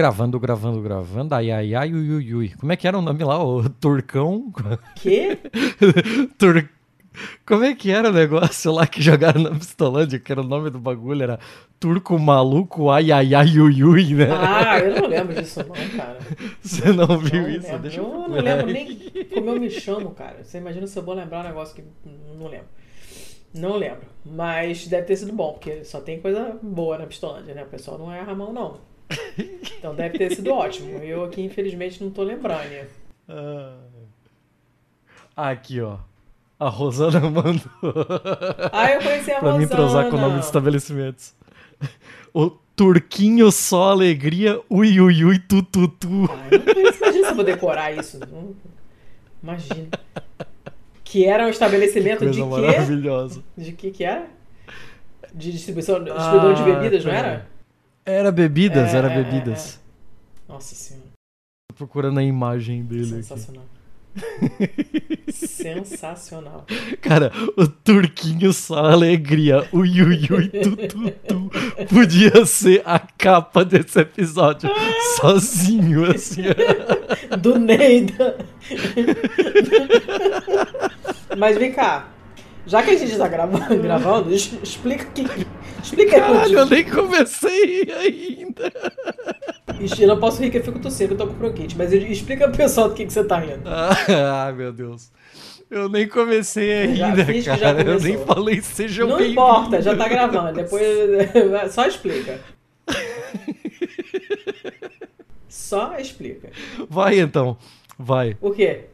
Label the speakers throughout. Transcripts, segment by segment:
Speaker 1: Gravando, gravando, gravando. Ai, ai, ai, ui, ui, ui. Como é que era o nome lá? O Turcão?
Speaker 2: Quê?
Speaker 1: Tur... Como é que era o negócio lá que jogaram na Pistolândia? Que era o nome do bagulho, era Turco Maluco, ai, ai, ai, ui, ui, né?
Speaker 2: Ah, eu não lembro disso não, cara.
Speaker 1: Você não viu
Speaker 2: Não
Speaker 1: isso?
Speaker 2: lembro.
Speaker 1: Deixa
Speaker 2: eu
Speaker 1: eu
Speaker 2: não lembro nem como eu me chamo, cara. Você imagina se eu vou lembrar um negócio que não lembro. Não lembro. Mas deve ter sido bom, porque só tem coisa boa na Pistolândia, né? O pessoal não erra a mão, não. Então deve ter sido ótimo. Eu aqui, infelizmente, não tô lembrando.
Speaker 1: Ah, Aqui, ó. A Rosana mandou
Speaker 2: Ah, eu conheci a
Speaker 1: pra mim entrosar com o nome
Speaker 2: Rosana.
Speaker 1: dos estabelecimentos. O Turquinho só alegria, ui, ui, ui, tu, tu, tu.
Speaker 2: Ah, não conheço. Imagina se eu vou decorar isso. Imagina. Que era um estabelecimento de quê?
Speaker 1: maravilhosa.
Speaker 2: De que que era? De distribuição, distribuidor de
Speaker 1: Ah,
Speaker 2: bebidas, não era?
Speaker 1: Era bebidas,
Speaker 2: É,
Speaker 1: era
Speaker 2: é, é,
Speaker 1: bebidas.
Speaker 2: Nossa senhora.
Speaker 1: Tô procurando a imagem dele.
Speaker 2: Sensacional. Sensacional.
Speaker 1: Cara, o Turquinho só alegria, ui, ui, ui, tu, tu, tu. Podia ser a capa desse episódio. Sozinho, assim.
Speaker 2: Do Neida. Mas vem cá. Já que a gente tá gravando, gravando explica o que. Explica aí
Speaker 1: Caralho, eu nem comecei ainda.
Speaker 2: Eu não posso rir que eu fico tossindo, eu tô com bronquite. Mas explica pro pessoal do que, que você tá rindo.
Speaker 1: Ah, meu Deus. Eu nem comecei ainda, cara. Eu nem falei sejam
Speaker 2: Não importa, já tá gravando. Depois. Só explica. Só explica.
Speaker 1: Vai então, vai.
Speaker 2: O quê?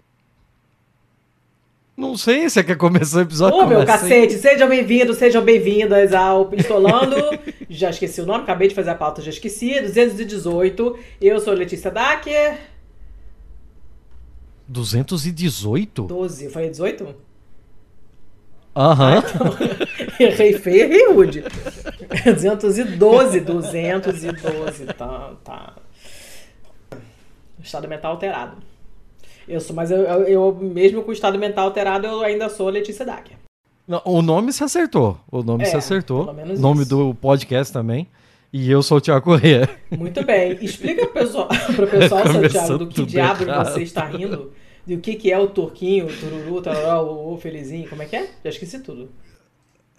Speaker 1: Não sei, você quer começar o episódio?
Speaker 2: Ô, meu
Speaker 1: Começa aí.
Speaker 2: cacete, sejam bem-vindos, sejam bem-vindas ao Pistolando. já esqueci o nome, acabei de fazer a pauta, já esqueci. 218. Eu sou Letícia Dacker.
Speaker 1: 218?
Speaker 2: 12, eu falei 18?
Speaker 1: Aham.
Speaker 2: Errei feio, errei rude. 212, 212. Tá, tá. Estado mental alterado. Eu sou, mas eu, eu, mesmo com o estado mental alterado, eu ainda sou Letícia Dacker.
Speaker 1: O nome se acertou. O nome
Speaker 2: É,
Speaker 1: se acertou.
Speaker 2: menos
Speaker 1: nome
Speaker 2: isso.
Speaker 1: do podcast também. E eu sou o Thiago Corrêa.
Speaker 2: Muito bem. Explica pro pessoal, pro pessoal Santiago, do que
Speaker 1: errado.
Speaker 2: você está rindo. Do que, que é o turquinho, o tururu, o o, o felizinho. Como é que é? Já esqueci tudo.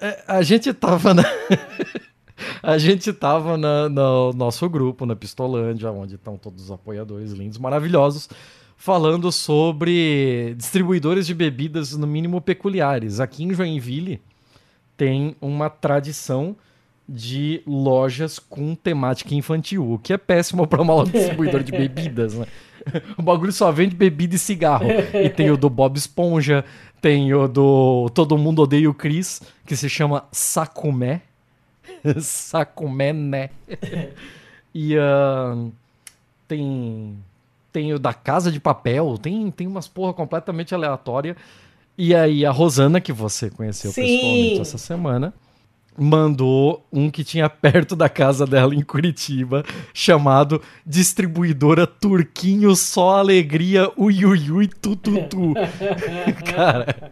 Speaker 1: É, a gente tava na. a gente tava na- no nosso grupo, na Pistolândia, onde estão todos os apoiadores lindos, maravilhosos, falando sobre distribuidores de bebidas, no mínimo peculiares. Aqui em Joinville tem uma tradição de lojas com temática infantil, o que é péssimo para uma distribuidor de bebidas, né? O bagulho só vende bebida e cigarro. E tem o do Bob Esponja, tem o do Todo Mundo Odeia o Chris, que se chama Sacumé. Sacumé, né? E ah, tem, tem o da Casa de Papel, tem, tem umas porra completamente aleatória. E aí a Rosana, que você conheceu
Speaker 2: Sim.
Speaker 1: pessoalmente essa semana, mandou um que tinha perto da casa dela em Curitiba, chamado Distribuidora Turquinho Só Alegria Ui Ui Ui Tu Tu Tu. Cara,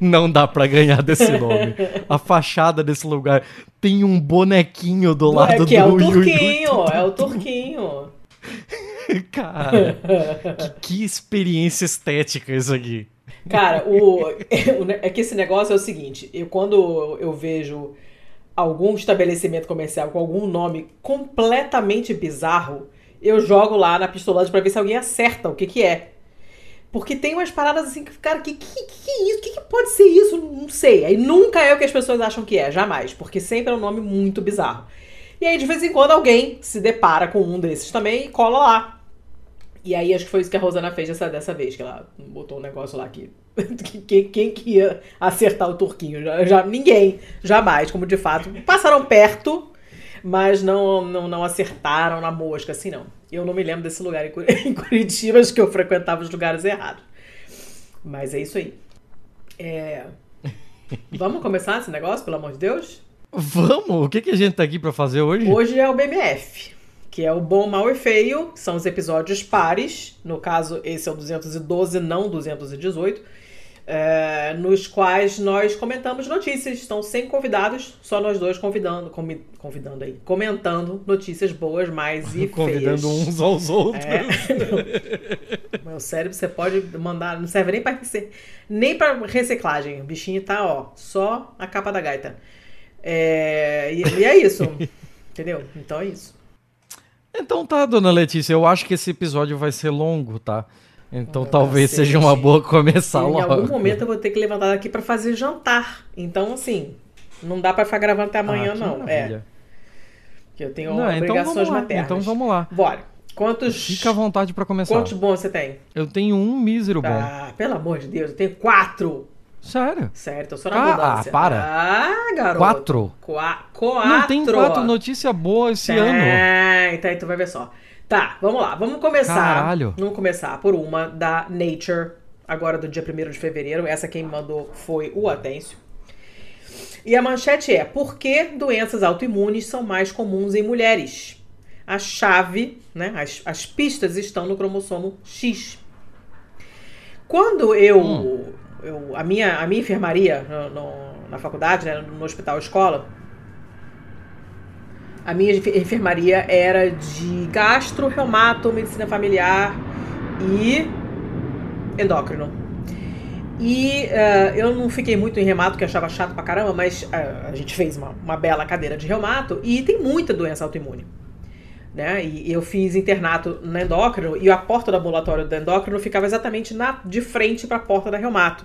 Speaker 1: não dá pra ganhar desse nome. A fachada desse lugar tem um bonequinho do lado
Speaker 2: é que é
Speaker 1: do
Speaker 2: o
Speaker 1: Ui Ui Ui
Speaker 2: turquinho, é o turquinho.
Speaker 1: Cara, que, que experiência estética isso aqui.
Speaker 2: Cara, o, é que esse negócio é o seguinte: eu quando eu vejo algum estabelecimento comercial com algum nome completamente bizarro, eu jogo lá na pistolagem pra ver se alguém acerta o que que é. Porque tem umas paradas assim que, cara, que que, que, é isso? Que, que pode ser isso? Não sei. Aí nunca é o que as pessoas acham que é, jamais. Porque sempre é um nome muito bizarro. E aí, de vez em quando, alguém se depara com um desses também e cola lá. E aí, acho que foi isso que a Rosana fez dessa, dessa vez, que ela botou um negócio lá que. que- Quem, quem que ia acertar o turquinho? Já, já- ninguém, jamais, como de fato. Passaram perto, mas não, não, não acertaram na mosca, assim não. Eu não me lembro desse lugar em Curi- em Curitiba, acho que eu frequentava os lugares errados. Mas é isso aí. É, Vamos começar esse negócio, pelo amor de Deus?
Speaker 1: Vamos, o que, que a gente tá aqui pra fazer hoje?
Speaker 2: Hoje é o BMF, que é o Bom, Mal e Feio, são os episódios pares. No caso, esse é o 212, não 218. é, nos quais nós comentamos notícias. Estão sem convidados, só nós dois convidando, convidando aí, comentando notícias boas, mais e
Speaker 1: Convidando feias. uns aos outros. É,
Speaker 2: meu cérebro você pode mandar, não serve nem para nem para reciclagem. O bichinho tá, ó, só a capa da gaita. É, e, e é isso. entendeu? Então é isso.
Speaker 1: Então tá, dona Letícia, eu acho que esse episódio vai ser longo, tá? Então talvez seja uma boa começar logo.
Speaker 2: Em algum momento eu vou ter que levantar daqui para fazer jantar. Então, assim, não dá para ficar gravando até amanhã, ah, não. Maravilha. É. Que eu tenho não, então obrigações
Speaker 1: então
Speaker 2: maternas.
Speaker 1: Então vamos lá.
Speaker 2: Bora. Quantos.
Speaker 1: Fica à vontade para começar.
Speaker 2: Quantos bons você tem?
Speaker 1: Eu tenho um mísero bom.
Speaker 2: Ah, pelo amor de Deus, eu tenho quatro.
Speaker 1: Sério?
Speaker 2: Certo, eu sou na ah, abundância.
Speaker 1: Ah, para.
Speaker 2: Ah, garoto.
Speaker 1: Quatro?
Speaker 2: Qua quatro.
Speaker 1: Não tem quatro notícias boas esse ano.
Speaker 2: É, então, então vai ver só. Tá, vamos lá. Vamos começar.
Speaker 1: Caralho.
Speaker 2: Vamos começar por uma da Nature, agora do dia 1 de fevereiro. Essa quem mandou foi o Atêncio. E a manchete é: Por que doenças autoimunes são mais comuns em mulheres? A chave, né, as, as pistas estão no cromossomo X. Quando eu hum eu, a, minha, a minha enfermaria no, no, na faculdade, né, no hospital escola, a minha enfermaria era de gastro, reumato, medicina familiar e endócrino. E uh, eu não fiquei muito em reumato, que achava chato pra caramba, mas uh, a gente fez uma, uma bela cadeira de reumato e tem muita doença autoimune né? E eu fiz internato na endócrino e a porta do ambulatório do endócrino ficava exatamente na, de frente para a porta da reumato.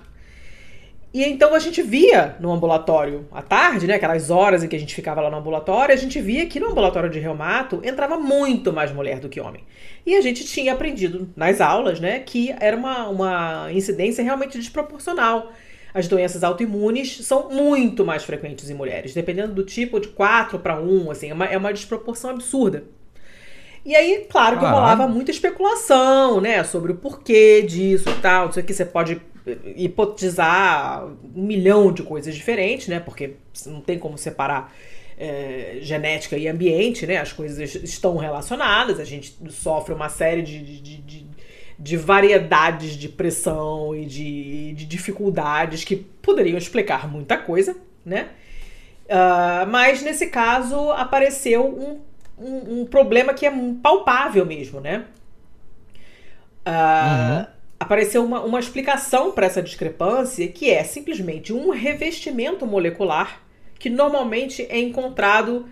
Speaker 2: E então a gente via no ambulatório à tarde, né, aquelas horas em que a gente ficava lá no ambulatório, a gente via que no ambulatório de reumato entrava muito mais mulher do que homem. E a gente tinha aprendido nas aulas, né, que era uma, uma incidência realmente desproporcional. As doenças autoimunes são muito mais frequentes em mulheres, dependendo do tipo, de 4 para 1, assim, é uma, é uma desproporção absurda. E aí, claro que Caralho. rolava muita especulação, né? Sobre o porquê disso e tal. Isso aqui você pode hipotetizar um milhão de coisas diferentes, né? Porque não tem como separar é, genética e ambiente, né? As coisas estão relacionadas, a gente sofre uma série de, de, de, de variedades de pressão e de, de dificuldades que poderiam explicar muita coisa, né? Uh, mas nesse caso apareceu um um, um problema que é palpável mesmo, né? Uh, uhum. Apareceu uma, uma explicação para essa discrepância que é simplesmente um revestimento molecular que normalmente é encontrado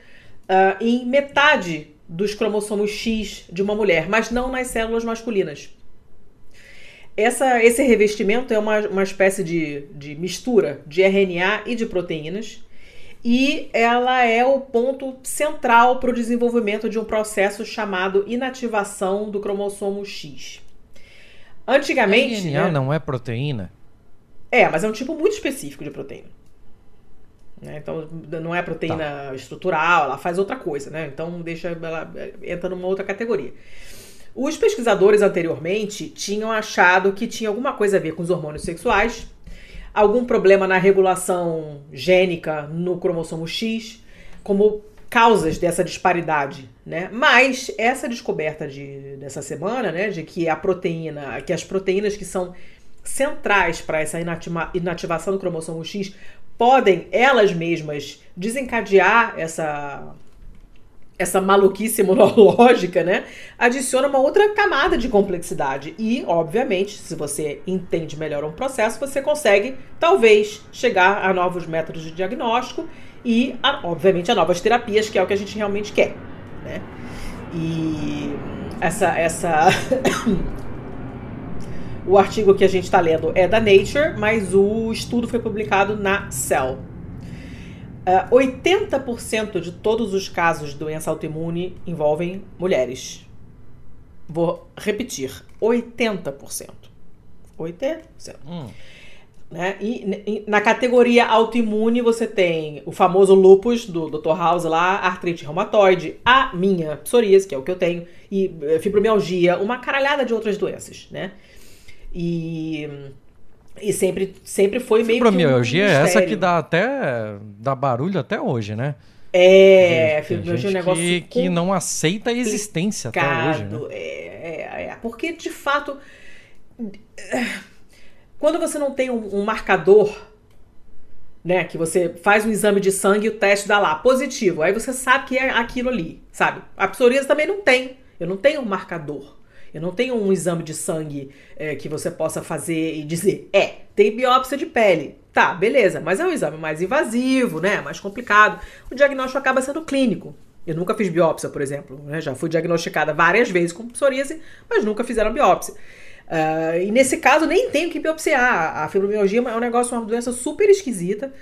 Speaker 2: uh, em metade dos cromossomos X de uma mulher, mas não nas células masculinas. Essa, esse revestimento é uma, uma espécie de, de mistura de RNA e de proteínas e ela é o ponto central para o desenvolvimento de um processo chamado inativação do cromossomo X. Antigamente.
Speaker 1: RNA né, não é proteína?
Speaker 2: É, mas é um tipo muito específico de proteína. Né? Então, não é proteína tá. estrutural, ela faz outra coisa, né? Então, deixa ela entra numa outra categoria. Os pesquisadores anteriormente tinham achado que tinha alguma coisa a ver com os hormônios sexuais algum problema na regulação gênica no cromossomo X, como causas dessa disparidade, né? Mas essa descoberta de, dessa semana, né, de que a proteína, que as proteínas que são centrais para essa inativa, inativação do cromossomo X podem elas mesmas desencadear essa essa maluquice imunológica, né, adiciona uma outra camada de complexidade. E, obviamente, se você entende melhor um processo, você consegue, talvez, chegar a novos métodos de diagnóstico e, a, obviamente, a novas terapias, que é o que a gente realmente quer, né? E essa, essa o artigo que a gente está lendo é da Nature, mas o estudo foi publicado na Cell. Uh, ah, 80% de todos os casos de doença autoimune envolvem mulheres. Vou repetir: 80%. 80%. Hum. Né? E, e, na categoria autoimune você tem o famoso lupus do Dr. House lá, artrite reumatoide, a minha psoríase, que é o que eu tenho, e eh, fibromialgia, uma caralhada de outras doenças, né? E e sempre, sempre foi meio
Speaker 1: fibromialgia que um é essa que dá até dá barulho até hoje, né?
Speaker 2: É, fibromialgia é um negócio
Speaker 1: que, que não aceita a existência até hoje. Né?
Speaker 2: É, é, é, porque de fato quando você não tem um, um marcador, né, que você faz um exame de sangue e o teste dá lá positivo, aí você sabe que é aquilo ali, sabe? A psoríase também não tem. Eu não tenho um marcador. Eu não tenho um exame de sangue é, que você possa fazer e dizer, é, tem biópsia de pele. Tá, beleza, mas é um exame mais invasivo, né? Mais complicado. O diagnóstico acaba sendo clínico. Eu nunca fiz biópsia, por exemplo. Né? Já fui diagnosticada várias vezes com psoríase, mas nunca fizeram biópsia. Uh, e nesse caso nem tenho que biopsiar. A fibromialgia é um negócio, uma doença super esquisita.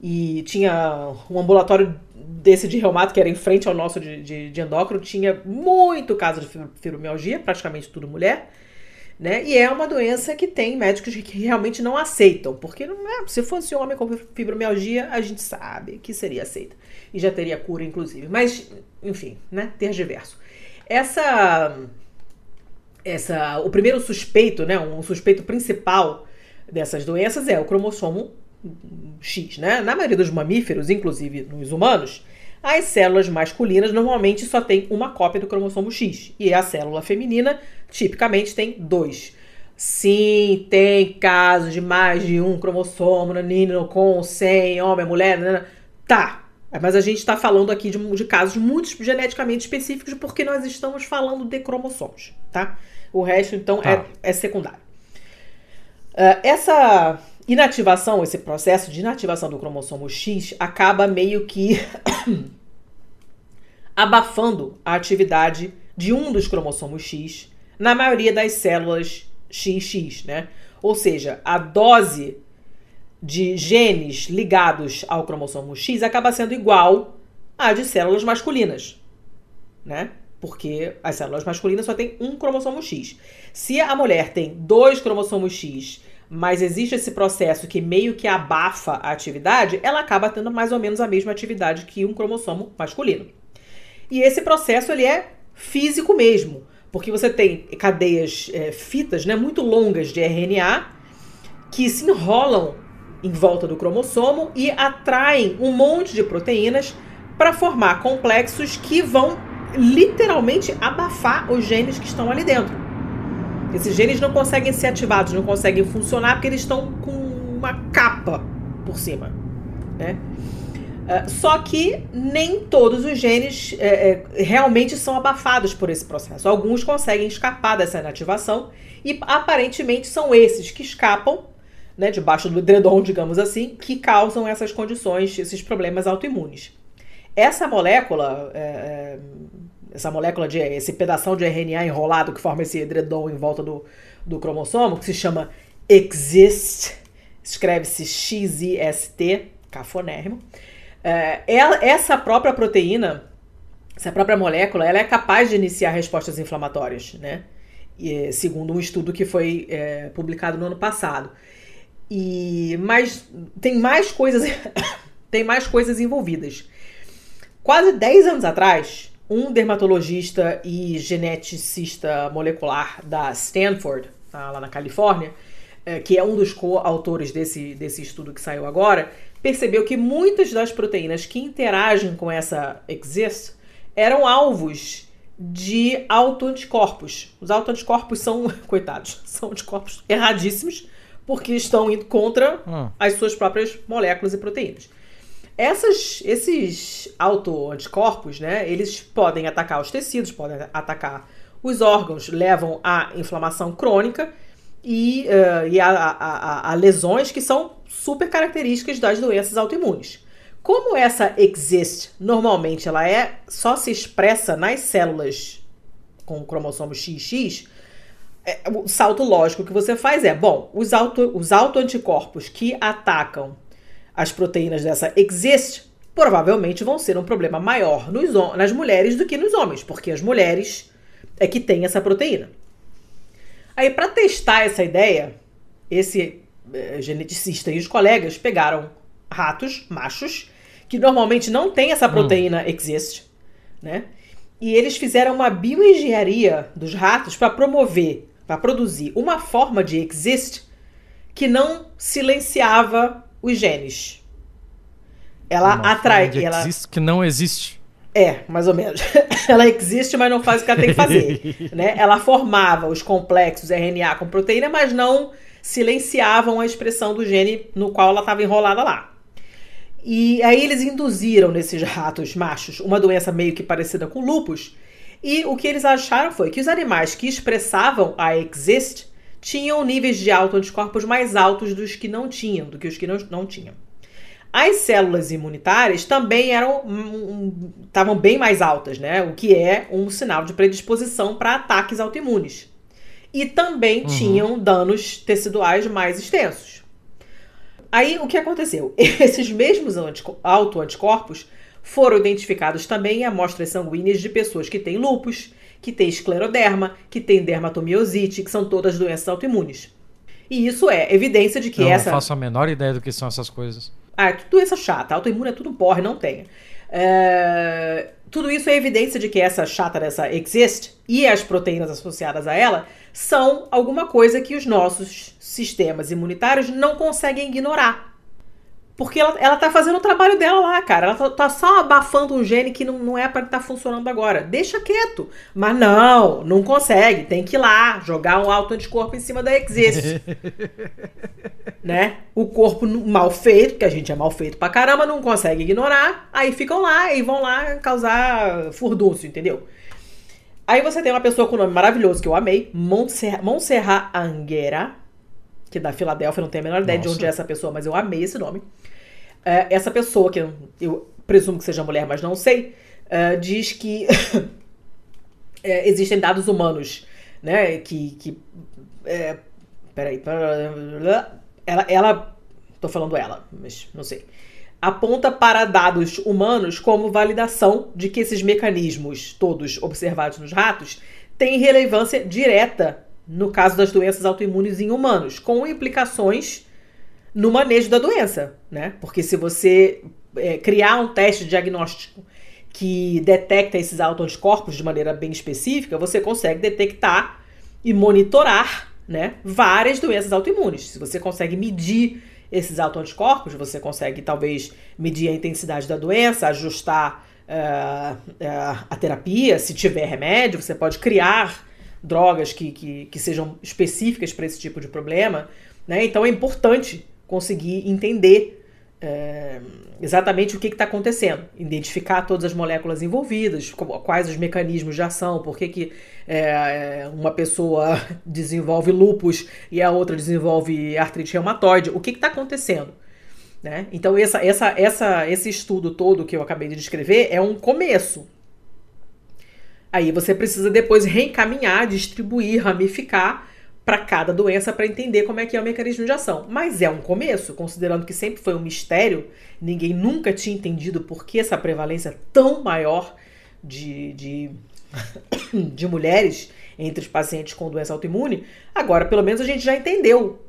Speaker 2: E tinha um ambulatório desse de reumato, que era em frente ao nosso de, de, de endócrino, tinha muito caso de fibromialgia, praticamente tudo mulher. Né? E é uma doença que tem médicos que realmente não aceitam, porque é, se fosse um homem com fibromialgia, a gente sabe que seria aceita. E já teria cura, inclusive. Mas, enfim, né? Tergiverso. Essa. Essa, o primeiro suspeito, né, um suspeito principal dessas doenças é o cromossomo X, né? Na maioria dos mamíferos, inclusive nos humanos, as células masculinas normalmente só têm uma cópia do cromossomo X e a célula feminina tipicamente tem dois. Sim, tem casos de mais de um cromossomo no com 100, homem, mulher, né? tá. Mas a gente está falando aqui de, de, casos muito geneticamente específicos porque nós estamos falando de cromossomos, tá? O resto, então, tá. é, é secundário. Uh, essa inativação, esse processo de inativação do cromossomo X acaba meio que abafando a atividade de um dos cromossomos X na maioria das células XX, né? Ou seja, a dose de genes ligados ao cromossomo X acaba sendo igual à de células masculinas, né? Porque as células masculinas só têm um cromossomo X. Se a mulher tem dois cromossomos X mas existe esse processo que meio que abafa a atividade, ela acaba tendo mais ou menos a mesma atividade que um cromossomo masculino. E esse processo ele é físico mesmo, porque você tem cadeias, é, fitas né, muito longas de RNA que se enrolam em volta do cromossomo e atraem um monte de proteínas para formar complexos que vão literalmente abafar os genes que estão ali dentro. Esses genes não conseguem ser ativados, não conseguem funcionar porque eles estão com uma capa por cima, né? Uh, só que nem todos os genes é, é, realmente são abafados por esse processo. Alguns conseguem escapar dessa inativação e aparentemente são esses que escapam, né, debaixo do edredom, digamos assim, que causam essas condições, esses problemas autoimunes. Essa molécula, é, essa molécula de esse pedaço de RNA enrolado que forma esse edredom em volta do, do cromossomo, que se chama exist, escreve-se X-I-S-T, cafonérrimo. É, essa própria proteína, essa própria molécula, ela é capaz de iniciar respostas inflamatórias, né? E, segundo um estudo que foi é, publicado no ano passado. E mas tem mais coisas, tem mais coisas envolvidas. Quase 10 anos atrás, um dermatologista e geneticista molecular da Stanford, tá, lá na Califórnia, é, que é um dos coautores desse, desse estudo que saiu agora, percebeu que muitas das proteínas que interagem com essa exist eram alvos de autoanticorpos. Os autoanticorpos são, coitados, são anticorpos erradíssimos, porque estão indo contra hum. as suas próprias moléculas e proteínas. Essas, esses autoanticorpos, né, eles podem atacar os tecidos, podem atacar os órgãos, levam à inflamação crônica e, uh, e a, a, a, a, lesões que são super características das doenças autoimunes. Como essa exist normalmente ela é só se expressa nas células com o cromossomo XX, é, o salto lógico que você faz é, bom, os, auto, os autoanticorpos que atacam as proteínas dessa exist provavelmente vão ser um problema maior nos, nas mulheres do que nos homens, porque as mulheres é que têm essa proteína. Aí, para testar essa ideia, esse é, geneticista e os colegas pegaram ratos machos, que normalmente não têm essa hum. proteína hum. exist, né? E eles fizeram uma bioengenharia dos ratos para promover, para produzir uma forma de exist que não silenciava os genes. Ela Uma atrai.
Speaker 1: De
Speaker 2: ela
Speaker 1: existe que não existe.
Speaker 2: É, mais ou menos. ela existe, mas não faz o que ela tem que fazer. né? Ela formava os complexos RNA com proteína, mas não silenciavam a expressão do gene no qual ela estava enrolada lá. E aí eles induziram nesses ratos machos uma doença meio que parecida com lupus. E o que eles acharam foi que os animais que expressavam a exist tinham níveis de autoanticorpos mais altos dos que não tinham, do que os que não, não tinham. As células imunitárias também eram estavam um, bem mais altas, né? O que é um sinal de predisposição para ataques autoimunes. E também uhum. tinham danos teciduais mais extensos. Aí o que aconteceu? Esses mesmos autoanticorpos foram identificados também em amostras sanguíneas de pessoas que têm lupus, que têm escleroderma, que têm dermatomiosite, que são todas doenças autoimunes. E isso é evidência de que
Speaker 1: eu
Speaker 2: essa.
Speaker 1: Eu não faço a menor ideia do que são essas coisas.
Speaker 2: Ah, é tudo doença chata. Autoimune é tudo porre, não tem. É... Tudo isso é evidência de que essa chata dessa exist e as proteínas associadas a ela são alguma coisa que os nossos sistemas imunitários não conseguem ignorar. Porque ela, ela tá fazendo o trabalho dela lá, cara. Ela tá, tá só abafando um gene que não, não é para estar tá funcionando agora. Deixa quieto. Mas não, não consegue. Tem que ir lá, jogar um alto anticorpo em cima da Exist. né? O corpo mal feito, que a gente é mal feito pra caramba, não consegue ignorar. Aí ficam lá e vão lá causar furdúncio, entendeu? Aí você tem uma pessoa com nome maravilhoso que eu amei, Montserrat, Montserrat Anguera, que da Filadélfia, não tenho a menor ideia Nossa. de onde é essa pessoa, mas eu amei esse nome. É, essa pessoa, que eu, presumo que seja mulher, mas não sei, é, diz que é, existem dados humanos, né? Que. que é, peraí. Ela, ela. Tô falando ela, mas não sei. Aponta para dados humanos como validação de que esses mecanismos, todos observados nos ratos, têm relevância direta no caso das doenças autoimunes em humanos, com implicações no manejo da doença, né? Porque se você é, criar um teste diagnóstico que detecta esses autoanticorpos de maneira bem específica, você consegue detectar e monitorar, né, várias doenças autoimunes. Se você consegue medir esses autoanticorpos, você consegue talvez medir a intensidade da doença, ajustar uh, uh, a terapia, se tiver remédio, você pode criar drogas que, que, que sejam específicas para esse tipo de problema. Né? Então é importante conseguir entender é, exatamente o que está acontecendo, identificar todas as moléculas envolvidas, quais os mecanismos de ação, por que, que é, uma pessoa desenvolve lupus e a outra desenvolve artrite reumatoide, o que está acontecendo. Né? Então, essa, essa, essa, esse estudo todo que eu acabei de descrever é um começo. Aí você precisa depois reencaminhar, distribuir, ramificar para cada doença para entender como é que é o mecanismo de ação. Mas é um começo, considerando que sempre foi um mistério, ninguém nunca tinha entendido por que essa prevalência tão maior de, de, de mulheres entre os pacientes com doença autoimune. Agora, pelo menos, a gente já entendeu.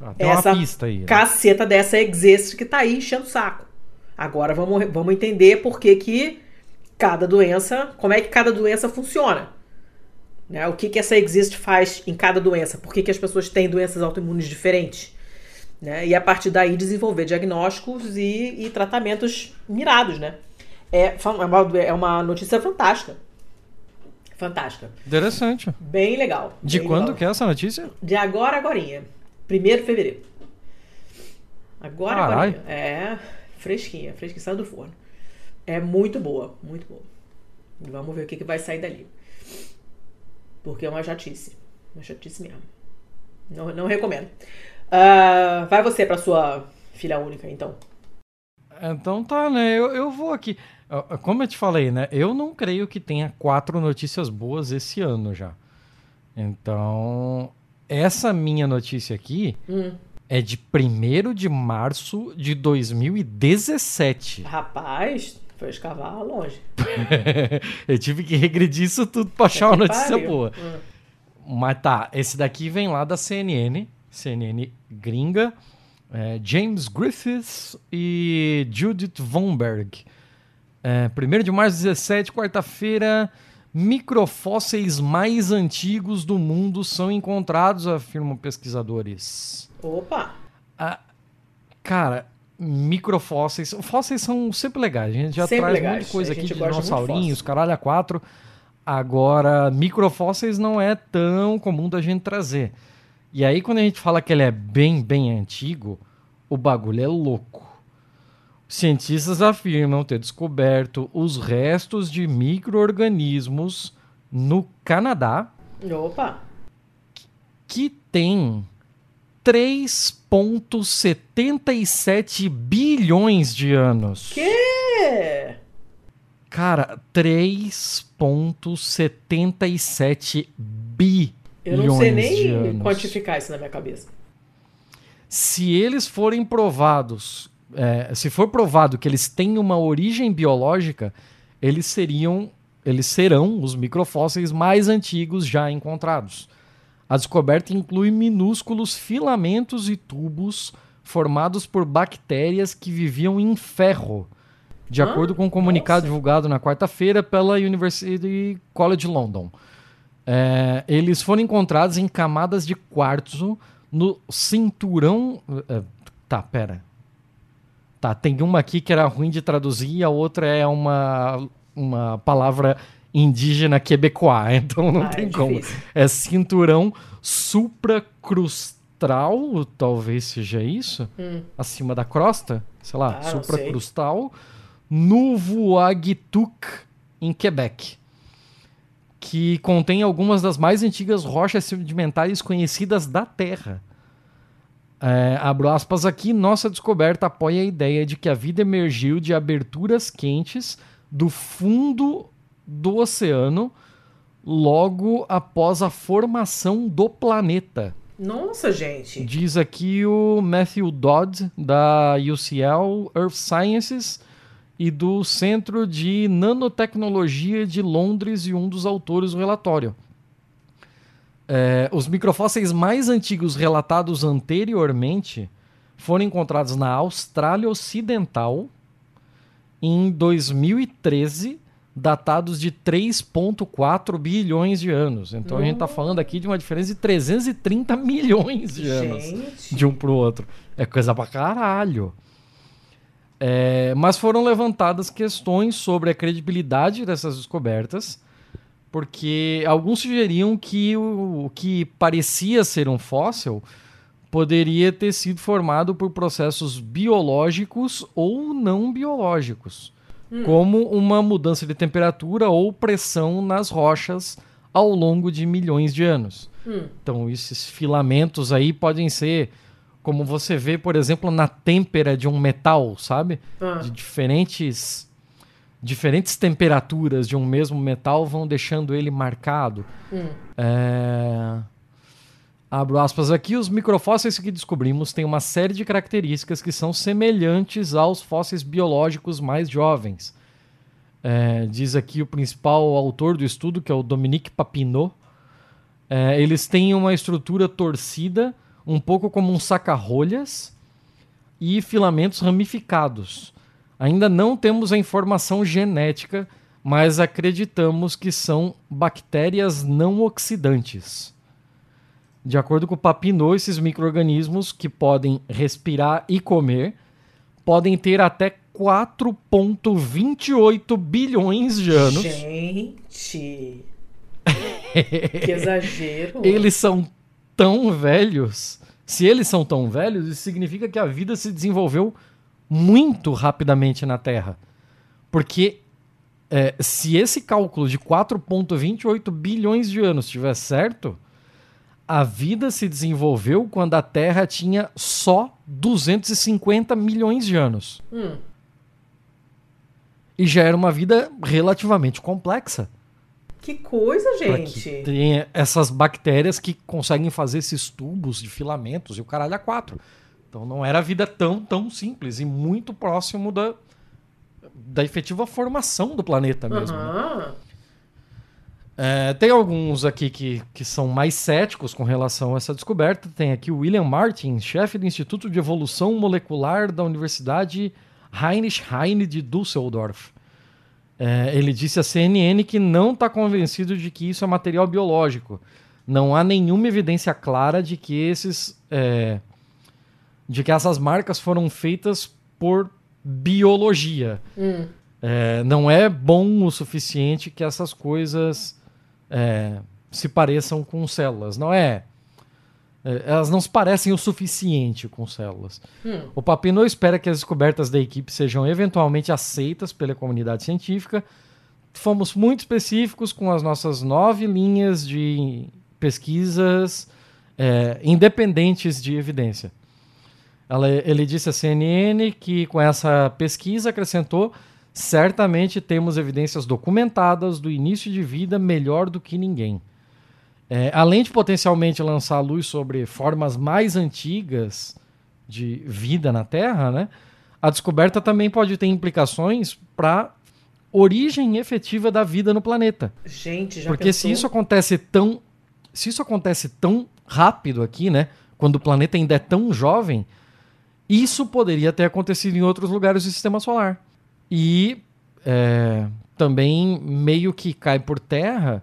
Speaker 1: Ah, essa pista aí, né?
Speaker 2: caceta dessa existe que tá aí enchendo o saco. Agora vamos, vamos entender por que, que cada doença, como é que cada doença funciona. Né? O que, que essa Exist faz em cada doença? Por que, que as pessoas têm doenças autoimunes diferentes? Né? E a partir daí desenvolver diagnósticos e, e tratamentos mirados, né? É, é, uma, é uma notícia fantástica. Fantástica.
Speaker 1: Interessante.
Speaker 2: Bem legal.
Speaker 1: De
Speaker 2: bem
Speaker 1: quando
Speaker 2: legal.
Speaker 1: que é essa notícia?
Speaker 2: De agora, agorinha. 1 de fevereiro. Agora, agora. É fresquinha, fresquinha, saiu do forno. É muito boa, muito boa. Vamos ver o que, que vai sair dali. Porque é uma chatice. Uma chatice mesmo. Não, não recomendo. Uh, vai você para sua filha única, então.
Speaker 1: Então tá, né? Eu, eu vou aqui. Como eu te falei, né? Eu não creio que tenha quatro notícias boas esse ano já. Então, essa minha notícia aqui hum. é de 1 de março de 2017.
Speaker 2: Rapaz, foi escavar longe.
Speaker 1: eu tive que regredir isso tudo pra achar uma notícia pariu. boa. Hum. Mas tá, esse daqui vem lá da CNN, CNN gringa. É, James Griffiths e Judith Vonberg. É, 1 de março de 17, quarta-feira, microfósseis mais antigos do mundo são encontrados, afirmam pesquisadores.
Speaker 2: Opa!
Speaker 1: Ah, cara, microfósseis. Fósseis são sempre legais. A gente já
Speaker 2: Sempre
Speaker 1: traz
Speaker 2: legais.
Speaker 1: muita coisa aqui de dinossaurinhos, caralho a quatro. Agora, microfósseis não é tão comum da gente trazer. E aí, quando a gente fala que ele é bem, bem antigo, o bagulho é louco. Cientistas afirmam ter descoberto os restos de micro-organismos no Canadá
Speaker 2: Opa!
Speaker 1: que tem 3,77 bilhões de anos.
Speaker 2: Que?
Speaker 1: Cara, 3,77 bilhões
Speaker 2: Eu não sei nem quantificar isso na minha cabeça.
Speaker 1: Se eles forem provados, é, se for provado que eles têm uma origem biológica, eles seriam, eles serão os microfósseis mais antigos já encontrados. A descoberta inclui minúsculos filamentos e tubos formados por bactérias que viviam em ferro, de
Speaker 2: Ah,
Speaker 1: acordo com um comunicado
Speaker 2: nossa.
Speaker 1: divulgado na quarta-feira pela University College London. É, eles foram encontrados em camadas de quartzo no cinturão. é, tá, pera. Tá, tem uma aqui que era ruim de traduzir e a outra é uma, uma palavra indígena quebecois, então não
Speaker 2: Ah,
Speaker 1: tem
Speaker 2: é
Speaker 1: como. É cinturão supracrustal, talvez seja isso?
Speaker 2: Hum.
Speaker 1: Acima da crosta? Sei lá,
Speaker 2: Ah,
Speaker 1: supracrustal. Nuvuagituc, em Quebec. Que contém algumas das mais antigas rochas sedimentares conhecidas da Terra. É, abro aspas aqui, nossa descoberta apoia a ideia de que a vida emergiu de aberturas quentes do fundo do oceano logo após a formação do planeta.
Speaker 2: Nossa, gente.
Speaker 1: Diz aqui o Matthew Dodd, da UCL Earth Sciences e do Centro de Nanotecnologia de Londres e um dos autores do relatório. É, os microfósseis mais antigos relatados anteriormente foram encontrados na Austrália Ocidental em 2013, datados de 3,4 bilhões de anos. Então a gente está falando aqui de uma diferença de 330 milhões de anos
Speaker 2: Gente.
Speaker 1: de um pro outro. É coisa pra caralho. É, mas foram levantadas questões sobre a credibilidade dessas descobertas, porque alguns sugeriam que o, o que parecia ser um fóssil poderia ter sido formado por processos biológicos ou não biológicos, como uma mudança de temperatura ou pressão nas rochas ao longo de milhões de anos.
Speaker 2: Hum.
Speaker 1: Então, esses filamentos aí podem ser, como você vê, por exemplo, na têmpera de um metal, sabe?
Speaker 2: Ah.
Speaker 1: De diferentes diferentes temperaturas de um mesmo metal vão deixando ele marcado.
Speaker 2: Hum.
Speaker 1: É... Abro aspas aqui, os microfósseis que descobrimos têm uma série de características que são semelhantes aos fósseis biológicos mais jovens. É, diz aqui o principal autor do estudo, que é o Dominique Papineau. É, eles têm uma estrutura torcida, um pouco como um saca-rolhas, e filamentos ramificados. Ainda não temos a informação genética, mas acreditamos que são bactérias não oxidantes. De acordo com o Papineau, esses micro-organismos que podem respirar e comer podem ter até 4,28 bilhões de anos.
Speaker 2: Gente. que exagero.
Speaker 1: Eles são tão velhos. Se eles são tão velhos, isso significa que a vida se desenvolveu muito rapidamente na Terra. Porque é, se esse cálculo de 4,28 bilhões de anos estiver certo, a vida se desenvolveu quando a Terra tinha só 250 milhões de anos.
Speaker 2: Hum.
Speaker 1: E já era uma vida relativamente complexa.
Speaker 2: Que coisa, gente.
Speaker 1: tenha essas bactérias que conseguem fazer esses tubos de filamentos e o caralho a quatro. Então não era vida tão, tão simples e muito próximo da, da efetiva formação do planeta mesmo. né? É, tem alguns aqui que, que são mais céticos com relação a essa descoberta. Tem aqui o William Martin, chefe do Instituto de Evolução Molecular da Universidade Heinrich Heine de Düsseldorf. É, ele disse à CNN que não está convencido de que isso é material biológico. Não há nenhuma evidência clara de que esses, é, de que essas marcas foram feitas por biologia.
Speaker 2: Hum.
Speaker 1: É, não é bom o suficiente que essas coisas é, se pareçam com células. Não é. é, Elas não se parecem o suficiente com células.
Speaker 2: Hum.
Speaker 1: O Papineau espera que as descobertas da equipe sejam eventualmente aceitas pela comunidade científica. Fomos muito específicos com as nossas nove linhas de pesquisas é, independentes de evidência. Ela- ele disse à CNN que com essa pesquisa acrescentou certamente temos evidências documentadas do início de vida melhor do que ninguém. É, além de potencialmente lançar luz sobre formas mais antigas de vida na Terra, né, a descoberta também pode ter implicações para origem efetiva da vida no planeta.
Speaker 2: Gente, já
Speaker 1: Porque
Speaker 2: pensou?
Speaker 1: se isso acontece tão se isso acontece tão rápido aqui, né, quando o planeta ainda é tão jovem, isso poderia ter acontecido em outros lugares do sistema solar. E é, também meio que cai por terra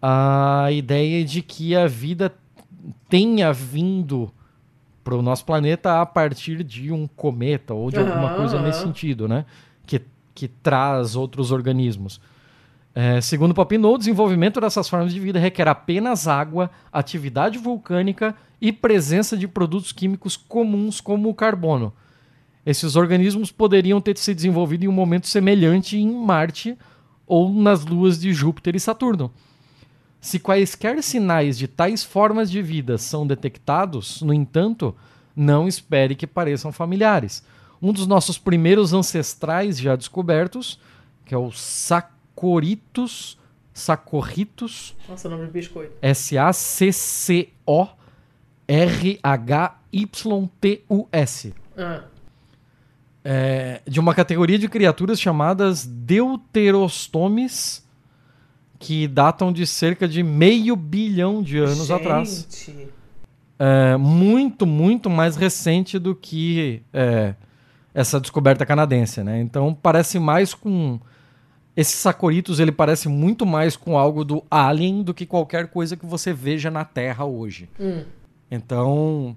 Speaker 1: a ideia de que a vida tenha vindo para o nosso planeta a partir de um cometa ou de alguma
Speaker 2: Aham,
Speaker 1: coisa nesse sentido, né? Que, que traz outros organismos. É, segundo Papineau, o desenvolvimento dessas formas de vida requer apenas água, atividade vulcânica e presença de produtos químicos comuns como o carbono. Esses organismos poderiam ter se desenvolvido em um momento semelhante em Marte ou nas luas de Júpiter e Saturno. Se quaisquer sinais de tais formas de vida são detectados, no entanto, não espere que pareçam familiares. Um dos nossos primeiros ancestrais já descobertos, que é o Sacoritus, Sacorritus,
Speaker 2: Nossa, nome de biscoito.
Speaker 1: S-A-C-C-O-R-H-Y-T-U-S.
Speaker 2: Ah,
Speaker 1: É, de uma categoria de criaturas chamadas deuterostomes, que datam de cerca de meio bilhão de anos
Speaker 2: gente.
Speaker 1: atrás. É, muito, muito mais recente do que é, essa descoberta canadense, né? Então parece mais com esse Sacoritos, ele parece muito mais com algo do Alien do que qualquer coisa que você veja na Terra hoje.
Speaker 2: Hum.
Speaker 1: Então,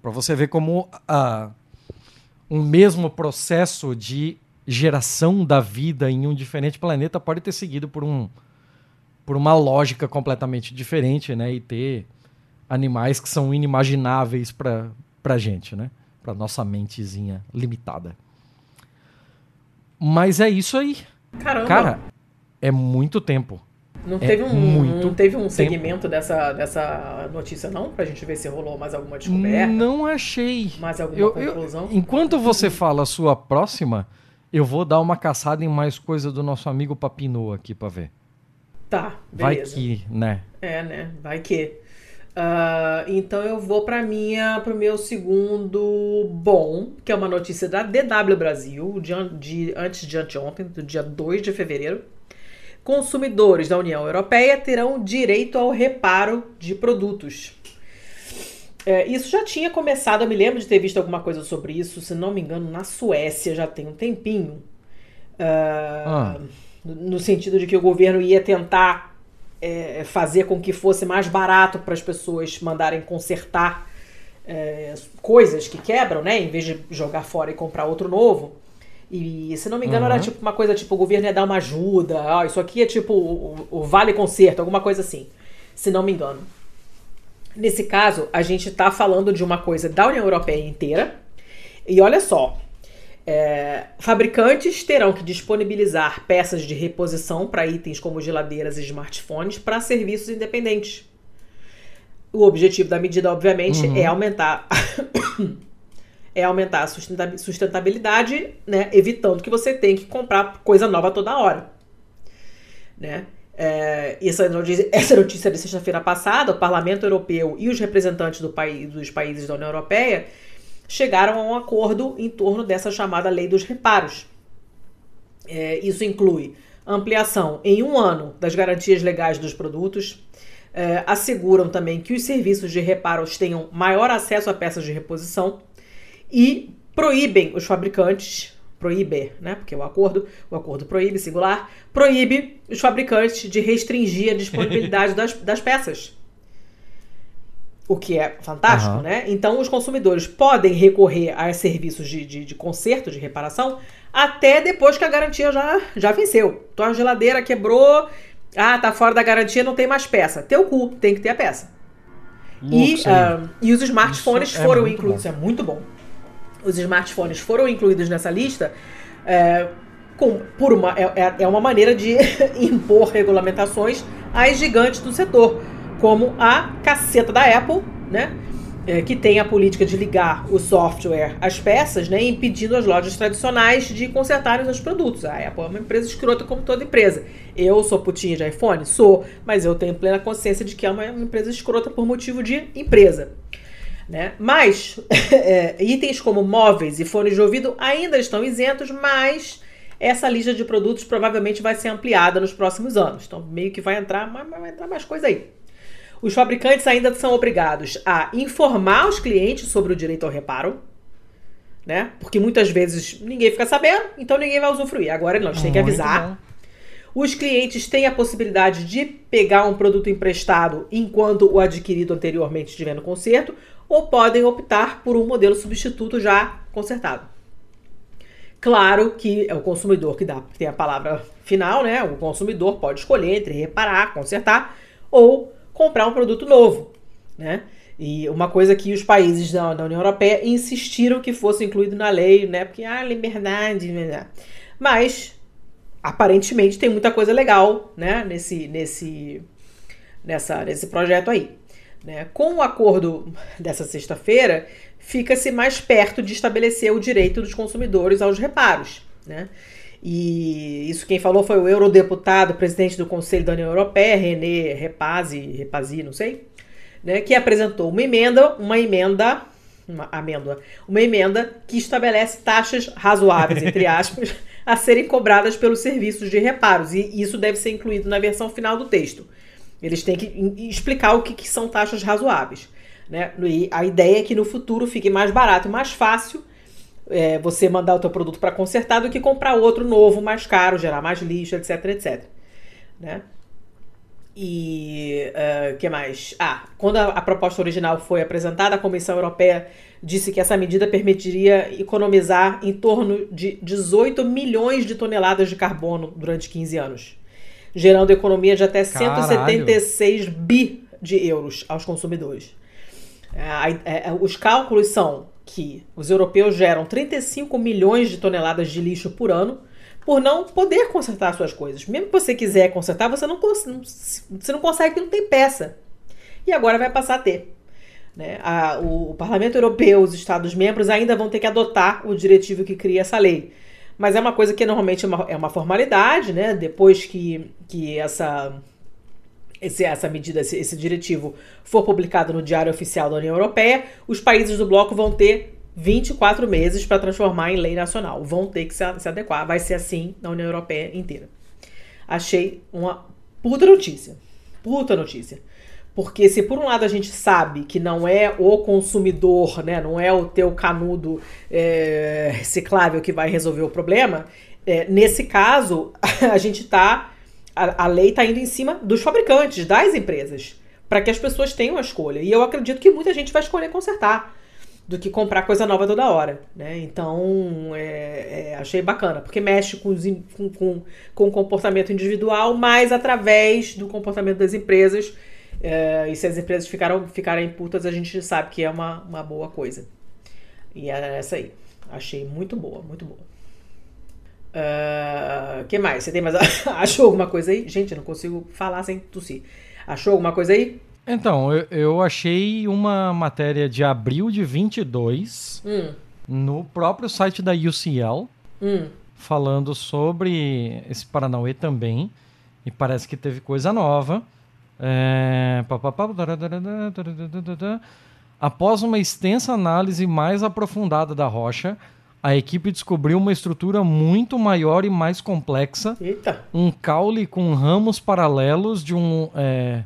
Speaker 1: para você ver como a, um mesmo processo de geração da vida em um diferente planeta pode ter seguido por um por uma lógica completamente diferente, né? E ter animais que são inimagináveis para pra gente, né? Para nossa mentezinha limitada. Mas é isso aí.
Speaker 2: Caramba.
Speaker 1: Cara, é muito tempo.
Speaker 2: Não
Speaker 1: é
Speaker 2: teve um,
Speaker 1: muito
Speaker 2: não teve um
Speaker 1: tempo.
Speaker 2: segmento dessa, dessa notícia, não? Pra gente ver se rolou mais alguma descoberta?
Speaker 1: Não achei.
Speaker 2: Mais alguma
Speaker 1: Eu- eu-
Speaker 2: conclusão?
Speaker 1: enquanto você fala a sua próxima, eu vou dar uma caçada em mais coisa do nosso amigo Papineau aqui pra ver.
Speaker 2: Tá,
Speaker 1: Vai
Speaker 2: beleza.
Speaker 1: que, né?
Speaker 2: É, né? Vai que. Ah, então eu vou para minha, pro meu segundo bom, que é uma notícia da DW Brasil, de, de antes de anteontem, do dia 2 de fevereiro. Consumidores da União Europeia terão direito ao reparo de produtos. É, isso já tinha começado, eu me lembro de ter visto alguma coisa sobre isso, se não me engano, na Suécia já tem um tempinho. Ah,
Speaker 1: Ah.
Speaker 2: no- No sentido de que o governo ia tentar é, fazer com que fosse mais barato para as pessoas mandarem consertar é, coisas que quebram, né? Em vez de jogar fora e comprar outro novo. E se não me engano,
Speaker 1: Uhum.
Speaker 2: era tipo uma coisa tipo: o governo ia dar uma ajuda, ó, isso aqui é tipo o, o vale conserto, alguma coisa assim. Se não me engano. Nesse caso, a gente está falando de uma coisa da União Europeia inteira. E olha só, é, fabricantes terão que disponibilizar peças de reposição para itens como geladeiras e smartphones para serviços independentes. O objetivo da medida, obviamente,
Speaker 1: Uhum.
Speaker 2: é aumentar é aumentar a sustenta- sustentabilidade, né, evitando que você tenha que comprar coisa nova toda hora, né? É, essa, notícia, essa notícia de sexta-feira passada, o Parlamento Europeu e os representantes do país, dos países da União Europeia chegaram a um acordo em torno dessa chamada lei dos reparos. É, isso inclui ampliação em um ano das garantias legais dos produtos, é, asseguram também que os serviços de reparos tenham maior acesso a peças de reposição e proíbem os fabricantes, proíbe, né? Porque o acordo, o acordo proíbe, singular, proíbe os fabricantes de restringir a disponibilidade das, das peças. o que é fantástico, uhum. né? Então os consumidores podem recorrer a serviços de, de, de, conserto, de reparação, até depois que a garantia já, já venceu. Tua geladeira quebrou, ah, tá fora da garantia, não tem mais peça. Teu cu, tem que ter a peça. e, uh, e os smartphones Isso é foram é incluídos. Bom. É muito bom. Os smartphones foram incluídos nessa lista. É, com, por uma, é, é, é uma maneira de impor regulamentações às gigantes do setor como a caceta da Apple, né? É, que tem a política de ligar o software às peças, né, impedindo as lojas tradicionais de consertarem os produtos. A Apple é uma empresa escrota como toda empresa. Eu sou putinha de iPhone? Sou, mas eu tenho plena consciência de que é uma empresa escrota por motivo de empresa. Né? Mas é, itens como móveis e fones de ouvido ainda estão isentos, mas essa lista de produtos provavelmente vai ser ampliada nos próximos anos. Então, meio que vai entrar, vai entrar mais coisa aí. Os fabricantes ainda são obrigados a informar os clientes sobre o direito ao reparo, né? Porque muitas vezes ninguém fica sabendo, então ninguém vai usufruir. Agora nós temos que avisar. Os clientes têm a possibilidade de pegar um produto emprestado enquanto o adquirido anteriormente estiver no conserto, ou podem optar por um modelo substituto já consertado. Claro que é o consumidor que dá, tem a palavra final, né? O consumidor pode escolher entre reparar, consertar ou comprar um produto novo, né? E uma coisa que os países da, da União Europeia insistiram que fosse incluído na lei, né? Porque, ah, liberdade, né? Mas, aparentemente, tem muita coisa legal, né? Nesse, nesse, nessa, nesse projeto aí. Né? Com o acordo dessa sexta-feira, fica-se mais perto de estabelecer o direito dos consumidores aos reparos. Né? E isso quem falou foi o eurodeputado, presidente do Conselho da União Europeia, René Repazi, Repazi, não sei, né, que apresentou uma emenda, uma emenda, uma amêndoa, uma emenda que estabelece taxas razoáveis, entre aspas, a serem cobradas pelos serviços de reparos. E isso deve ser incluído na versão final do texto. Eles têm que explicar o que, que são taxas razoáveis. Né? E a ideia é que no futuro fique mais barato e mais fácil é, você mandar o teu produto para consertar do que comprar outro novo, mais caro, gerar mais lixo, etc, etc. Né? E o uh, que mais? Ah, quando a, a, proposta original foi apresentada, a Comissão Europeia disse que essa medida permitiria economizar em torno de 18 milhões de toneladas de carbono durante 15 anos, gerando economia de até Caralho. 176 bi de euros aos consumidores. É, é, os cálculos são que os europeus geram 35 milhões de toneladas de lixo por ano por não poder consertar suas coisas. Mesmo que você quiser consertar, você não, você não consegue, não tem peça. E agora vai passar a ter. Né? A, o, o, Parlamento Europeu, os Estados-membros ainda vão ter que adotar o diretivo que cria essa lei. Mas é uma coisa que normalmente é uma, é uma formalidade, né? Depois que, que essa, esse, essa medida, esse, esse diretivo for publicado no Diário Oficial da União Europeia, os países do bloco vão ter 24 meses para transformar em lei nacional. Vão ter que se, se adequar. Vai ser assim na União Europeia inteira. Achei uma puta notícia. Puta notícia. Porque se por um lado a gente sabe que não é o consumidor, né, não é o teu canudo é, reciclável que vai resolver o problema, é, nesse caso a gente está a, a lei está indo em cima dos fabricantes, das empresas, para que as pessoas tenham a escolha. E eu acredito que muita gente vai escolher consertar do que comprar coisa nova toda hora, né? Então, é, é, achei bacana, porque mexe com, os, com, com, com, o comportamento individual, mas através do comportamento das empresas. É, e se as empresas ficaram, ficarem putas, a gente sabe que é uma, uma boa coisa. E é essa aí. Achei muito boa, muito boa. Uh, que mais? Você tem mais. Achou alguma coisa aí? Gente, eu não consigo falar sem tossir. Achou alguma coisa aí?
Speaker 1: Então, eu, eu achei uma matéria de abril de 22 hum. no próprio site da UCL, hum. falando sobre esse Paranauê também. E parece que teve coisa nova. É... Após uma extensa análise mais aprofundada da rocha, a equipe descobriu uma estrutura muito maior e mais complexa.
Speaker 2: Eita.
Speaker 1: Um caule com ramos paralelos de um. É,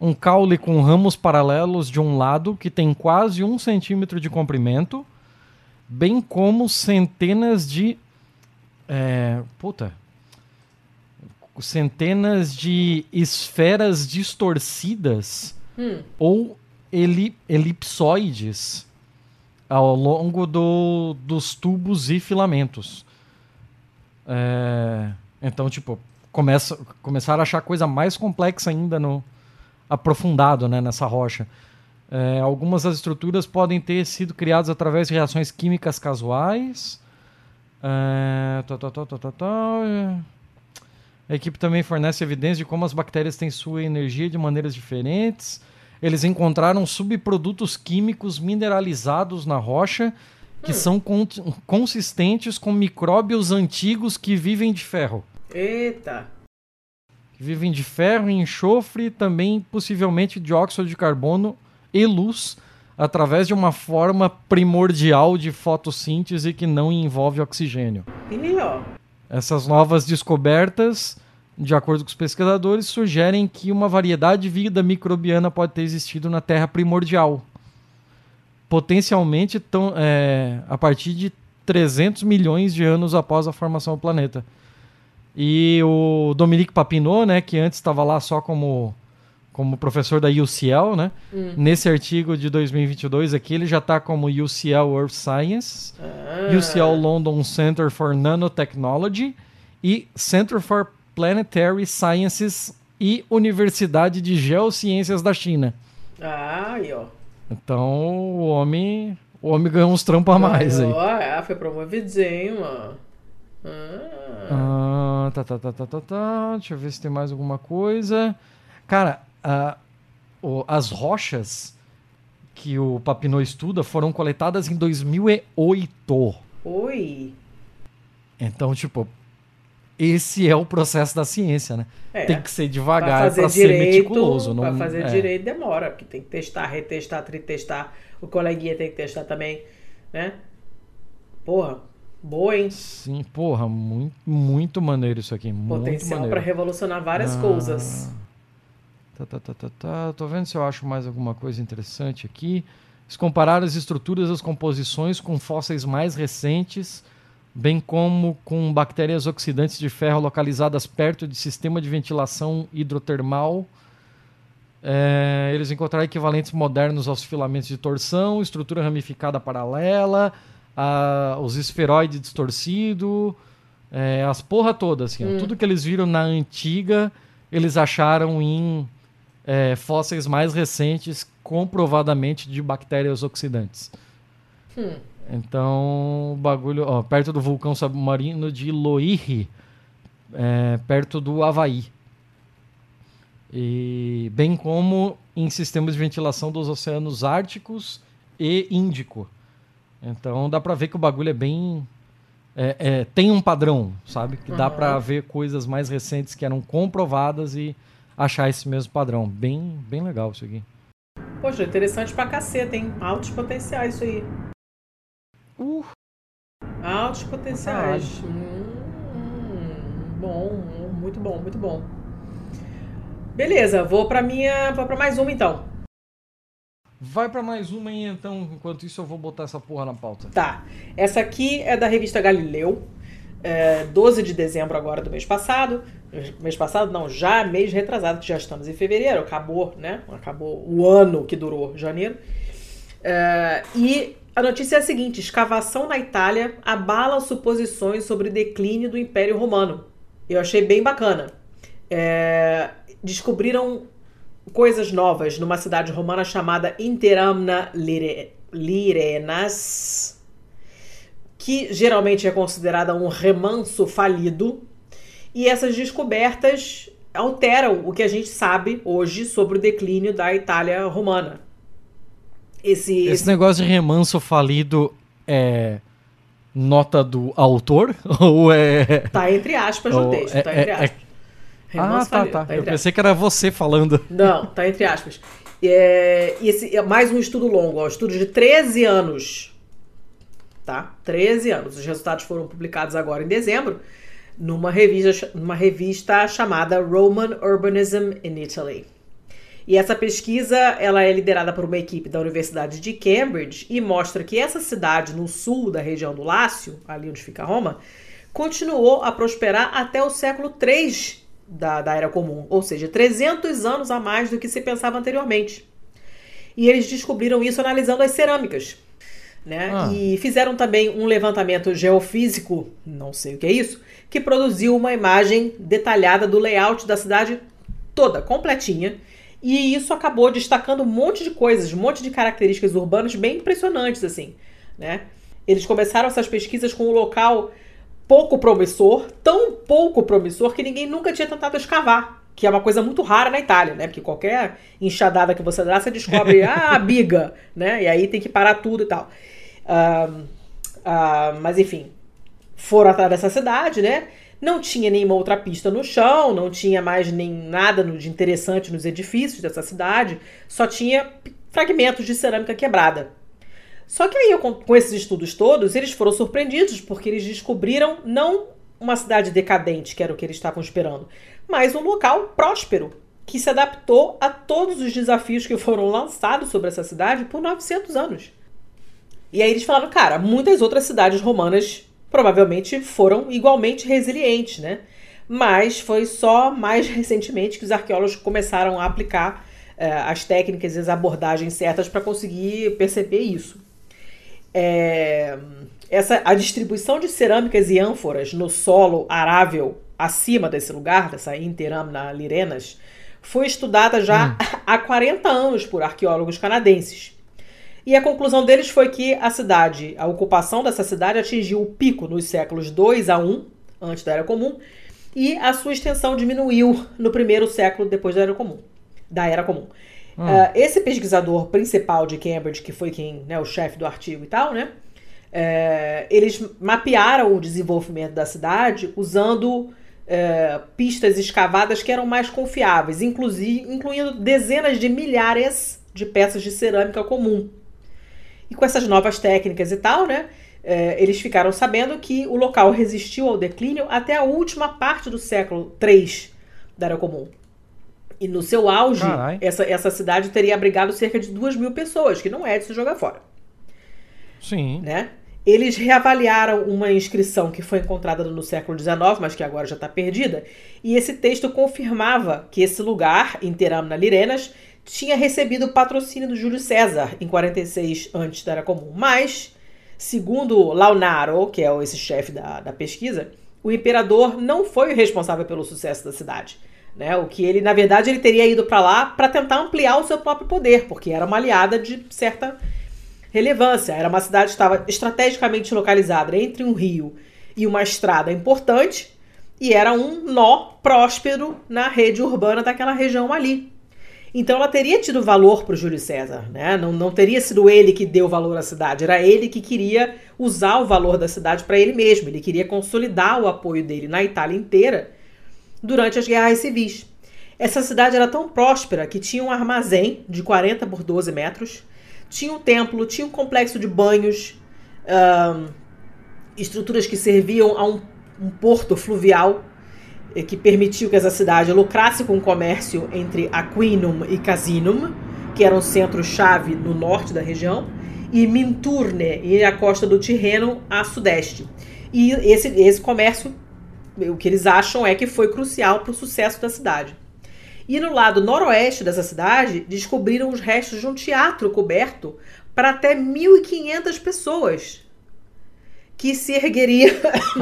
Speaker 1: um caule com ramos paralelos de um lado que tem quase um centímetro de comprimento, bem como centenas de. É, puta. Centenas de esferas distorcidas hum. ou eli, elipsoides ao longo do, dos tubos e filamentos. É, então, tipo, começa, começaram a achar coisa mais complexa ainda no aprofundado né, nessa rocha. É, algumas das estruturas podem ter sido criadas através de reações químicas casuais. É, tá, tá, tá, a equipe também fornece evidências de como as bactérias têm sua energia de maneiras diferentes. Eles encontraram subprodutos químicos mineralizados na rocha que hum. são con consistentes com micróbios antigos que vivem de ferro.
Speaker 2: Eita!
Speaker 1: Vivem de ferro, enxofre, também possivelmente dióxido de carbono e luz, através de uma forma primordial de fotossíntese que não envolve oxigênio.
Speaker 2: E, ó.
Speaker 1: Essas novas descobertas, de acordo com os pesquisadores, sugerem que uma variedade de vida microbiana pode ter existido na Terra primordial. Potencialmente tão, é, a partir de 300 milhões de anos após a formação do planeta. E o Dominique Papineau, né, que antes estava lá só como, como professor da UCL, né? Hum. Nesse artigo de 2022 aqui, ele já está como UCL Earth Science, ah. UCL London Center for Nanotechnology e Center for Planetary Sciences e Universidade de Geociências da China.
Speaker 2: Ah, aí, ó.
Speaker 1: Então, o homem, o homem ganhou uns trampos a mais aí.
Speaker 2: Ah, foi promovidinho, mano.
Speaker 1: Ah. ah, tá, tá, tá, tá, tá, tá. Deixa eu ver se tem mais alguma coisa. Cara, o, as rochas que o Papineau estuda foram coletadas em 2008.
Speaker 2: Oi.
Speaker 1: Então, tipo, esse é o processo da ciência, né? É, tem que ser devagar para ser meticuloso.
Speaker 2: Para fazer é. direito demora, porque tem que testar, retestar, tritestar. O coleguinha tem que testar também, né? Porra, Boa, hein?
Speaker 1: Sim, porra, muito, muito maneiro isso aqui.
Speaker 2: Potencial para revolucionar várias ah, coisas.
Speaker 1: Tá, tá, tá, tá, tá. Tô vendo se eu acho mais alguma coisa interessante aqui. Se comparar as estruturas das composições com fósseis mais recentes, bem como com bactérias oxidantes de ferro localizadas perto de sistema de ventilação hidrotermal. É, eles encontraram equivalentes modernos aos filamentos de torção, estrutura ramificada paralela, a, os esferoides distorcidos, é, as porra todas, assim, hum. tudo que eles viram na antiga, eles acharam em é, fósseis mais recentes, comprovadamente de bactérias oxidantes. Hum. Então, o bagulho, ó, perto do vulcão submarino de Loihi, é, perto do Havaí. E, bem como em sistemas de ventilação dos oceanos Árticos e Índico. Então dá pra ver que o bagulho é bem. É, é, tem um padrão, sabe? Que dá pra ver coisas mais recentes que eram comprovadas e achar esse mesmo padrão. Bem, bem legal isso aqui.
Speaker 2: Poxa, interessante pra caceta, hein? Altos potenciais isso aí. Uh. Altos potenciais. Hum, bom, muito bom, muito bom. Beleza, vou pra minha. Vou pra mais uma então.
Speaker 1: Vai para mais uma aí, então. Enquanto isso, eu vou botar essa porra na pauta.
Speaker 2: Tá. Essa aqui é da revista Galileu. É, 12 de dezembro agora do mês passado. Mês passado, não, já mês retrasado, que já estamos em fevereiro. Acabou, né? Acabou o ano que durou janeiro. É, e a notícia é a seguinte: escavação na Itália abala suposições sobre declínio do Império Romano. Eu achei bem bacana. É, descobriram coisas novas numa cidade romana chamada Interamna Lire, Lirenas, que geralmente é considerada um remanso falido. E essas descobertas alteram o que a gente sabe hoje sobre o declínio da Itália romana.
Speaker 1: Esse, esse, esse... negócio de remanso falido é nota do autor? Ou é.
Speaker 2: Tá entre aspas no texto. É, tá entre aspas. É, é
Speaker 1: ah, tá, tá. tá eu pensei que era você falando.
Speaker 2: Não, tá entre aspas. É, e esse é mais um estudo longo, ó, um estudo de 13 anos. Tá? 13 anos. Os resultados foram publicados agora em dezembro numa revista, numa revista chamada Roman Urbanism in Italy. E essa pesquisa ela é liderada por uma equipe da Universidade de Cambridge e mostra que essa cidade no sul da região do Lácio, ali onde fica Roma, continuou a prosperar até o século III da, da Era Comum, ou seja, 300 anos a mais do que se pensava anteriormente. E eles descobriram isso analisando as cerâmicas. Né? Ah. E fizeram também um levantamento geofísico, não sei o que é isso, que produziu uma imagem detalhada do layout da cidade toda, completinha. E isso acabou destacando um monte de coisas, um monte de características urbanas bem impressionantes, assim, né? Eles começaram essas pesquisas com um local pouco promissor, tão pouco promissor que ninguém nunca tinha tentado escavar, que é uma coisa muito rara na Itália, né? Porque qualquer enxadada que você dá, você descobre ah, a biga, né? E aí tem que parar tudo e tal. Uh, uh, mas enfim, foram atrás dessa cidade, né? Não tinha nenhuma outra pista no chão, não tinha mais nem nada de interessante nos edifícios dessa cidade, só tinha fragmentos de cerâmica quebrada. Só que aí, com esses estudos todos, eles foram surpreendidos porque eles descobriram não uma cidade decadente, que era o que eles estavam esperando, mas um local próspero, que se adaptou a todos os desafios que foram lançados sobre essa cidade por 900 anos. E aí eles falaram, cara, muitas outras cidades romanas provavelmente foram igualmente resilientes, né? Mas foi só mais recentemente que os arqueólogos começaram a aplicar eh, as técnicas e as abordagens certas para conseguir perceber isso. É, essa, a distribuição de cerâmicas e ânforas no solo arável acima desse lugar, dessa Interamna Lirenas, foi estudada já hum. há 40 anos por arqueólogos canadenses. E a conclusão deles foi que a cidade, a ocupação dessa cidade atingiu o pico nos séculos 2 a 1, antes da Era Comum, e a sua extensão diminuiu no primeiro século depois da Era Comum. Da Era Comum. Hum. Uh, esse pesquisador principal de Cambridge, que foi quem, né, o chefe do artigo e tal, né? É, eles mapearam o desenvolvimento da cidade usando é, pistas escavadas que eram mais confiáveis, inclusive incluindo dezenas de milhares de peças de cerâmica comum. E com essas novas técnicas e tal, né? É, eles ficaram sabendo que o local resistiu ao declínio até a última parte do século III da Era Comum. E no seu auge, essa, essa cidade teria abrigado cerca de duas mil pessoas, que não é de se jogar fora.
Speaker 1: Sim.
Speaker 2: Né? Eles reavaliaram uma inscrição que foi encontrada no século XIX, mas que agora já está perdida, e esse texto confirmava que esse lugar, em Teramna Lirenas, tinha recebido o patrocínio do Júlio César em 46 antes da Era Comum. Mas, segundo Launaro, que é esse chefe da, da pesquisa, o imperador não foi o responsável pelo sucesso da cidade. Né? O que ele, na verdade, ele teria ido para lá para tentar ampliar o seu próprio poder, porque era uma aliada de certa relevância. Era uma cidade que estava estrategicamente localizada entre um rio e uma estrada importante e era um nó próspero na rede urbana daquela região ali. Então ela teria tido valor para o Júlio César, né? Não, não teria sido ele que deu valor à cidade, era ele que queria usar o valor da cidade para ele mesmo. Ele queria consolidar o apoio dele na Itália inteira durante as guerras civis. Essa cidade era tão próspera que tinha um armazém de 40 por 12 metros, tinha um templo, tinha um complexo de banhos, um, estruturas que serviam a um, um porto fluvial que permitiu que essa cidade lucrasse com o comércio entre Aquinum e Casinum, que eram centros-chave no norte da região, e Minturne, e a costa do Tirreno a sudeste. E esse, esse comércio, o que eles acham é que foi crucial para o sucesso da cidade. E no lado noroeste dessa cidade, descobriram os restos de um teatro coberto para até 1.500 pessoas, que se ergueria,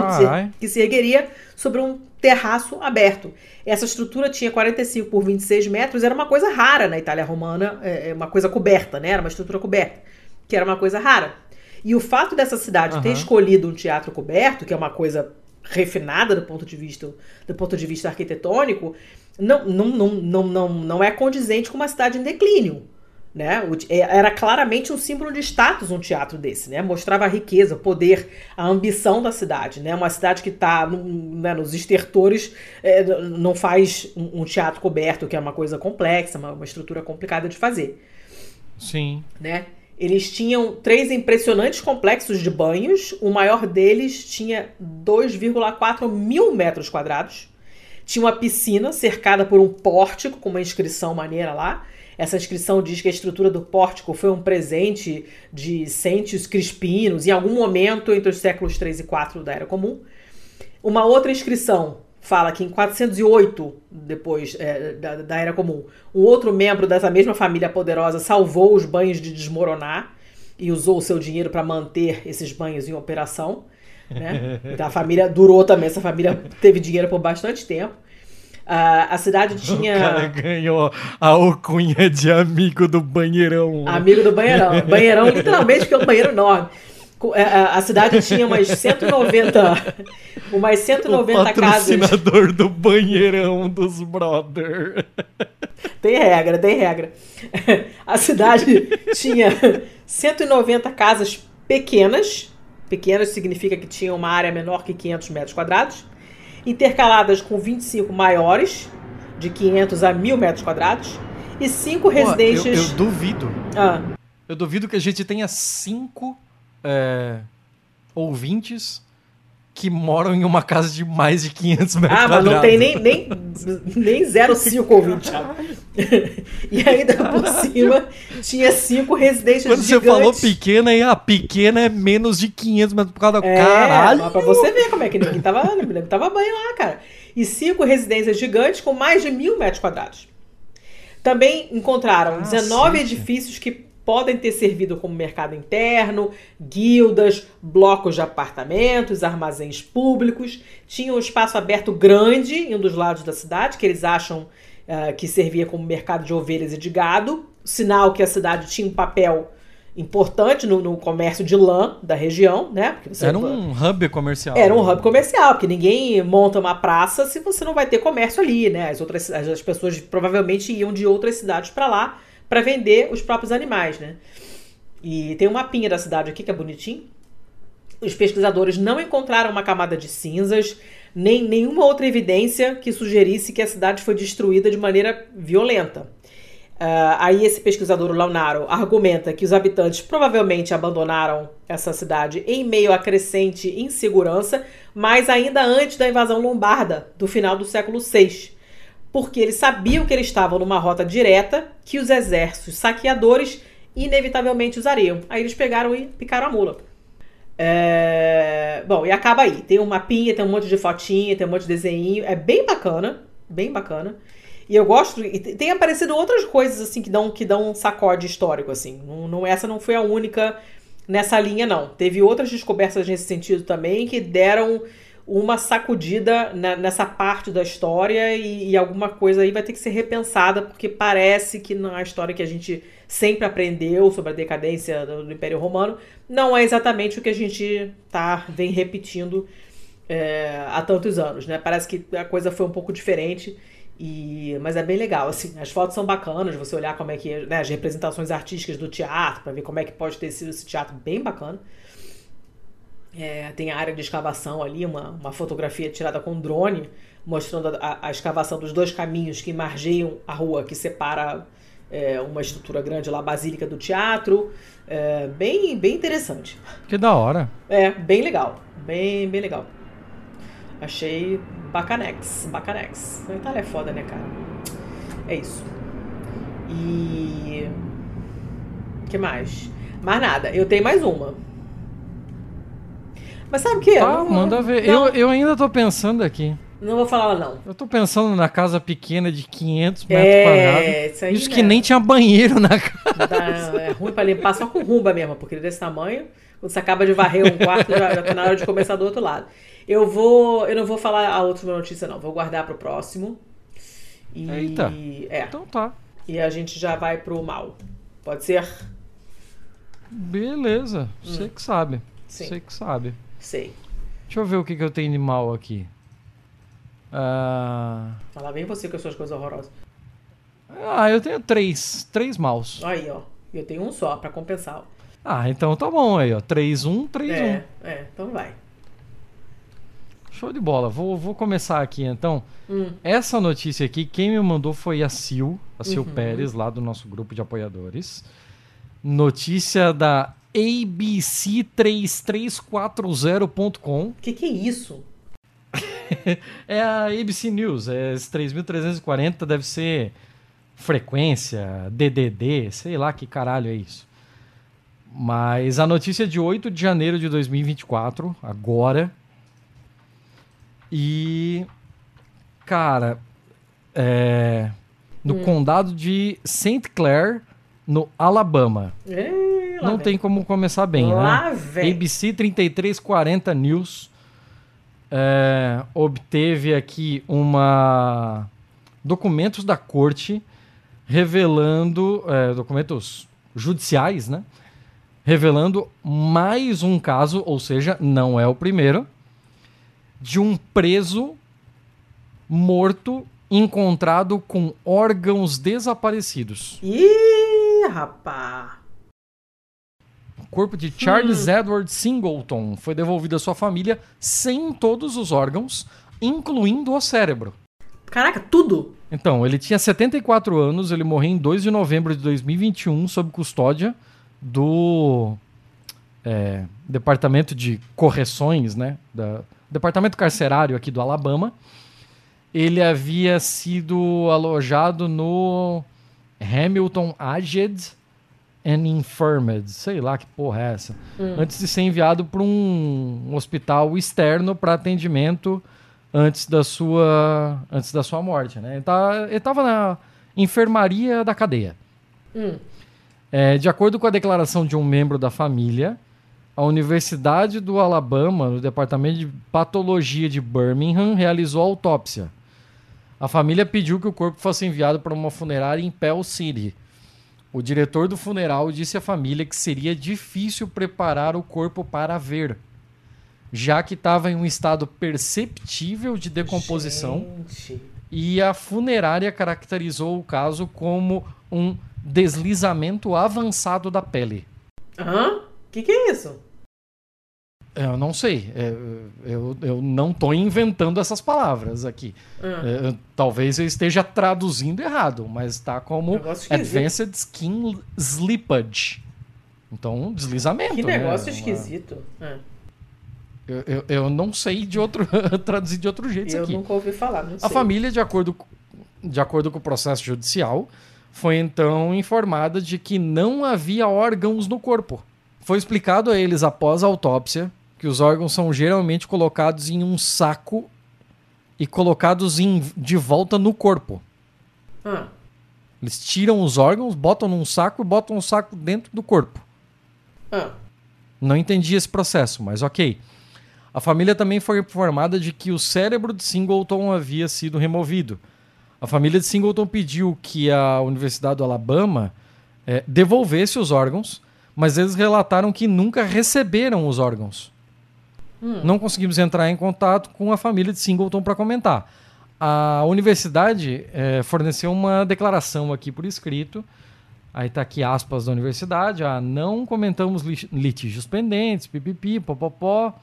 Speaker 2: que se ergueria sobre um terraço aberto. Essa estrutura tinha 45 por 26 metros, era uma coisa rara na Itália romana, é, é, uma coisa coberta, né? Era uma estrutura coberta, que era uma coisa rara. E o fato dessa cidade uhum. ter escolhido um teatro coberto, que é uma coisa refinada do ponto de vista do ponto de vista arquitetônico, não, não, não, não, não, não é condizente com uma cidade em declínio. Né? É, era claramente um símbolo de status um teatro desse, né? Mostrava a riqueza, o poder, a ambição da cidade, né? Uma cidade que está né, nos estertores é, não faz um, teatro coberto, que é uma coisa complexa, uma, uma estrutura complicada de fazer.
Speaker 1: Sim.
Speaker 2: Né? Eles tinham três impressionantes complexos de banhos. O maior deles tinha 2,4 mil metros quadrados. Tinha uma piscina cercada por um pórtico com uma inscrição maneira lá essa inscrição diz que a estrutura do pórtico foi um presente de Sentius Crispinos, em algum momento entre os séculos 3 e 4 da Era Comum. Uma outra inscrição fala que em 408, depois é, da, da Era Comum, um outro membro dessa mesma família poderosa salvou os banhos de desmoronar e usou o seu dinheiro para manter esses banhos em operação. Né? Então a família durou também, essa família teve dinheiro por bastante tempo. Uh, a cidade tinha.
Speaker 1: O cara ganhou a alcunha de amigo do banheirão.
Speaker 2: Amigo do banheirão. Banheirão, literalmente, porque é um banheiro enorme. É, a cidade tinha umas 190. Umas 190 o
Speaker 1: patrocinador
Speaker 2: casas.
Speaker 1: do banheirão dos brother.
Speaker 2: Tem regra, tem regra. A cidade tinha 190 casas pequenas. Pequenas significa que tinha uma área menor que 500 metros quadrados intercaladas com 25 maiores, de 500 a 1000 metros quadrados, e cinco residências.
Speaker 1: Eu, eu duvido.
Speaker 2: Ah.
Speaker 1: Eu duvido que a gente tenha cinco é, ouvintes que moram em uma casa de mais de 500 metros
Speaker 2: Ah, mas não tem nem, nem, nem 0,5 ouvintes. e ainda por cima tinha cinco residências
Speaker 1: Quando
Speaker 2: gigantes.
Speaker 1: você falou pequena, e a pequena é menos de 500 metros por causa do
Speaker 2: é,
Speaker 1: caralho.
Speaker 2: Mas pra você ver como é que ninguém tava, ninguém tava banho lá, cara. E cinco residências gigantes com mais de mil metros quadrados. Também encontraram
Speaker 1: Cacete.
Speaker 2: 19 edifícios que podem ter servido como mercado interno, guildas, blocos de apartamentos, armazéns públicos. Tinha um espaço aberto grande em um dos lados da cidade, que eles acham uh, que servia como mercado de ovelhas e de gado, sinal que a cidade tinha um papel importante no, no comércio de lã da região, né?
Speaker 1: era um hub comercial.
Speaker 2: Era um hub comercial, porque ninguém monta uma praça se você não vai ter comércio ali, né? As outras as pessoas provavelmente iam de outras cidades para lá para vender os próprios animais, né? E tem um mapinha da cidade aqui que é bonitinho. Os pesquisadores não encontraram uma camada de cinzas, nem nenhuma outra evidência que sugerisse que a cidade foi destruída de maneira violenta. Uh, aí esse pesquisador, o Launaro, argumenta que os habitantes provavelmente abandonaram essa cidade em meio à crescente insegurança, mas ainda antes da invasão lombarda do final do século VI porque eles sabiam que eles estavam numa rota direta que os exércitos saqueadores inevitavelmente usariam. Aí eles pegaram e picaram a mula. É... Bom, e acaba aí. Tem um mapinha, tem um monte de fotinha, tem um monte de desenho. É bem bacana, bem bacana. E eu gosto. E tem aparecido outras coisas assim que dão que dão um sacode histórico assim. Não, não essa não foi a única nessa linha não. Teve outras descobertas nesse sentido também que deram uma sacudida na, nessa parte da história e, e, alguma coisa aí vai ter que ser repensada, porque parece que na história que a gente sempre aprendeu sobre a decadência do, Império Romano não é exatamente o que a gente tá, vem repetindo é, há tantos anos, né? Parece que a coisa foi um pouco diferente. E, mas é bem legal, assim, as fotos são bacanas, você olhar como é que, né, as representações artísticas do teatro, para ver como é que pode ter sido esse teatro bem bacana. É, tem a área de escavação ali, uma, uma fotografia tirada com drone, mostrando a, a escavação dos dois caminhos que margeiam a rua que separa é, uma estrutura grande lá, a Basílica do Teatro. É, bem, bem interessante.
Speaker 1: Que da hora.
Speaker 2: É, bem legal. Bem, bem legal. Achei bacanex, bacanex. A Itália é foda, né, cara? É isso. E. que mais? Mais nada. Eu tenho mais uma. Mas sabe o que?
Speaker 1: Ah, manda ver. Eu, eu ainda tô pensando aqui.
Speaker 2: Não vou falar não.
Speaker 1: Eu tô pensando na casa pequena de 500 metros é, quadrados. Isso, aí isso que nem tinha banheiro na casa.
Speaker 2: Tá, é ruim pra limpar só com rumba mesmo, porque desse tamanho, quando você acaba de varrer um quarto, já, já tá na hora de começar do outro lado. Eu vou, eu não vou falar a outra notícia não, vou guardar pro próximo.
Speaker 1: E, Eita.
Speaker 2: É.
Speaker 1: Então tá.
Speaker 2: E a gente já vai pro mal. Pode ser?
Speaker 1: Beleza. Hum. Você que sabe. Você que sabe.
Speaker 2: Sei.
Speaker 1: Deixa eu ver o que, que eu tenho de mal aqui. Uh...
Speaker 2: Fala bem você com as suas coisas horrorosas.
Speaker 1: Ah, eu tenho três. Três maus.
Speaker 2: Aí, ó. Eu tenho um só pra compensar.
Speaker 1: Ah, então tá bom aí, ó. 3-1, 3-1.
Speaker 2: É, é, então vai.
Speaker 1: Show de bola. Vou, vou começar aqui então.
Speaker 2: Hum.
Speaker 1: Essa notícia aqui, quem me mandou foi a Sil, a Sil uhum. Pérez, lá do nosso grupo de apoiadores. Notícia da abc3340.com.
Speaker 2: O que, que é isso?
Speaker 1: é a ABC News, é 3340, deve ser frequência, DDD, sei lá que caralho é isso. Mas a notícia é de 8 de janeiro de 2024, agora. E Cara, é, no condado de St. Clair, no Alabama.
Speaker 2: Lá
Speaker 1: Não
Speaker 2: vem.
Speaker 1: tem como começar bem,
Speaker 2: Lá
Speaker 1: né?
Speaker 2: vem.
Speaker 1: ABC 3340 News é, obteve aqui uma documentos da corte revelando é, documentos judiciais, né? Revelando mais um caso, ou seja, não é o primeiro, de um preso morto encontrado com órgãos desaparecidos.
Speaker 2: Ih, rapá.
Speaker 1: O corpo de Charles Edward Singleton foi devolvido à sua família sem todos os órgãos, incluindo o cérebro.
Speaker 2: Caraca, tudo?
Speaker 1: Então, ele tinha 74 anos, ele morreu em 2 de novembro de 2021 sob custódia do é, Departamento de Correções, né? Da, Departamento Carcerário aqui do Alabama. Ele havia sido alojado no Hamilton Aged and Infirmed, sei lá que porra é essa, antes de ser enviado para um hospital externo para atendimento antes da sua antes da sua morte, né? Ele, tá, ele tava na enfermaria da cadeia.
Speaker 2: Hum.
Speaker 1: É, de acordo com a declaração de um membro da família, a Universidade do Alabama, no Departamento de Patologia de Birmingham, realizou a autópsia. A família pediu que o corpo fosse enviado para uma funerária em Pell City. O diretor do funeral disse à família que seria difícil preparar o corpo para ver, já que estava em um estado perceptível de decomposição
Speaker 2: Gente.
Speaker 1: e a funerária caracterizou o caso como um deslizamento avançado da pele.
Speaker 2: Hã? Que que é isso?
Speaker 1: Eu não sei, é, eu, eu não estou inventando essas palavras aqui.
Speaker 2: Hã?
Speaker 1: É, talvez eu esteja traduzindo errado, mas está como. Advanced Skin Slippage. Então, deslizamento.
Speaker 2: Que
Speaker 1: né?
Speaker 2: negócio
Speaker 1: Uma-
Speaker 2: esquisito. Hã.
Speaker 1: Eu, eu, eu não sei de outro traduzir de outro jeito isso
Speaker 2: Eu
Speaker 1: aqui.
Speaker 2: nunca ouvi falar, não sei.
Speaker 1: A família, de acordo, co- de acordo com o processo judicial, foi então informada de que não havia órgãos no corpo. Foi explicado a eles após a autópsia que os órgãos são geralmente colocados em um saco e colocados em- de volta no corpo.
Speaker 2: Hã.
Speaker 1: Eles tiram os órgãos, botam num saco e botam o saco dentro do corpo.
Speaker 2: Hã.
Speaker 1: Não entendi esse processo, mas ok. A família também foi informada de que o cérebro de Singleton havia sido removido. A família de Singleton pediu que a Universidade do Alabama eh, devolvesse os órgãos, mas eles relataram que nunca receberam os órgãos. Não conseguimos entrar em contato com a família de Singleton para comentar. A universidade eh, forneceu uma declaração aqui por escrito. Aí tá aqui aspas da universidade. Ah, não comentamos li- litígios pendentes, pipipi, popopó.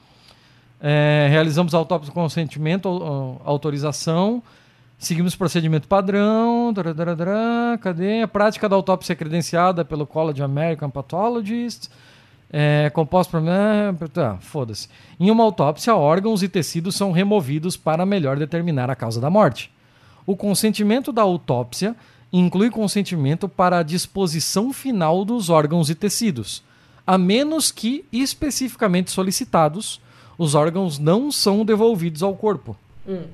Speaker 1: É, realizamos autópsia com consentimento, au- autorização. Seguimos procedimento padrão. Cadê? A prática da autópsia é credenciada pelo College of American Pathologists. É, composto por. Tá, foda-se. Em uma autópsia, órgãos e tecidos são removidos para melhor determinar a causa da morte. O consentimento da autópsia inclui consentimento para a disposição final dos órgãos e tecidos, a menos que especificamente solicitados, os órgãos não são devolvidos ao corpo.
Speaker 2: Hum.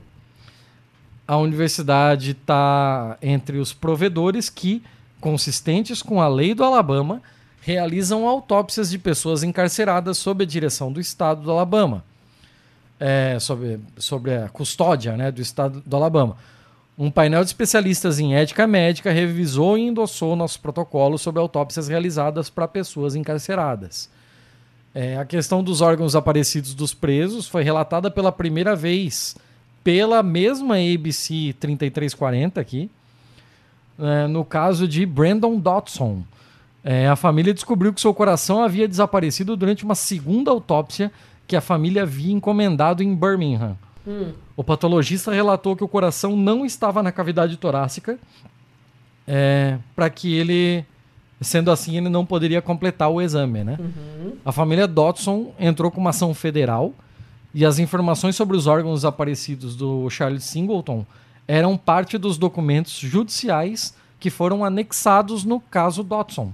Speaker 1: A universidade está entre os provedores que, consistentes com a lei do Alabama, realizam autópsias de pessoas encarceradas sob a direção do Estado do Alabama, é, sobre, sobre a custódia né, do Estado do Alabama. Um painel de especialistas em ética médica revisou e endossou nossos protocolos sobre autópsias realizadas para pessoas encarceradas. É, a questão dos órgãos aparecidos dos presos foi relatada pela primeira vez pela mesma ABC 3340 aqui, é, no caso de Brandon Dotson. É, a família descobriu que seu coração havia desaparecido durante uma segunda autópsia que a família havia encomendado em Birmingham.
Speaker 2: Hum.
Speaker 1: O patologista relatou que o coração não estava na cavidade torácica, é, para que ele, sendo assim, ele não poderia completar o exame, né? A família Dodson entrou com uma ação federal e as informações sobre os órgãos desaparecidos do Charles Singleton eram parte dos documentos judiciais que foram anexados no caso Dodson.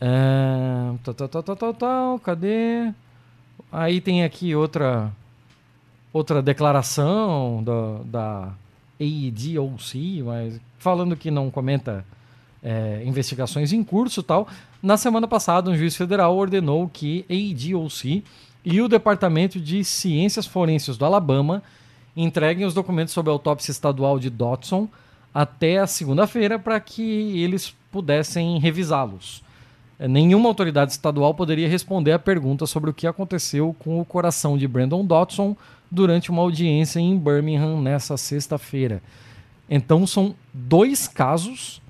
Speaker 1: É, tal, tal, tal, tal, tal, tal, cadê? Aí tem aqui outra outra declaração do, da AEDOC, mas falando que não comenta é, investigações em curso tal. Na semana passada, um juiz federal ordenou que a AEDOC e o Departamento de Ciências Forenses do Alabama entreguem os documentos sobre a autópsia estadual de Dodson até a segunda-feira para que eles pudessem revisá-los. Nenhuma autoridade estadual poderia responder a pergunta sobre o que aconteceu com o coração de Brandon Dodson durante uma audiência em Birmingham nessa sexta-feira. Então são dois casos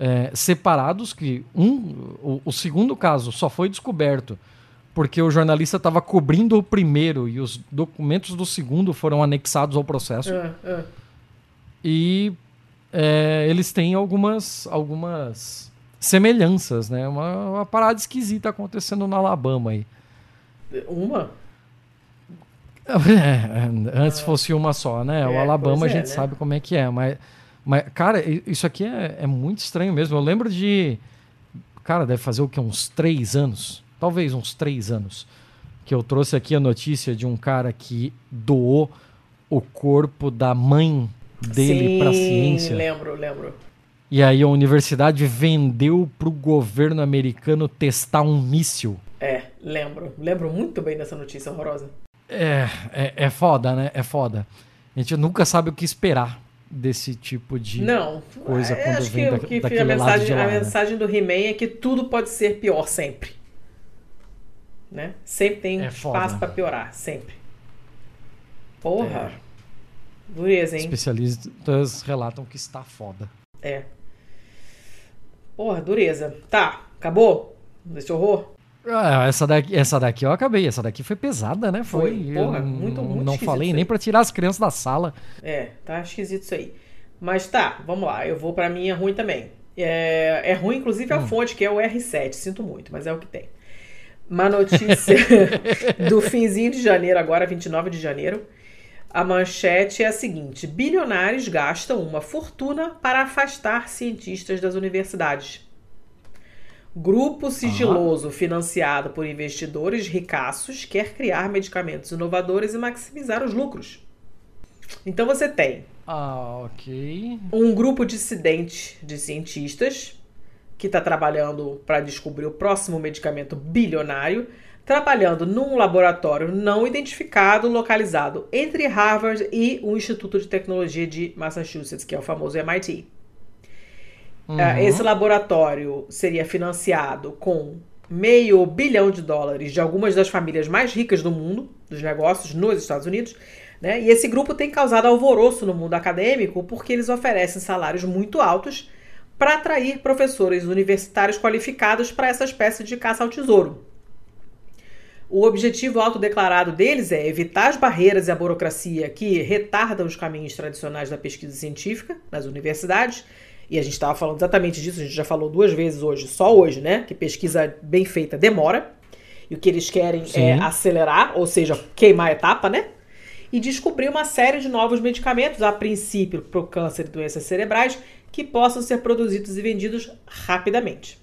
Speaker 1: é, separados que um, o, o segundo caso só foi descoberto porque o jornalista estava cobrindo o primeiro e os documentos do segundo foram anexados ao processo. É, é. E é, eles têm algumas, algumas semelhanças, né? Uma, uma, parada esquisita acontecendo no Alabama aí.
Speaker 2: Uma?
Speaker 1: É, antes fosse uma só, né? o é, Alabama a é, gente né? sabe como é que é, mas, mas cara, isso aqui é, é muito estranho mesmo. Eu lembro de. Cara, deve fazer o que? Uns três anos talvez uns três anos, que eu trouxe aqui a notícia de um cara que doou o corpo da mãe dele para a ciência.
Speaker 2: Lembro, lembro.
Speaker 1: E aí a universidade vendeu para o governo americano testar um míssil.
Speaker 2: É, lembro. Lembro muito bem dessa notícia horrorosa.
Speaker 1: É, é, é foda, né? É foda. A gente nunca sabe o que esperar desse tipo de
Speaker 2: Não,
Speaker 1: coisa
Speaker 2: quando acho vem que, da, que a mensagem, lá, a né? mensagem do He-Man é que tudo pode ser pior sempre né? Sempre tem é espaço para piorar, sempre. Porra. É. Dureza, hein?
Speaker 1: Especialistas relatam que está foda.
Speaker 2: É. Porra, dureza. Tá, acabou? Desse horror?
Speaker 1: Ah, essa daqui, essa daqui eu acabei. Essa daqui foi pesada, né? Foi.
Speaker 2: foi. Porra, muito, muito
Speaker 1: Não falei nem para tirar as crianças da sala.
Speaker 2: É, tá esquisito isso aí. Mas tá, vamos lá. Eu vou pra minha ruim também. É, é ruim, inclusive, a hum. fonte, que é o R7. Sinto muito, mas é o que tem. Uma notícia do finzinho de janeiro, agora 29 de janeiro. A manchete é a seguinte: bilionários gastam uma fortuna para afastar cientistas das universidades. Grupo sigiloso financiado por investidores ricaços quer criar medicamentos inovadores e maximizar os lucros. Então você tem
Speaker 1: ah, ok.
Speaker 2: um grupo dissidente de cientistas que está trabalhando para descobrir o próximo medicamento bilionário, trabalhando num laboratório não identificado localizado entre Harvard e o Instituto de Tecnologia de Massachusetts, que é o famoso MIT. Uhum. Ah, esse laboratório seria financiado com meio bilhão de dólares de algumas das famílias mais ricas do mundo, dos negócios nos Estados Unidos. Né? E esse grupo tem causado alvoroço no mundo acadêmico porque eles oferecem salários muito altos para atrair professores universitários qualificados para essa espécie de caça ao tesouro. O objetivo autodeclarado deles é evitar as barreiras e a burocracia que retardam os caminhos tradicionais da pesquisa científica nas universidades. E a gente estava falando exatamente disso, a gente já falou duas vezes hoje, só hoje, né? Que pesquisa bem feita demora. E o que eles querem é Sim. é acelerar, ou seja, queimar a etapa, né? E descobrir uma série de novos medicamentos, a princípio para o câncer e doenças cerebrais, que possam ser produzidos e vendidos rapidamente.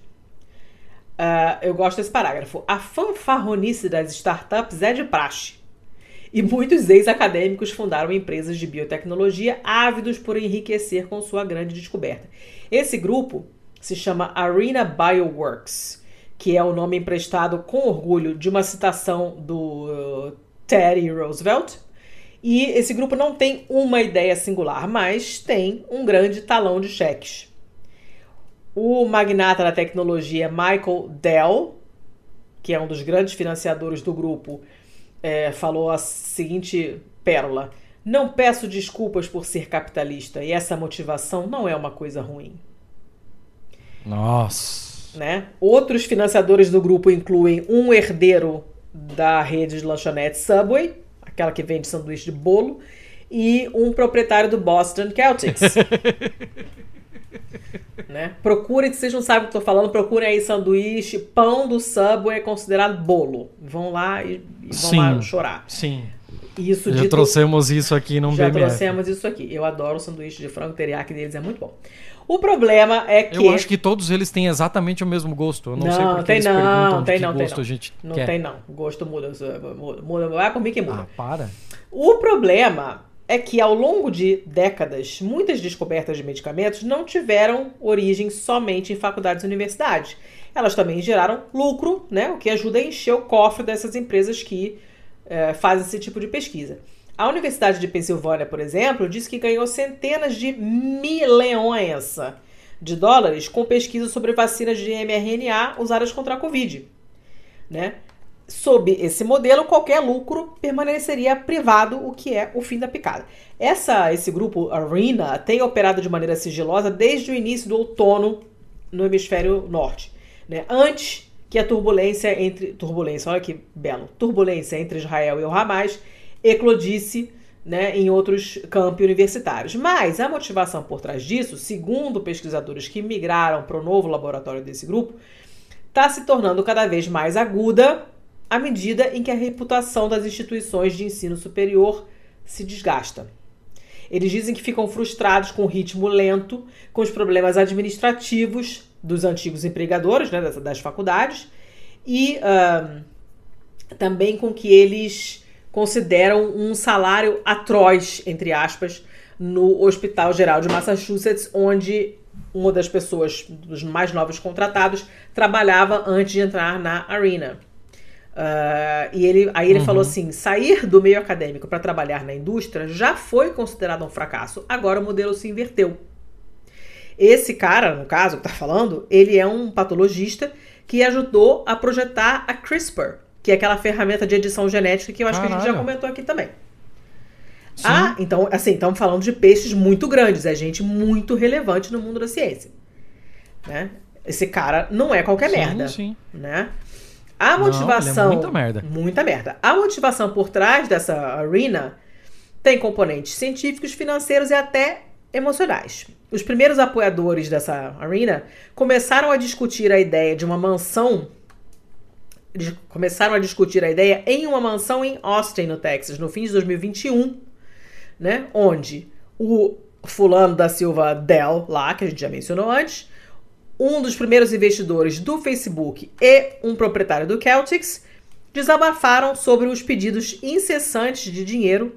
Speaker 2: Uh, eu gosto desse parágrafo. A fanfarronice das startups é de praxe. E muitos ex-acadêmicos fundaram empresas de biotecnologia ávidos por enriquecer com sua grande descoberta. Esse grupo se chama Arena Bioworks, que é o nome emprestado com orgulho de uma citação do uh, Teddy Roosevelt, e esse grupo não tem uma ideia singular, mas tem um grande talão de cheques. O magnata da tecnologia Michael Dell, que é um dos grandes financiadores do grupo, é, falou a seguinte pérola: Não peço desculpas por ser capitalista e essa motivação não é uma coisa ruim.
Speaker 1: Nossa.
Speaker 2: Né? Outros financiadores do grupo incluem um herdeiro da rede de lanchonete Subway, aquela que vende sanduíche de bolo, e um proprietário do Boston Celtics. né? Procurem, se vocês não sabem o que eu tô falando, procurem aí sanduíche, pão do Subway é considerado bolo. Vão lá e, e vão sim, lá chorar.
Speaker 1: Sim.
Speaker 2: Isso
Speaker 1: Já
Speaker 2: dito-
Speaker 1: trouxemos isso aqui num
Speaker 2: Já
Speaker 1: BMF.
Speaker 2: trouxemos isso aqui. Eu adoro o sanduíche de frango teriyaki deles, é muito bom. O problema é que.
Speaker 1: Eu acho que todos eles têm exatamente o mesmo gosto. Eu não, sei
Speaker 2: Não,
Speaker 1: porque
Speaker 2: tem
Speaker 1: eles
Speaker 2: não, tem não, tem
Speaker 1: gosto
Speaker 2: não.
Speaker 1: a gente
Speaker 2: Não
Speaker 1: quer.
Speaker 2: tem, não. O gosto muda. Muda, muda. Vai mim que muda.
Speaker 1: Ah, para.
Speaker 2: O problema é que ao longo de décadas, muitas descobertas de medicamentos não tiveram origem somente em faculdades e universidades. Elas também geraram lucro, né, o que ajuda a encher o cofre dessas empresas que eh, fazem esse tipo de pesquisa. A Universidade de Pensilvânia, por exemplo, disse que ganhou centenas de milhões de dólares com pesquisa sobre vacinas de mRNA usadas contra a Covid. Né? Sob esse modelo, qualquer lucro permaneceria privado, o que é o fim da picada. Essa, esse grupo Arena tem operado de maneira sigilosa desde o início do outono no hemisfério norte, né? Antes que a turbulência entre turbulência, olha que belo, turbulência entre Israel e o Hamas eclodisse, né, em outros campi universitários. Mas a motivação por trás disso, segundo pesquisadores que migraram para o novo laboratório desse grupo, está se tornando cada vez mais aguda à medida em que a reputação das instituições de ensino superior se desgasta. Eles dizem que ficam frustrados com o ritmo lento, com os problemas administrativos dos antigos empregadores né, das, das faculdades e ah, também com que eles consideram um salário atroz, entre aspas, no Hospital Geral de Massachusetts, onde uma das pessoas, dos mais novos contratados, trabalhava antes de entrar na Arena. Uh, e ele, aí ele falou assim: sair do meio acadêmico para trabalhar na indústria já foi considerado um fracasso, agora o modelo se inverteu. Esse cara, no caso, que tá falando, ele é um patologista que ajudou a projetar a CRISPR, que é aquela ferramenta de edição genética que eu acho que a gente já
Speaker 1: Caralho.
Speaker 2: comentou aqui também.
Speaker 1: Sim.
Speaker 2: Ah, então, assim, estamos falando de peixes muito grandes, é gente muito relevante no mundo da ciência. Né? Esse cara não é qualquer
Speaker 1: sim,
Speaker 2: merda,
Speaker 1: sim.
Speaker 2: né? A
Speaker 1: Não,
Speaker 2: motivação.
Speaker 1: é muita merda.
Speaker 2: Muita merda. A motivação por trás dessa arena tem componentes científicos, financeiros e até emocionais. Os primeiros apoiadores dessa arena começaram a discutir a ideia de uma mansão. começaram a discutir a ideia em uma mansão em Austin, no Texas, no fim de 2021, né? Onde o fulano da Silva Dell, lá, que a gente já mencionou antes, um dos primeiros investidores do Facebook e um proprietário do Celtics desabafaram sobre os pedidos incessantes de dinheiro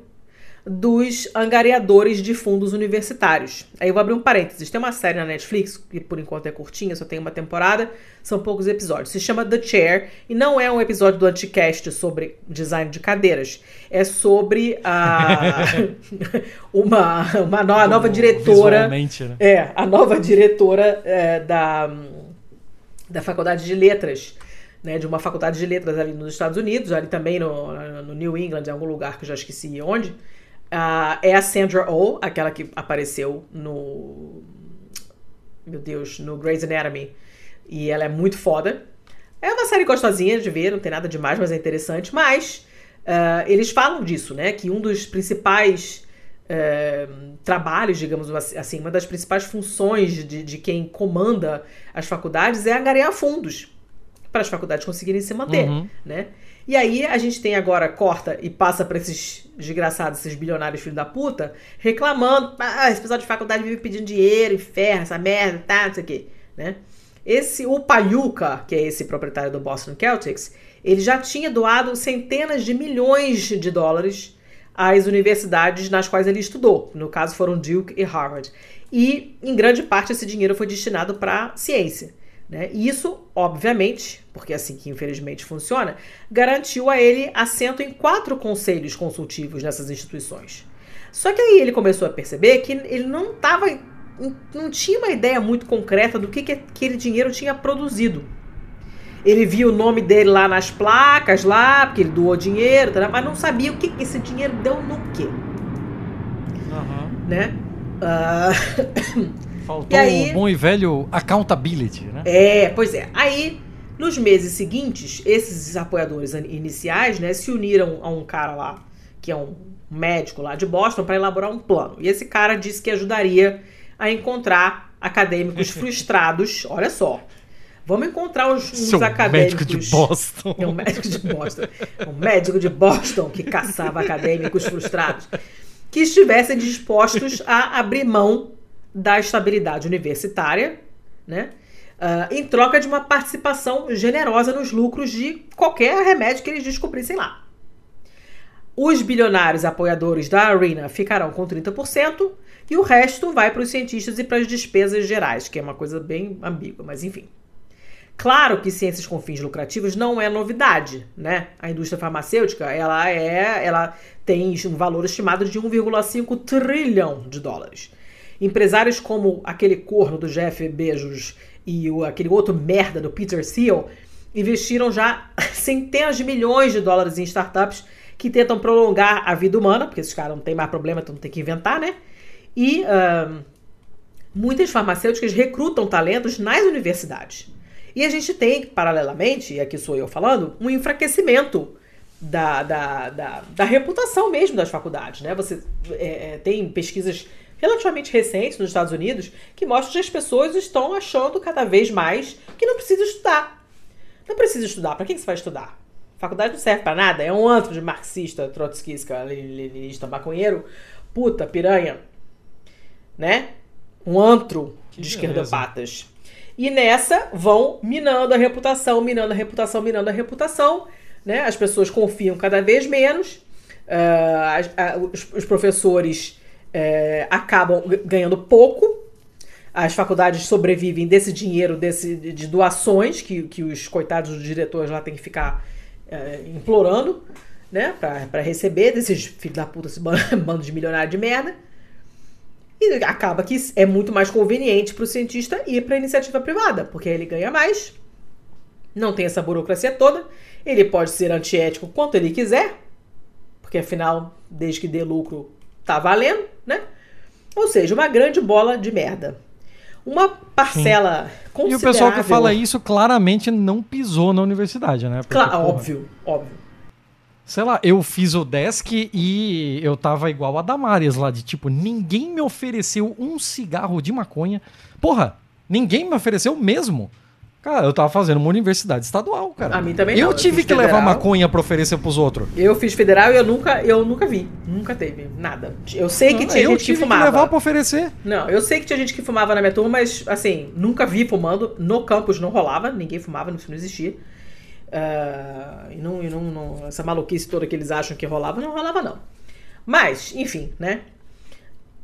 Speaker 2: dos angariadores de fundos universitários. Aí eu vou abrir um parênteses. Tem uma série na Netflix, que por enquanto é curtinha, só tem uma temporada, são poucos episódios. Se chama The Chair e não é um episódio do Anticast sobre design de cadeiras. É sobre a uma, uma no- a nova diretora
Speaker 1: né?
Speaker 2: é, a nova diretora é, da, da Faculdade de Letras, né, de uma faculdade de letras ali nos Estados Unidos, ali também no, no New England, em algum lugar que eu já esqueci onde, ah, é a Sandra Oh, aquela que apareceu no. Meu Deus, no Grey's Anatomy. E ela é muito foda. É uma série gostosinha de ver, não tem nada demais, mas é interessante. Mas ah, eles falam disso, né? Que um dos principais eh, trabalhos, digamos assim, uma das principais funções de, de quem comanda as faculdades é angariar fundos para as faculdades conseguirem se manter,
Speaker 1: Uhum.
Speaker 2: né? E aí a gente tem agora, corta e passa para esses desgraçados, esses bilionários filhos da puta, reclamando, ah, esse pessoal de faculdade vive pedindo dinheiro, inferno, essa merda, tá, não sei o quê, né? Esse, o Paluca, que é esse proprietário do Boston Celtics, ele já tinha doado centenas de milhões de dólares às universidades nas quais ele estudou. No caso, foram Duke e Harvard. E, em grande parte, esse dinheiro foi destinado para ciência. Né? E isso, obviamente, porque é assim que infelizmente funciona, garantiu a ele assento em quatro conselhos consultivos nessas instituições. Só que aí ele começou a perceber que ele não estava. não tinha uma ideia muito concreta do que, que aquele dinheiro tinha produzido. Ele via o nome dele lá nas placas, lá, porque ele doou dinheiro, tá, mas não sabia o que, esse dinheiro deu no quê,
Speaker 1: Aham.
Speaker 2: né? Ah,
Speaker 1: Faltou
Speaker 2: aí-
Speaker 1: o bom e velho accountability, né?
Speaker 2: É, pois é. Aí, nos meses seguintes, esses apoiadores iniciais, né, se uniram a um cara lá, que é um médico lá de Boston, para elaborar um plano. E esse cara disse que ajudaria a encontrar acadêmicos frustrados, olha só, Vamos encontrar uns, uns
Speaker 1: Seu
Speaker 2: acadêmicos.
Speaker 1: médico de Boston.
Speaker 2: É um médico de Boston. Um médico de Boston que caçava acadêmicos frustrados. Que estivessem dispostos a abrir mão da estabilidade universitária, né? Uh, em troca de uma participação generosa nos lucros de qualquer remédio que eles descobrissem lá. Os bilionários apoiadores da Arena ficarão com 30% e o resto vai para os cientistas e para as despesas gerais, que é uma coisa bem ambígua, mas enfim. Claro que ciências com fins lucrativos não é novidade, né? A indústria farmacêutica, ela é, ela tem um valor estimado de 1,5 trilhão de dólares. Empresários como aquele corno do Jeff Bezos e o, aquele outro merda do Peter Thiel investiram já centenas de milhões de dólares em startups que tentam prolongar a vida humana, porque esses caras não têm mais problema, então não tem que inventar, né? E uh, muitas farmacêuticas recrutam talentos nas universidades. E a gente tem, paralelamente, e aqui sou eu falando, um enfraquecimento da, da, da, da reputação mesmo das faculdades. Né? Você é, é tem pesquisas relativamente recentes nos Estados Unidos que mostram que as pessoas estão achando cada vez mais que não precisa estudar. Não precisa estudar. Para que você vai estudar? faculdade não serve para nada. É um antro de marxista, trotskista, leninista, maconheiro. Puta, piranha. Né? Um antro que de esquerdopatas. E nessa vão minando a reputação, minando a reputação, minando a reputação. Né? As pessoas confiam cada vez menos. Uh, uh, os, os, professores uh, acabam ganhando pouco. As faculdades sobrevivem desse dinheiro, desse, de doações que, que os coitados dos diretores lá têm que ficar é, implorando, né, para receber desses filhos da puta, esse bando de milionário de merda. E acaba que é muito mais conveniente para o cientista ir para a iniciativa privada, porque ele ganha mais, não tem essa burocracia toda, ele pode ser antiético quanto ele quiser, porque afinal, desde que dê lucro, tá valendo, né? Ou seja, uma grande bola de merda. Uma parcela Sim. considerável...
Speaker 1: E o pessoal que fala isso claramente não pisou na universidade, né?
Speaker 2: Porque, claro, porra, óbvio, óbvio.
Speaker 1: Sei lá, eu fiz o desk e eu tava igual a Damares lá, de tipo, ninguém me ofereceu um cigarro de maconha. Porra, ninguém me ofereceu mesmo. Cara, eu tava fazendo uma universidade estadual, cara.
Speaker 2: A mim também
Speaker 1: Eu
Speaker 2: não.
Speaker 1: tive
Speaker 2: eu
Speaker 1: que
Speaker 2: federal.
Speaker 1: levar maconha pra oferecer pros outros.
Speaker 2: Eu fiz federal e eu nunca, eu nunca vi. Nunca teve nada. Eu sei que
Speaker 1: não,
Speaker 2: tinha
Speaker 1: eu
Speaker 2: gente que fumava.
Speaker 1: Eu tive que levar pra oferecer.
Speaker 2: Não, eu sei que tinha gente que fumava na minha turma, mas, assim, nunca vi fumando. No campus não rolava, ninguém fumava, isso não existia. Uh, e não, e não, não, essa maluquice toda que eles acham que rolava, não rolava, não. Mas, enfim, né?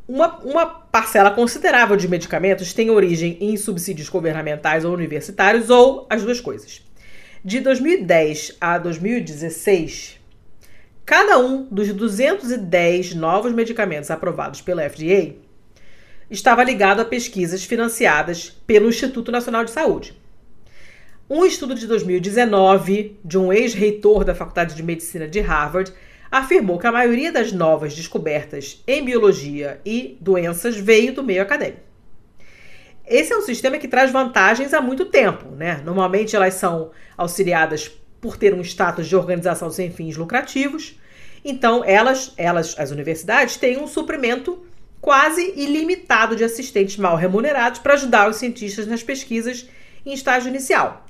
Speaker 2: Uma, uma parcela considerável de medicamentos tem origem em subsídios governamentais ou universitários, ou as duas coisas. De 2010 a 2016, cada um dos 210 novos medicamentos aprovados pela FDA estava ligado a pesquisas financiadas pelo Instituto Nacional de Saúde. Um estudo de 2019 de um ex-reitor da Faculdade de Medicina de Harvard afirmou que a maioria das novas descobertas em biologia e doenças veio do meio acadêmico. Esse é um sistema que traz vantagens há muito tempo, né? Normalmente elas são auxiliadas por ter um status de organização sem fins lucrativos. Então, elas, elas, as universidades, têm um suprimento quase ilimitado de assistentes mal remunerados para ajudar os cientistas nas pesquisas em estágio inicial.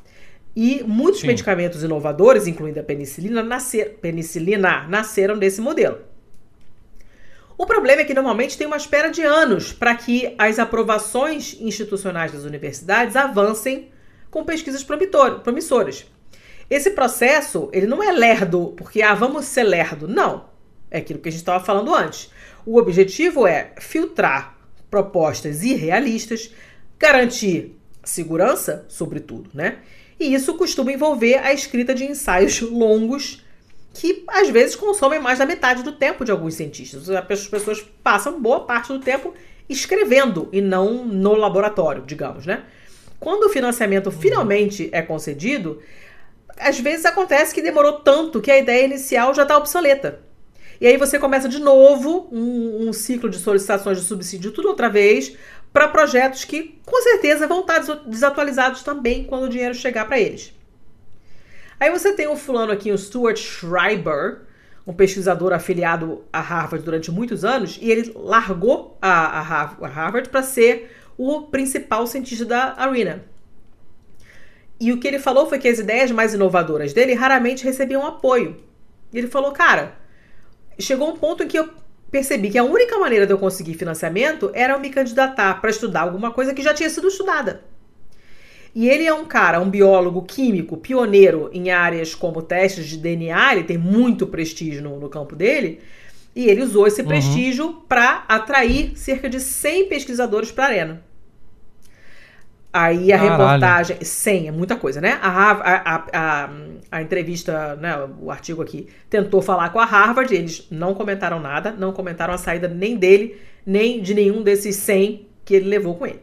Speaker 2: E muitos Sim. medicamentos inovadores, incluindo a penicilina, nascer, penicilina, nasceram desse modelo. O problema é que normalmente tem uma espera de anos para que as aprovações institucionais das universidades avancem com pesquisas promissoras. Esse processo, ele não é lerdo, porque ah, vamos ser lerdo. Não. É aquilo que a gente estava falando antes. O objetivo é filtrar propostas irrealistas, garantir segurança, sobretudo, né? E isso costuma envolver a escrita de ensaios longos que às vezes consomem mais da metade do tempo de alguns cientistas. As pessoas passam boa parte do tempo escrevendo e não no laboratório, digamos, né? Quando o financiamento finalmente é concedido, às vezes acontece que demorou tanto que a ideia inicial já está obsoleta. E aí você começa de novo um, um, ciclo de solicitações de subsídio, tudo outra vez, para projetos que com certeza vão estar desatualizados também quando o dinheiro chegar para eles. Aí você tem o fulano aqui, o Stuart Schreiber, um pesquisador afiliado a Harvard durante muitos anos, e ele largou a, a Harvard para ser o principal cientista da Arena. E o que ele falou foi que as ideias mais inovadoras dele raramente recebiam apoio. Ele falou, cara, chegou um ponto em que eu percebi que a única maneira de eu conseguir financiamento era eu me candidatar para estudar alguma coisa que já tinha sido estudada. E ele é um cara, um biólogo químico, pioneiro em áreas como testes de DNA, ele tem muito prestígio no, no campo dele, e ele usou esse uhum. prestígio para atrair cerca de 100 pesquisadores para a Arena. Aí a Caralho. reportagem. 100, é muita coisa, né? A, a, a, a, entrevista, né, o artigo aqui, tentou falar com a Harvard, eles não comentaram nada, não comentaram a saída nem dele, nem de nenhum desses 100 que ele levou com ele.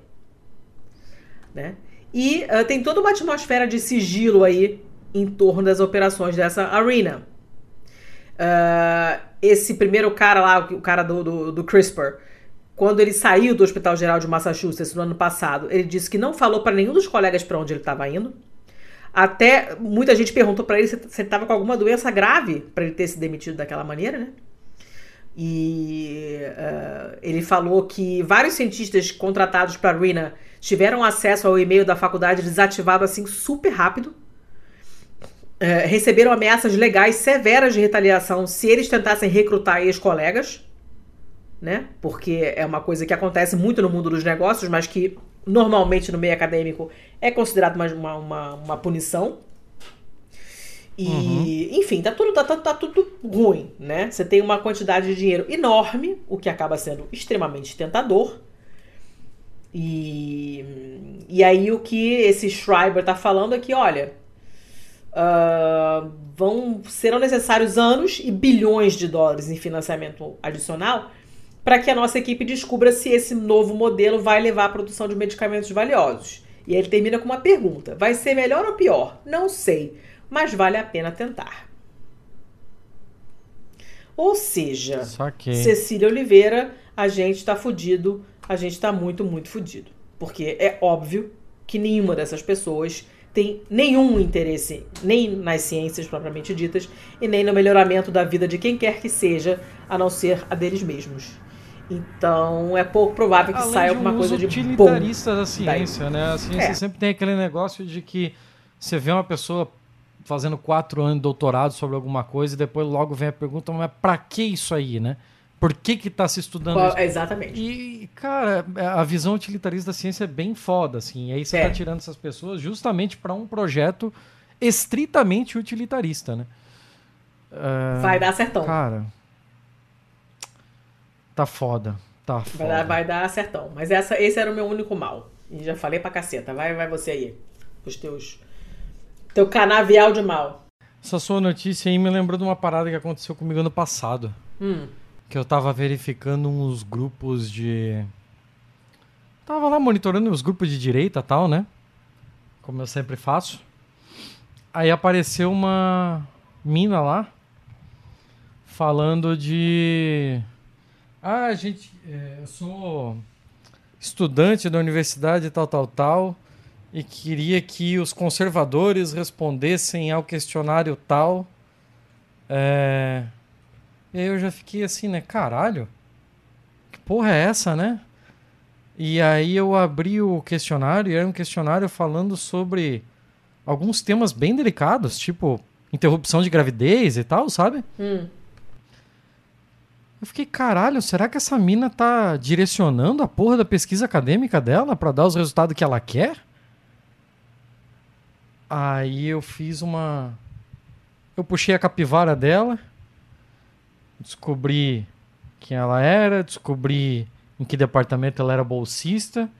Speaker 2: Né? E uh, tem toda uma atmosfera de sigilo aí em torno das operações dessa arena. Uh, esse primeiro cara lá, o cara do, do, do, CRISPR, quando ele saiu do Hospital Geral de Massachusetts no ano passado, ele disse que não falou para nenhum dos colegas para onde ele estava indo. Até muita gente perguntou para ele se, ele estava com alguma doença grave para ele ter se demitido daquela maneira, né? E uh, ele falou que vários cientistas contratados para Rina tiveram acesso ao e-mail da faculdade desativado assim super rápido. Uh, receberam ameaças legais severas de retaliação se eles tentassem recrutar ex-colegas, né? Porque é uma coisa que acontece muito no mundo dos negócios, mas que normalmente no meio acadêmico é considerado uma, uma, uma punição. E, uhum. enfim, tá tudo, tá, tá, tá, tudo ruim, né? Você tem uma quantidade de dinheiro enorme, o que acaba sendo extremamente tentador. E, e aí o que esse Schreiber tá falando é que, olha, uh, vão, serão necessários anos e bilhões de dólares em financiamento adicional para que a nossa equipe descubra se esse novo modelo vai levar à produção de medicamentos valiosos. E aí ele termina com uma pergunta: vai ser melhor ou pior? Não sei mas vale a pena tentar. Ou seja, Cecília Oliveira, a gente está fudido, a gente está muito, muito fudido. Porque é óbvio que nenhuma dessas pessoas tem nenhum interesse nem nas ciências propriamente ditas e nem no melhoramento da vida de quem quer que seja, a não ser a deles mesmos. Então é pouco provável que Além saia alguma um coisa de
Speaker 1: utilitarista da ciência, daí. né? A ciência é. sempre tem aquele negócio de que você vê uma pessoa fazendo quatro anos de doutorado sobre alguma coisa e depois logo vem a pergunta, mas para que isso aí, né? Por que que tá se estudando Qual, isso?
Speaker 2: Exatamente.
Speaker 1: E, cara, a visão utilitarista da ciência é bem foda, assim. E aí você tá é. tá tirando essas pessoas justamente para um projeto estritamente utilitarista, né?
Speaker 2: Uh, vai dar certão.
Speaker 1: Cara, tá foda. Tá
Speaker 2: vai foda. Dar, vai dar certão. Mas essa, esse era o meu único mal. E já falei pra caceta. Vai, vai você aí. Os teus teu canavial de mal.
Speaker 1: Essa sua notícia aí me lembrou de uma parada que aconteceu comigo ano passado.
Speaker 2: Hum.
Speaker 1: Que eu tava verificando uns grupos de. Tava lá monitorando os grupos de direita e tal, né? Como eu sempre faço. Aí apareceu uma mina lá falando de. Ah, gente, é, eu sou estudante da universidade tal, tal, tal e queria que os conservadores respondessem ao questionário tal. É... E aí eu já fiquei assim, né? Caralho, que porra é essa, né? E aí eu abri o questionário e era um questionário falando sobre alguns temas bem delicados, tipo interrupção de gravidez e tal, sabe?
Speaker 2: Hum.
Speaker 1: Eu fiquei, caralho, será que essa mina tá direcionando a porra da pesquisa acadêmica dela para dar os resultados que ela quer? Aí eu fiz uma. Eu puxei a capivara dela, descobri quem ela era, descobri em que departamento ela era bolsista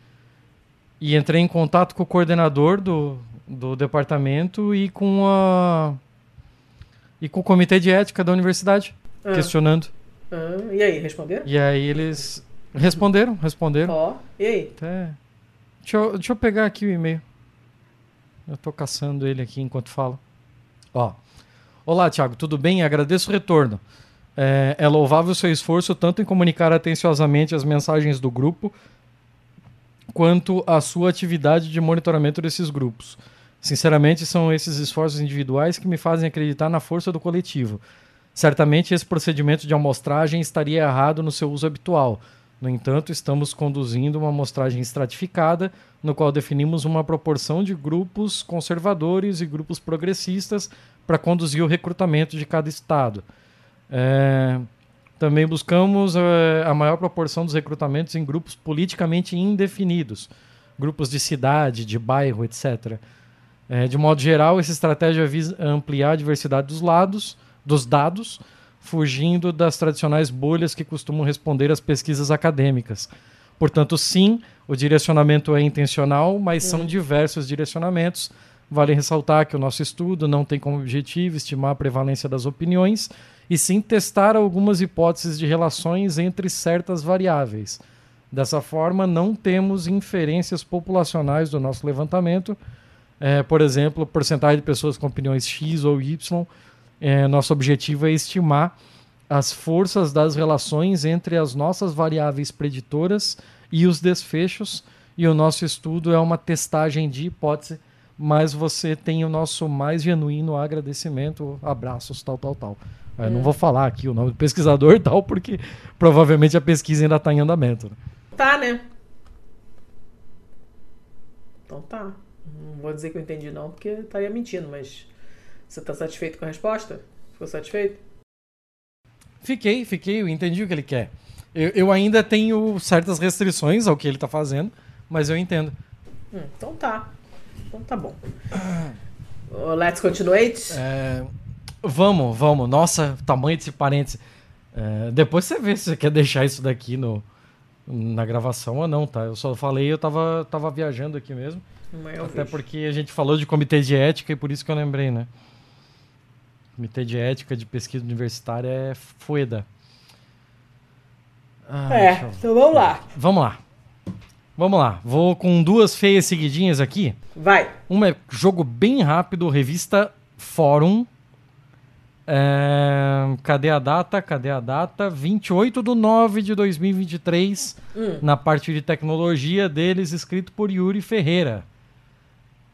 Speaker 1: e entrei em contato com o coordenador do, do departamento e com a e com o comitê de ética da universidade ah. questionando.
Speaker 2: Ah, e aí, responderam?
Speaker 1: E aí eles responderam, responderam.
Speaker 2: Ó, oh, e aí?
Speaker 1: Até... Deixa, eu, deixa eu pegar aqui o e-mail. Eu estou caçando ele aqui enquanto falo. Ó. Olá, Thiago, tudo bem? Agradeço o retorno. É, é louvável o seu esforço tanto em comunicar atenciosamente as mensagens do grupo, quanto a sua atividade de monitoramento desses grupos. Sinceramente, são esses esforços individuais que me fazem acreditar na força do coletivo. Certamente esse procedimento de amostragem estaria errado no seu uso habitual, No entanto, estamos conduzindo uma amostragem estratificada, no qual definimos uma proporção de grupos conservadores e grupos progressistas para conduzir o recrutamento de cada estado. É, também buscamos é, a maior proporção dos recrutamentos em grupos politicamente indefinidos, grupos de cidade, de bairro, etc. É, de modo geral, essa estratégia visa ampliar a diversidade dos lados, dos dados, fugindo das tradicionais bolhas que costumam responder às pesquisas acadêmicas. Portanto, sim, o direcionamento é intencional, mas são diversos direcionamentos. Vale ressaltar que o nosso estudo não tem como objetivo estimar a prevalência das opiniões, e sim testar algumas hipóteses de relações entre certas variáveis. Dessa forma, não temos inferências populacionais do nosso levantamento, é, por exemplo, porcentagem de pessoas com opiniões X ou Y. É, nosso objetivo é estimar as forças das relações entre as nossas variáveis preditoras e os desfechos, e o nosso estudo é uma testagem de hipótese, mas você tem o nosso mais genuíno agradecimento, abraços, tal, tal, tal. É. Não vou falar aqui o nome do pesquisador e tal, porque provavelmente a pesquisa ainda está em andamento. Né?
Speaker 2: Tá, né? Então tá. Não vou dizer que eu entendi não, porque estaria mentindo, mas você está satisfeito com a resposta? Ficou satisfeito?
Speaker 1: Fiquei, fiquei, eu entendi o que ele quer. Eu, eu ainda tenho certas restrições ao que ele está fazendo, mas eu entendo.
Speaker 2: Hum, então tá. Então tá bom. let's continue.
Speaker 1: É, Vamos, vamos. Nossa, tamanho desse parênteses. É, depois você vê se você quer deixar isso daqui no, na gravação ou não, tá? Eu só falei, eu tava, tava viajando aqui mesmo. Até porque a gente falou de comitê de ética e por isso que eu lembrei, né? Comitê de ética de pesquisa universitária é FUEDA.
Speaker 2: Ah, é, então vamos lá.
Speaker 1: Vamos lá. Vamos lá. Vou com duas feias seguidinhas aqui.
Speaker 2: Vai.
Speaker 1: Uma é jogo bem rápido, revista Fórum é, cadê a data? Cadê a data? 28 de 9 de 2023, hum. na parte de tecnologia deles, escrito por Yuri Ferreira.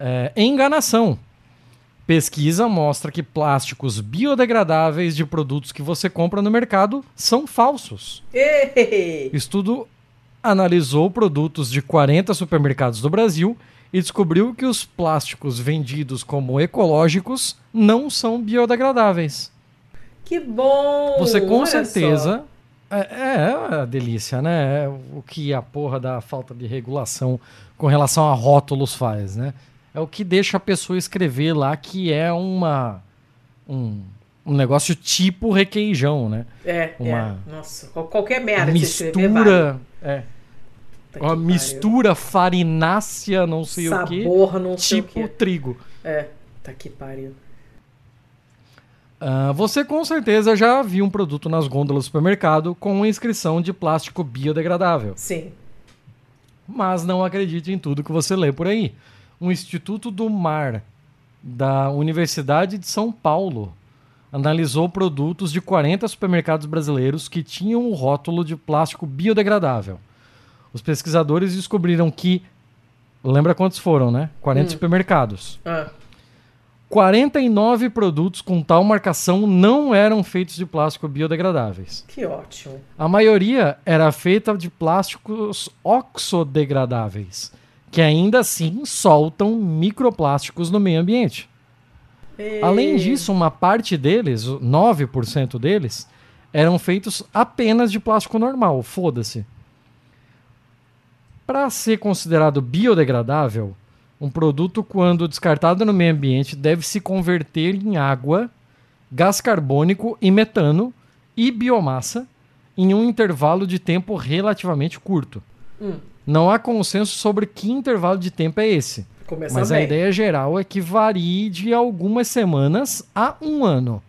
Speaker 1: É, enganação. Pesquisa mostra que plásticos biodegradáveis de produtos que você compra no mercado são falsos. Estudo analisou produtos de 40 supermercados do Brasil e descobriu que os plásticos vendidos como ecológicos não são biodegradáveis.
Speaker 2: Que bom!
Speaker 1: Você com certeza. É, é, é a delícia, né? É o que a porra da falta de regulação com relação a rótulos faz, né? É o que deixa a pessoa escrever lá que é uma. Um, um negócio tipo requeijão, né?
Speaker 2: É, uma é. Nossa, qualquer merda
Speaker 1: mistura, que escrever, vale. é uma mistura farinácea, não sei
Speaker 2: Sabor,
Speaker 1: o quê.
Speaker 2: Sabor, não
Speaker 1: sei tipo
Speaker 2: o
Speaker 1: quê. trigo.
Speaker 2: É, tá que pariu.
Speaker 1: Uh, você com certeza já viu um produto nas gôndolas do supermercado com inscrição de plástico biodegradável.
Speaker 2: Sim.
Speaker 1: Mas não acredite em tudo que você lê por aí. O Instituto do Mar da Universidade de São Paulo analisou produtos de 40 supermercados brasileiros que tinham o rótulo de plástico biodegradável. Os pesquisadores descobriram que. Lembra quantos foram, né? 40 hum. supermercados.
Speaker 2: Ah.
Speaker 1: 49 produtos com tal marcação não eram feitos de plástico biodegradáveis.
Speaker 2: Que ótimo.
Speaker 1: A maioria era feita de plásticos oxodegradáveis, que ainda assim soltam microplásticos no meio ambiente. E... Além disso, uma parte deles, 9% deles, eram feitos apenas de plástico normal, foda-se. Para ser considerado biodegradável, um produto, quando descartado no meio ambiente, deve se converter em água, gás carbônico e metano e biomassa em um intervalo de tempo relativamente curto. Hum. Não há consenso sobre que intervalo de tempo é esse. Começa mas bem. a ideia geral é que varie de algumas semanas a um ano.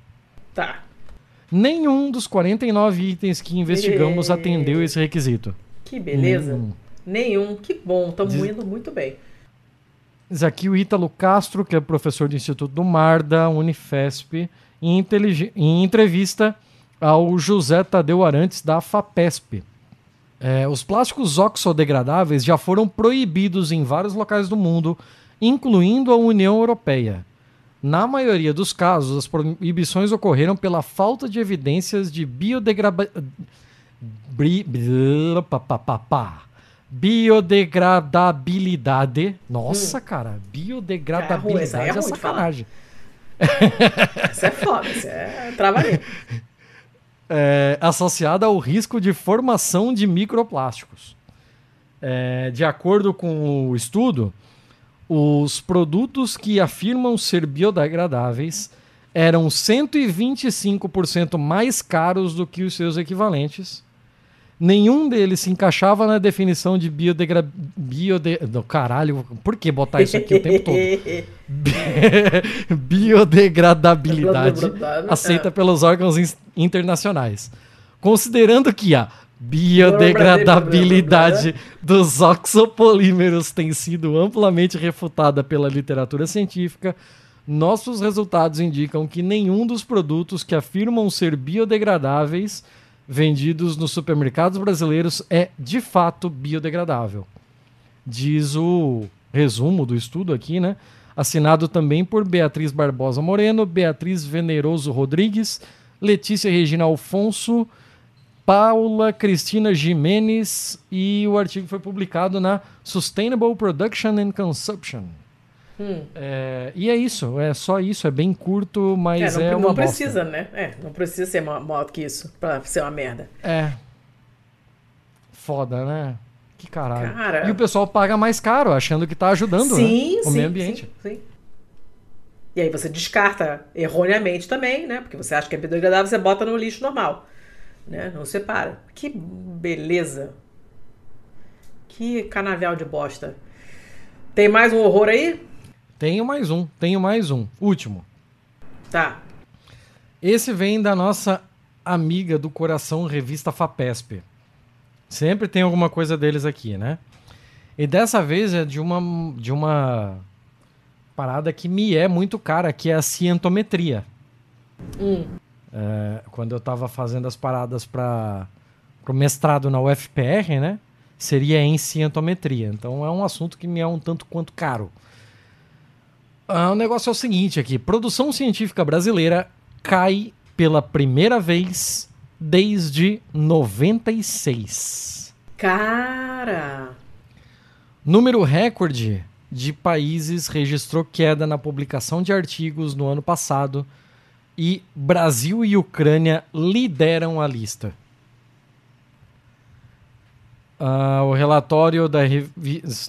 Speaker 2: Tá.
Speaker 1: Nenhum dos 49 itens que investigamos e... atendeu esse requisito.
Speaker 2: Que beleza. Hum. Nenhum. Que bom, estamos Diz... indo muito bem.
Speaker 1: Diz aqui o Ítalo Castro, que é professor do Instituto do Mar da Unifesp, em, em entrevista ao José Tadeu Arantes, da FAPESP. É, os plásticos oxodegradáveis já foram proibidos em vários locais do mundo, incluindo a União Europeia. Na maioria dos casos, as proibições ocorreram pela falta de evidências de. Biodegradabilidade. Nossa, cara, biodegradabilidade
Speaker 2: Cara, ruim, essa aí é
Speaker 1: é, sacanagem.
Speaker 2: Isso é foda, isso é travaria.
Speaker 1: É, associada ao risco de formação de microplásticos. É, de acordo com o estudo, os produtos que afirmam ser biodegradáveis eram 125% mais caros do que os seus equivalentes. Nenhum deles se encaixava na definição de biodegra... biode... do caralho, por que botar isso aqui o tempo todo? Biodegradabilidade aceita pelos órgãos in- internacionais. Considerando que a biodegradabilidade dos oxopolímeros tem sido amplamente refutada pela literatura científica, nossos resultados indicam que nenhum dos produtos que afirmam ser biodegradáveis vendidos nos supermercados brasileiros é de fato biodegradável. Diz o resumo do estudo aqui, né? Assinado também por Beatriz Barbosa Moreno, Beatriz Veneroso Rodrigues, Letícia Regina Alfonso, Paula Cristina Jimenez e o artigo foi publicado na Sustainable Production and Consumption.
Speaker 2: Hum.
Speaker 1: É, e é isso, é só isso, é bem curto, mas
Speaker 2: É,
Speaker 1: é,
Speaker 2: não,
Speaker 1: uma
Speaker 2: não
Speaker 1: bosta.
Speaker 2: precisa, né? É, não precisa ser ma- maior que isso pra ser uma merda.
Speaker 1: É. Foda, né? Que caralho.
Speaker 2: Cara.
Speaker 1: E o pessoal paga mais caro, achando que tá ajudando
Speaker 2: sim,
Speaker 1: né? o
Speaker 2: sim,
Speaker 1: meio ambiente.
Speaker 2: Sim, sim. E aí você descarta erroneamente também, né? Porque você acha que é biodegradável, você bota no lixo normal. Né? Não separa. Que beleza. Que canavial de bosta. Tem mais um horror aí?
Speaker 1: Tenho mais um, tenho mais um. Último.
Speaker 2: Tá.
Speaker 1: Esse vem da nossa amiga do coração, revista FAPESP. Sempre tem alguma coisa deles aqui, né? E dessa vez é de uma, de uma parada que me é muito cara, que é a cientometria.
Speaker 2: Hum.
Speaker 1: É, quando eu estava fazendo as paradas para o mestrado na UFPR, né? Seria em cientometria. Então é um assunto que me é um tanto quanto caro. Ah, o negócio é o seguinte aqui: produção científica brasileira cai pela primeira vez desde 96.
Speaker 2: Cara.
Speaker 1: Número recorde de países registrou queda na publicação de artigos no ano passado e Brasil e Ucrânia lideram a lista. Ah, o relatório da,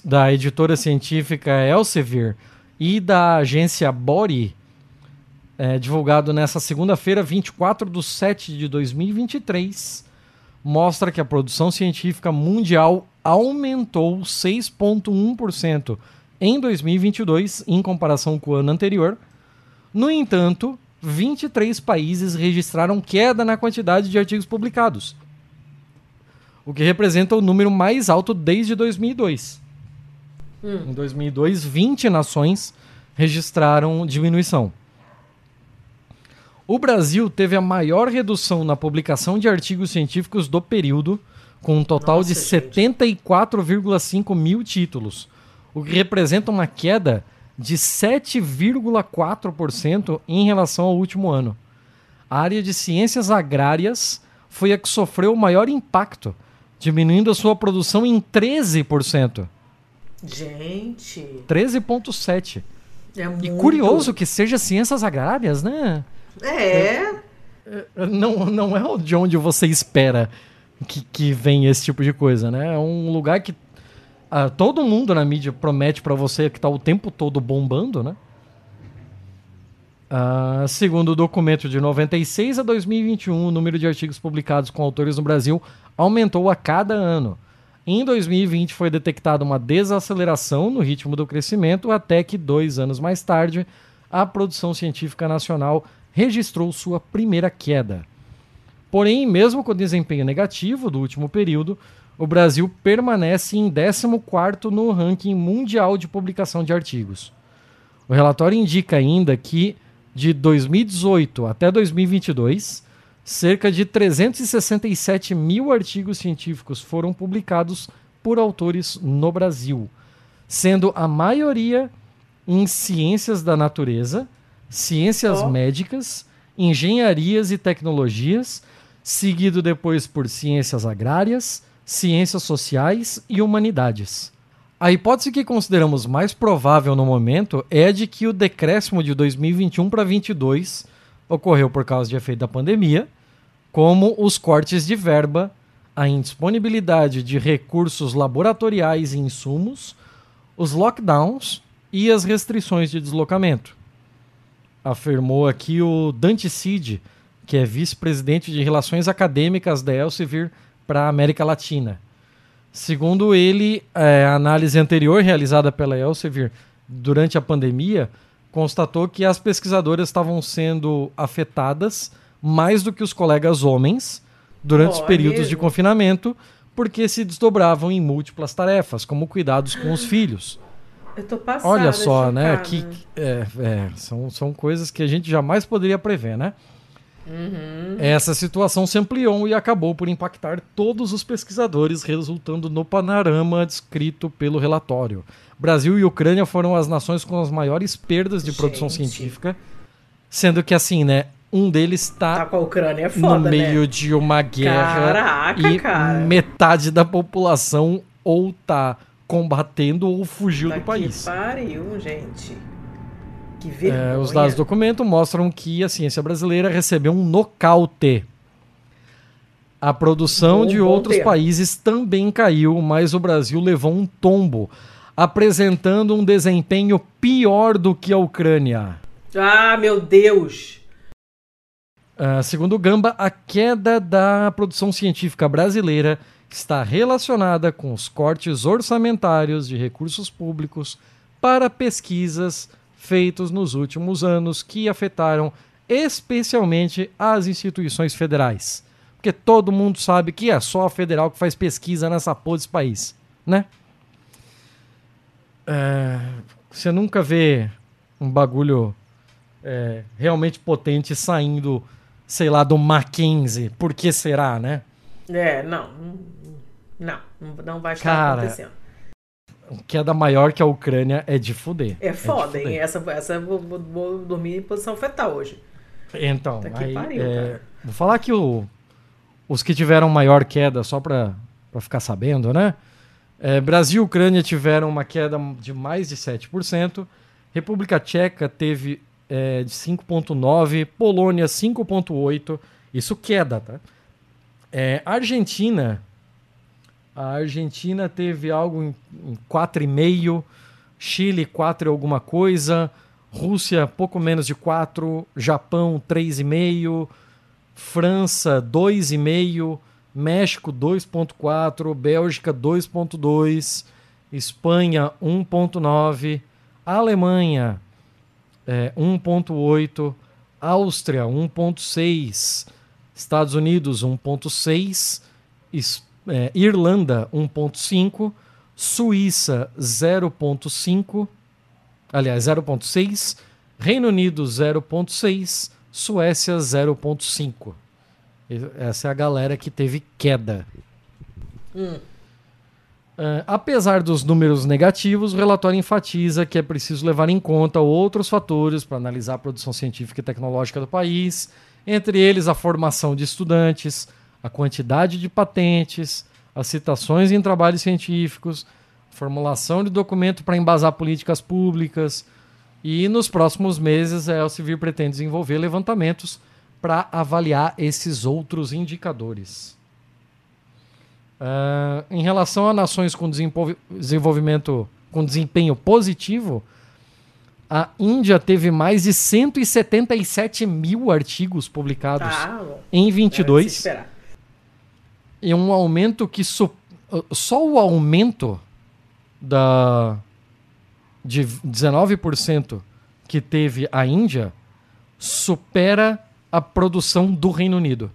Speaker 1: da editora científica Elsevier e da agência Bori, é, divulgado nessa segunda-feira, 24 de 7 de 2023, mostra que a produção científica mundial aumentou 6,1% em 2022 em comparação com o ano anterior. No entanto, 23 países registraram queda na quantidade de artigos publicados, o que representa o número mais alto desde 2002. Em 2002, 20 nações registraram diminuição. O Brasil teve a maior redução na publicação de artigos científicos do período, com um total
Speaker 2: Nossa,
Speaker 1: de
Speaker 2: gente.
Speaker 1: 74,5 mil títulos, o que representa uma queda de 7,4% em relação ao último ano. A área de ciências agrárias foi a que sofreu o maior impacto, diminuindo a sua produção em 13%.
Speaker 2: Gente.
Speaker 1: 13,7%.
Speaker 2: É
Speaker 1: E
Speaker 2: muito...
Speaker 1: curioso que seja ciências agrárias, né?
Speaker 2: É.
Speaker 1: Não, não é de onde você espera que, que vem esse tipo de coisa, né? É um lugar que ah, todo mundo na mídia promete pra você que tá o tempo todo bombando, né? Ah, segundo o documento de 96 a 2021, o número de artigos publicados com autores no Brasil aumentou a cada ano. Em 2020 foi detectada uma desaceleração no ritmo do crescimento, até que dois anos mais tarde a produção científica nacional registrou sua primeira queda. Porém, mesmo com o desempenho negativo do último período, o Brasil permanece em 14º no ranking mundial de publicação de artigos. O relatório indica ainda que, de 2018 até 2022, cerca de 367 mil artigos científicos foram publicados por autores no Brasil, sendo a maioria em ciências da natureza, ciências
Speaker 2: Ó.
Speaker 1: médicas, engenharias e tecnologias, seguido depois por ciências agrárias, ciências sociais e humanidades. A hipótese que consideramos mais provável no momento é a de que o decréscimo de 2021 para 2022 ocorreu por causa de efeito da pandemia, como os cortes de verba, a indisponibilidade de recursos laboratoriais e insumos, os lockdowns e as restrições de deslocamento. Afirmou aqui o Dante Cid, que é vice-presidente de Relações Acadêmicas da Elsevier para a América Latina. Segundo ele, é, a análise anterior realizada pela Elsevier durante a pandemia constatou que as pesquisadoras estavam sendo afetadas mais do que os colegas homens durante oh, os períodos é de confinamento, porque se desdobravam em múltiplas tarefas, como cuidados com os filhos.
Speaker 2: Eu tô passada,
Speaker 1: Olha só, né? Que, é, é, são, são coisas que a gente jamais poderia prever, né? Uhum. Essa situação se ampliou e acabou por impactar todos os pesquisadores, resultando no panorama descrito pelo relatório. Brasil e Ucrânia foram as nações com as maiores perdas de Gente. produção científica, sendo que assim, né? Um deles está
Speaker 2: tá com a Ucrânia é foda,
Speaker 1: no meio né? de uma guerra
Speaker 2: Caraca,
Speaker 1: e
Speaker 2: cara.
Speaker 1: metade da população ou tá combatendo ou fugiu
Speaker 2: tá
Speaker 1: do país.
Speaker 2: Que pariu, gente. Que vergonha.
Speaker 1: É, os dados do documento mostram que a ciência brasileira recebeu um nocaute. A produção de outros tempo. países também caiu, mas o Brasil levou um tombo, apresentando um desempenho pior do que a Ucrânia.
Speaker 2: Ah, meu Deus!
Speaker 1: Uh, segundo o Gamba, a queda da produção científica brasileira está relacionada com os cortes orçamentários de recursos públicos para pesquisas feitos nos últimos anos que afetaram especialmente as instituições federais. Porque todo mundo sabe que é só a federal que faz pesquisa nessa porra desse país, né? É, você nunca vê um bagulho é, realmente potente saindo, sei lá, do Mackenzie. Por que será, né?
Speaker 2: É, não. Não, não vai estar Cara, acontecendo
Speaker 1: queda maior que a Ucrânia é de fuder.
Speaker 2: É foda, é hein? Essa, essa vou, vou, vou, dormir em posição fetal hoje.
Speaker 1: Então, aí, pariu, é, vou falar que o, os que tiveram maior queda, só para ficar sabendo, né? É, Brasil e Ucrânia tiveram uma queda de mais de 7%, República Tcheca teve é, de 5,9%, Polônia 5,8%, isso queda, tá? É, Argentina a Argentina teve algo em, em 4,5, Chile 4 alguma coisa, Rússia pouco menos de 4, Japão 3,5, França 2,5, México 2,4, Bélgica 2,2, Espanha 1,9, Alemanha é, 1,8, Áustria 1,6, Estados Unidos 1,6, Espanha é, Irlanda 1.5, Suíça 0.5, aliás 0.6, Reino Unido 0.6, Suécia 0.5. Essa é a galera que teve queda. Hum. Uh, apesar dos números negativos, o relatório enfatiza que é preciso levar em conta outros fatores para analisar a produção científica e tecnológica do país, entre eles a formação de estudantes, a quantidade de patentes, as citações em trabalhos científicos, formulação de documento para embasar políticas públicas. E nos próximos meses, a Elsevier pretende desenvolver levantamentos para avaliar esses outros indicadores. Uh, em relação a nações com desenvolvimento com desempenho positivo, a Índia teve mais de 177 mil artigos publicados ah, em 22 e um aumento que so, só o aumento da de 19% que teve a Índia supera a produção do Reino Unido.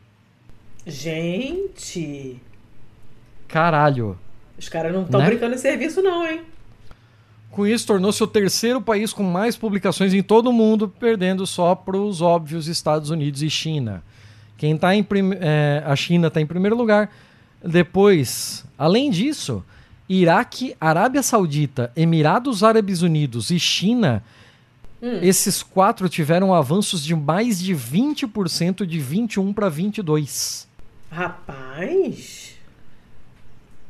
Speaker 2: Gente!
Speaker 1: Caralho.
Speaker 2: Os caras não estão né? brincando em serviço, não, hein?
Speaker 1: Com isso, tornou-se o terceiro país com mais publicações em todo o mundo, perdendo só para os óbvios Estados Unidos e China. Quem tá em prim... É, a China está em primeiro lugar. Depois, além disso, Iraque, Arábia Saudita, Emirados Árabes Unidos e China, hum. esses quatro tiveram avanços de mais de 20% de 21 para 22.
Speaker 2: Rapaz.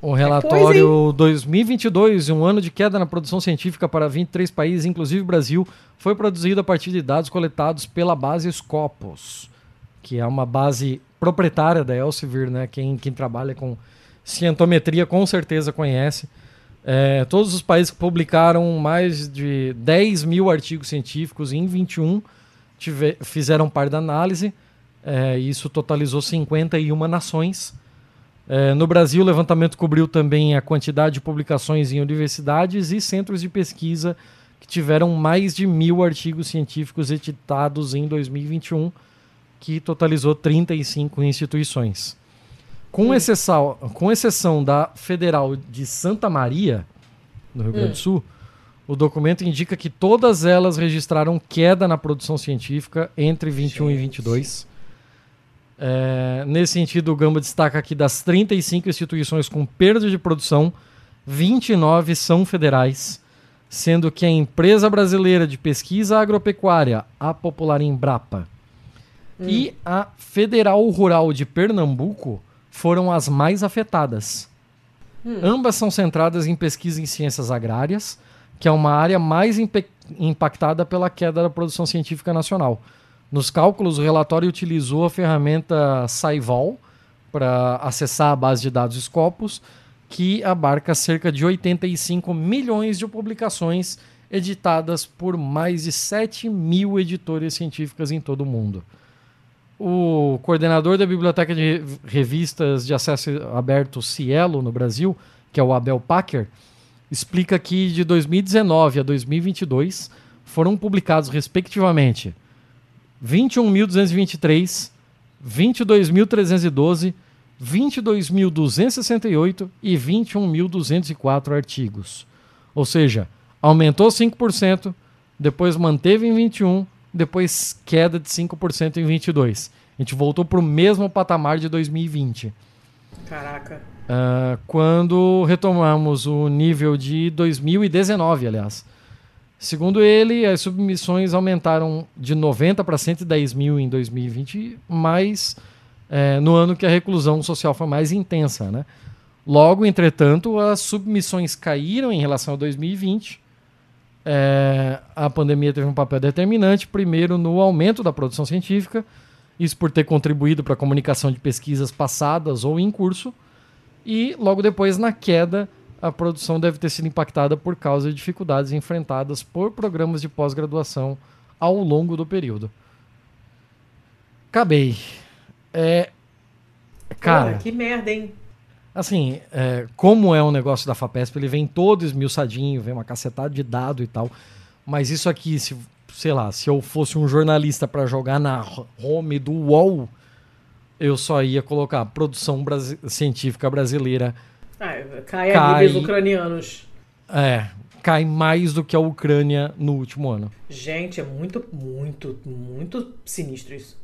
Speaker 1: O relatório 2022, um ano de queda na produção científica para 23 países, inclusive Brasil, foi produzido a partir de dados coletados pela base Scopus, que é uma base proprietária da Elsevier, né? Quem, quem trabalha com cientometria com certeza conhece. É, todos os países que publicaram mais de 10 mil artigos científicos em 21 tiver, fizeram parte da análise. É, isso totalizou 51 nações. É, no Brasil, o levantamento cobriu também a quantidade de publicações em universidades e centros de pesquisa que tiveram mais de mil artigos científicos editados em 2021, que totalizou 35 instituições. Com, exceção, com exceção da Federal de Santa Maria, no Rio Grande do Sul, o documento indica que todas elas registraram queda na produção científica entre 21 Gente. e 22. É, nesse sentido, o Gamba destaca que das 35 instituições com perda de produção, 29 são federais, sendo que a empresa brasileira de pesquisa agropecuária, a popular Embrapa, hum. e a Federal Rural de Pernambuco foram as mais afetadas. Hum. Ambas são centradas em pesquisa em ciências agrárias, que é uma área mais impactada pela queda da produção científica nacional. Nos cálculos, o relatório utilizou a ferramenta Saival para acessar a base de dados Scopus, que abarca cerca de 85 milhões de publicações editadas por mais de 7 mil editoras científicas em todo o mundo. O coordenador da Biblioteca de Revistas de Acesso Aberto Cielo no Brasil, que é o Abel Packer, explica que de 2019 a 2022 foram publicados, respectivamente, 21.223, 22.312, 22.268 e 21.204 artigos. Ou seja, aumentou 5%, depois manteve em 21, depois queda de 5% em 22. A gente voltou para o mesmo patamar de 2020.
Speaker 2: Caraca.
Speaker 1: Uh, quando retomamos o nível de 2019, aliás. Segundo ele, as submissões aumentaram de 90 para 110 mil em 2020, mas é, no ano que a reclusão social foi mais intensa. Né? Logo, entretanto, as submissões caíram em relação a 2020. É, a pandemia teve um papel determinante, primeiro no aumento da produção científica, isso por ter contribuído para a comunicação de pesquisas passadas ou em curso, e logo depois na queda a produção deve ter sido impactada por causa de dificuldades enfrentadas por programas de pós-graduação ao longo do período. Acabei. É, cara,
Speaker 2: que merda, hein?
Speaker 1: Assim, é, como é um negócio da FAPESP, ele vem todo esmiuçadinho, vem uma cacetada de dado e tal. Mas isso aqui, se, sei lá, se eu fosse um jornalista para jogar na home do UOL, eu só ia colocar produção científica brasileira
Speaker 2: ah, cai, cai a níveis ucranianos.
Speaker 1: É, cai mais do que a Ucrânia no último ano.
Speaker 2: Gente, é muito, muito, muito sinistro isso.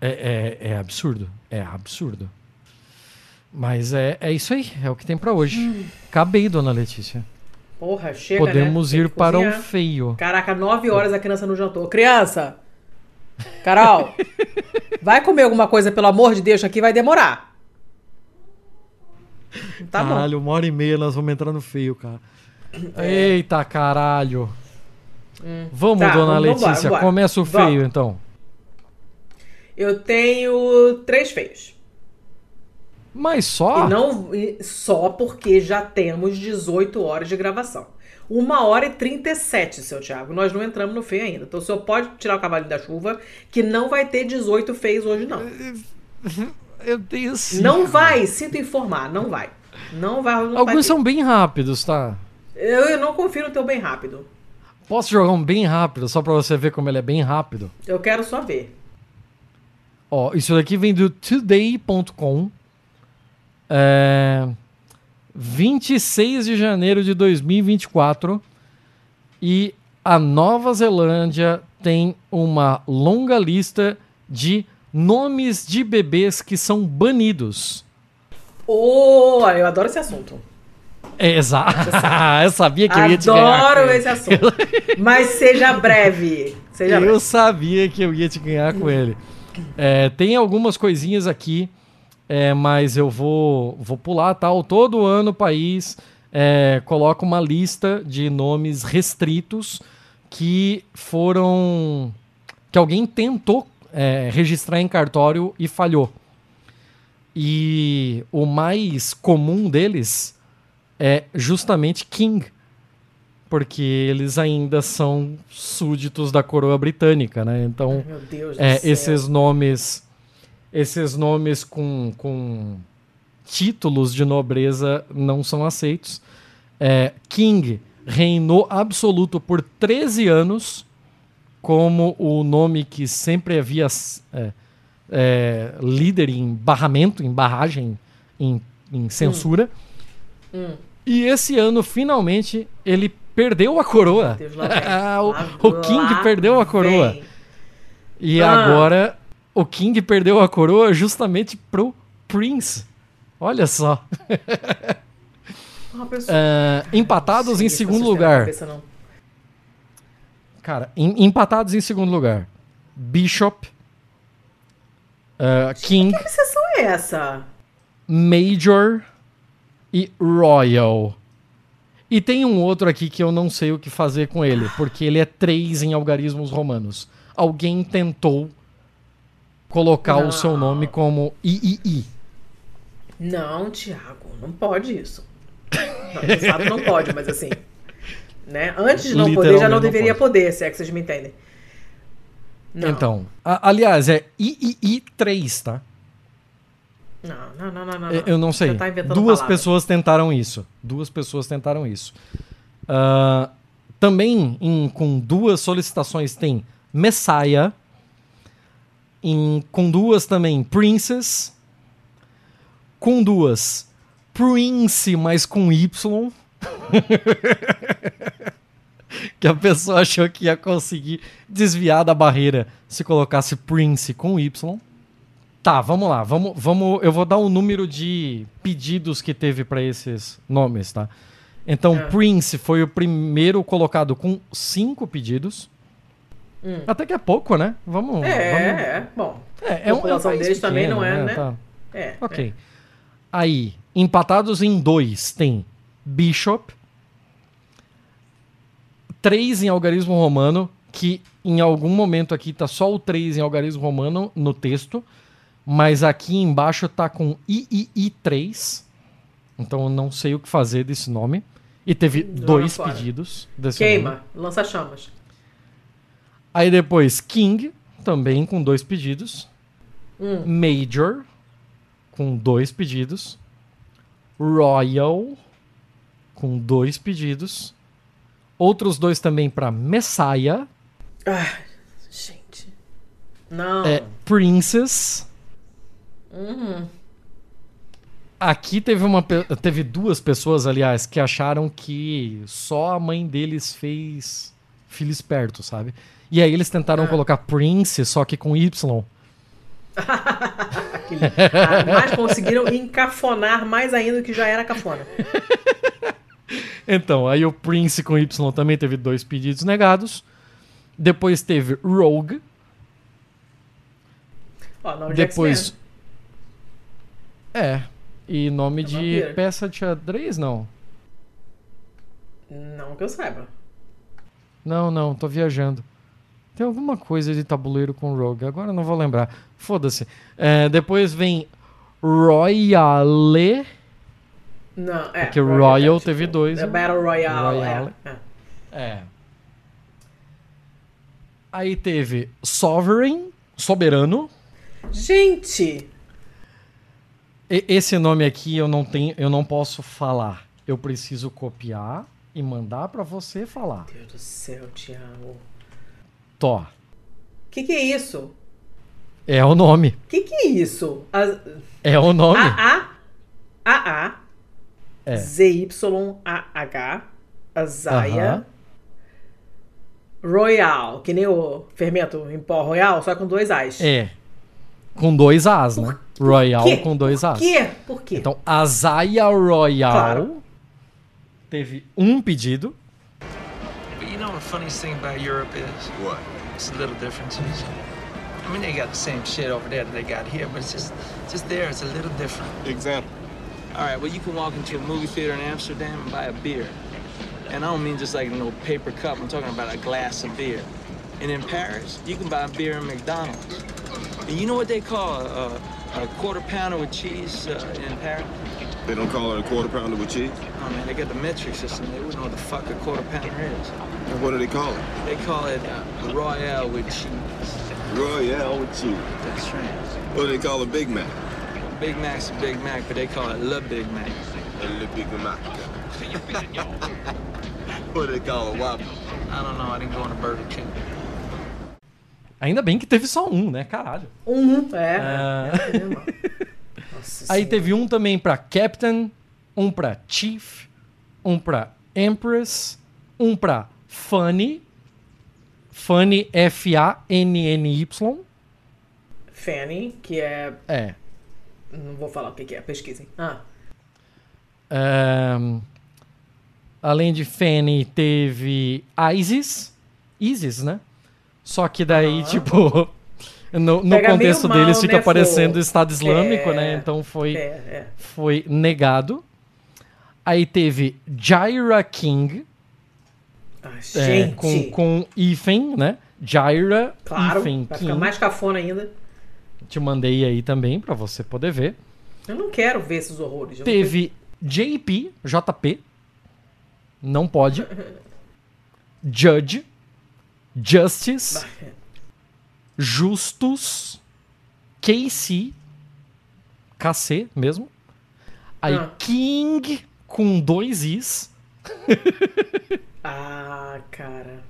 Speaker 1: É, é, é absurdo. É absurdo. Mas é, é isso aí. É o que tem para hoje. Hum. Acabei, dona Letícia.
Speaker 2: Porra, chega,
Speaker 1: Podemos
Speaker 2: né?
Speaker 1: ir para o feio.
Speaker 2: Caraca, nove horas a criança não jantou. Criança! Carol, vai comer alguma coisa, pelo amor de Deus, aqui vai demorar.
Speaker 1: Tá caralho, bom. uma hora e meia nós vamos entrar no feio, cara. É. Eita, caralho. Hum. Vamos, tá, dona vamos, Letícia, vambora. começa o feio, vamos. então.
Speaker 2: Eu tenho três feios.
Speaker 1: Mas só?
Speaker 2: E não só porque já temos 18 horas de gravação. Uma hora e 37, seu Thiago. Nós não entramos no feio ainda. Então o senhor pode tirar o cavalo da chuva, que não vai ter 18 feios hoje, não.
Speaker 1: Eu tenho sim.
Speaker 2: Não vai, sinto informar, não vai. Não vai. Não
Speaker 1: Alguns
Speaker 2: vai
Speaker 1: são bem rápidos, tá?
Speaker 2: Eu, eu não confio no teu bem rápido.
Speaker 1: Posso jogar um bem rápido, só pra você ver como ele é bem rápido?
Speaker 2: Eu quero só ver.
Speaker 1: Ó, isso daqui vem do today.com. É, 26 de janeiro de 2024. E a Nova Zelândia tem uma longa lista de nomes de bebês que são banidos.
Speaker 2: Oh, eu adoro esse assunto.
Speaker 1: Exato. eu sabia que eu ia te
Speaker 2: ganhar. Adoro esse assunto. Mas seja breve. Seja
Speaker 1: eu
Speaker 2: breve.
Speaker 1: sabia que eu ia te ganhar com ele. É, tem algumas coisinhas aqui é, mas eu vou, vou pular tal. Todo ano o país é, coloca uma lista de nomes restritos que foram. que alguém tentou é, registrar em cartório e falhou. E o mais comum deles é justamente King, porque eles ainda são súditos da coroa britânica, né? Então, é,
Speaker 2: céu.
Speaker 1: esses nomes, esses nomes com, com títulos de nobreza não são aceitos. É, King reinou absoluto por 13 anos, como o nome que sempre havia é, é, líder em barramento, em barragem, em, em censura.
Speaker 2: Hum.
Speaker 1: E esse ano, finalmente, ele perdeu a coroa.
Speaker 2: Deus, vem.
Speaker 1: o, o King perdeu a coroa.
Speaker 2: vem.
Speaker 1: E
Speaker 2: Ah.
Speaker 1: agora o King perdeu a coroa justamente pro Prince. Olha só.
Speaker 2: Pessoa-
Speaker 1: É, empatados
Speaker 2: Sim,
Speaker 1: em
Speaker 2: isso
Speaker 1: segundo lugar.
Speaker 2: cabeça, não.
Speaker 1: Cara, em- empatados em segundo lugar. Bishop. é, King,
Speaker 2: Que sessão é essa?
Speaker 1: Major e Royal. E tem um outro aqui que eu não sei o que fazer com ele, porque ele é 3 em algarismos romanos. Alguém tentou colocar
Speaker 2: Não.
Speaker 1: o seu nome como III.
Speaker 2: Não, Thiago, não pode isso. Não, de fato não pode, mas assim. Né? Antes de não poder, já não
Speaker 1: não
Speaker 2: deveria
Speaker 1: pode.
Speaker 2: poder, se é que vocês me entendem. Não.
Speaker 1: Então, a- aliás, é III3, tá?
Speaker 2: Não, não, não, não, não.
Speaker 1: Eu- Eu não sei.
Speaker 2: Tá
Speaker 1: Duas
Speaker 2: palavras.
Speaker 1: pessoas tentaram isso. Duas pessoas tentaram isso. Ah, também em- com duas solicitações tem Messiah. Em- com duas também Princess. Com duas Prince, mas com Y. que a pessoa achou que ia conseguir desviar da barreira se colocasse Prince com Y. Tá, vamos lá. Vamos, vamos, eu vou dar o número de pedidos que teve para esses nomes, tá? Então,
Speaker 2: Ah.
Speaker 1: Prince foi o primeiro colocado com cinco pedidos.
Speaker 2: Hum.
Speaker 1: Até que é pouco, né? Vamos.
Speaker 2: É,
Speaker 1: vamos-
Speaker 2: é, bom.
Speaker 1: é,
Speaker 2: A população
Speaker 1: país
Speaker 2: deles também
Speaker 1: pequeno,
Speaker 2: não é, né?
Speaker 1: Tá.
Speaker 2: É.
Speaker 1: Ok. Aí, empatados em dois, tem Bishop. Três em algarismo romano, que em algum momento aqui tá só o 3 em algarismo romano no texto, mas aqui embaixo tá com III3. Então eu não sei o que fazer desse nome. E teve
Speaker 2: Joga
Speaker 1: dois
Speaker 2: fora.
Speaker 1: pedidos desse nome.
Speaker 2: Queima, lança chamas.
Speaker 1: Aí depois King, também com dois pedidos.
Speaker 2: Hum.
Speaker 1: Major, com dois pedidos. Royal, com dois pedidos. Outros dois também para Messiah.
Speaker 2: Ah, gente. Não.
Speaker 1: É, Princess.
Speaker 2: Uhum.
Speaker 1: Aqui teve, uma, teve duas pessoas, aliás, que acharam que só a mãe deles fez filho esperto, sabe? E aí eles tentaram
Speaker 2: Ah.
Speaker 1: colocar Prince, só que com Y.
Speaker 2: Aquele- ah, mas conseguiram encafonar mais ainda do que já era cafona.
Speaker 1: Então, aí o Prince com Y também teve dois pedidos negados. Depois teve Rogue.
Speaker 2: Nome
Speaker 1: Depois.
Speaker 2: de
Speaker 1: É. E nome
Speaker 2: É
Speaker 1: de
Speaker 2: vampiro.
Speaker 1: peça de xadrez, não.
Speaker 2: Não que eu saiba.
Speaker 1: Não, não, tô viajando. Tem alguma coisa de tabuleiro com Rogue, agora não vou lembrar. Foda-se. É, depois vem Royale.
Speaker 2: Não, é.
Speaker 1: Porque o Royal teve dois,
Speaker 2: É
Speaker 1: né?
Speaker 2: Battle Royale.
Speaker 1: Royale.
Speaker 2: É, é.
Speaker 1: É. Aí teve Sovereign, Soberano.
Speaker 2: Gente!
Speaker 1: E- esse nome aqui eu não tenho, eu não posso falar. Eu preciso copiar e mandar pra você falar.
Speaker 2: Deus do céu, Thiago.
Speaker 1: Tó.
Speaker 2: O que, que é isso?
Speaker 1: É o nome.
Speaker 2: O que, que é isso? A-
Speaker 1: É o nome.
Speaker 2: A-A. A-A.
Speaker 1: É.
Speaker 2: Z-Y-A-H. Azaia. Royal. Que nem o fermento em pó royal, só com dois As.
Speaker 1: É. Com dois As, né? Royal
Speaker 2: quê?
Speaker 1: com dois As.
Speaker 2: Por quê? Por quê?
Speaker 1: Então, Azaia Royal
Speaker 2: Claro.
Speaker 1: teve um pedido.
Speaker 3: But you know the funniest thing about Europe is?
Speaker 4: What?
Speaker 3: It's the little differences. I mean, they got the same shit over there that they got here, but it's just, just there. It's a little different.
Speaker 4: Example.
Speaker 3: All right, well, you can walk into a movie theater in Amsterdam and buy a beer. And I don't mean just like a no paper cup. I'm talking about a glass of beer. And in Paris, you can buy beer in McDonald's. And you know what they call a, a quarter pounder with cheese uh, in Paris?
Speaker 4: They don't call it a quarter pounder with cheese?
Speaker 3: Oh man, they got the metric system. They wouldn't know what the fuck a quarter pounder is.
Speaker 4: And what do they call it?
Speaker 3: They call it uh, Royale with cheese.
Speaker 4: Royale with cheese.
Speaker 3: That's right.
Speaker 4: What do they call a Big Mac?
Speaker 3: Big Mac's a Big Mac, but they call it Le Big Mac.
Speaker 4: Le Big Mac. what do they call a Whopper?
Speaker 3: I don't know. I didn't go on a Burger King.
Speaker 1: Ainda bem que teve só um, né? Caralho.
Speaker 2: Um, é.
Speaker 1: Ah.
Speaker 2: é,
Speaker 1: Aí
Speaker 2: Senhora.
Speaker 1: teve um também pra Captain, um pra Chief, um pra Empress, um pra Funny. Funny F-A-N-N-Y.
Speaker 2: Fanny, que é.
Speaker 1: É.
Speaker 2: Não vou falar o que que é, pesquisem. Ah,
Speaker 1: Ahn, além de Fanny, teve Isis. Isis, né? Só que daí, tipo, no, no contexto
Speaker 2: mal,
Speaker 1: deles fica
Speaker 2: né,
Speaker 1: parecendo
Speaker 2: Fô?
Speaker 1: Estado Islâmico,
Speaker 2: É,
Speaker 1: né? Então foi,
Speaker 2: é, é.
Speaker 1: foi negado. Aí teve Jaira King,
Speaker 2: Ah,
Speaker 1: é, com, com hífen, né? Jaira
Speaker 2: Claro, vai
Speaker 1: King.
Speaker 2: ficar mais cafona ainda.
Speaker 1: Te mandei aí também pra você poder ver.
Speaker 2: Eu não quero ver esses horrores.
Speaker 1: Teve JP, JP. Não pode. Judge. Justice. Justus. KC. KC mesmo. Aí
Speaker 2: Ah.
Speaker 1: King com dois Is.
Speaker 2: Ah, cara.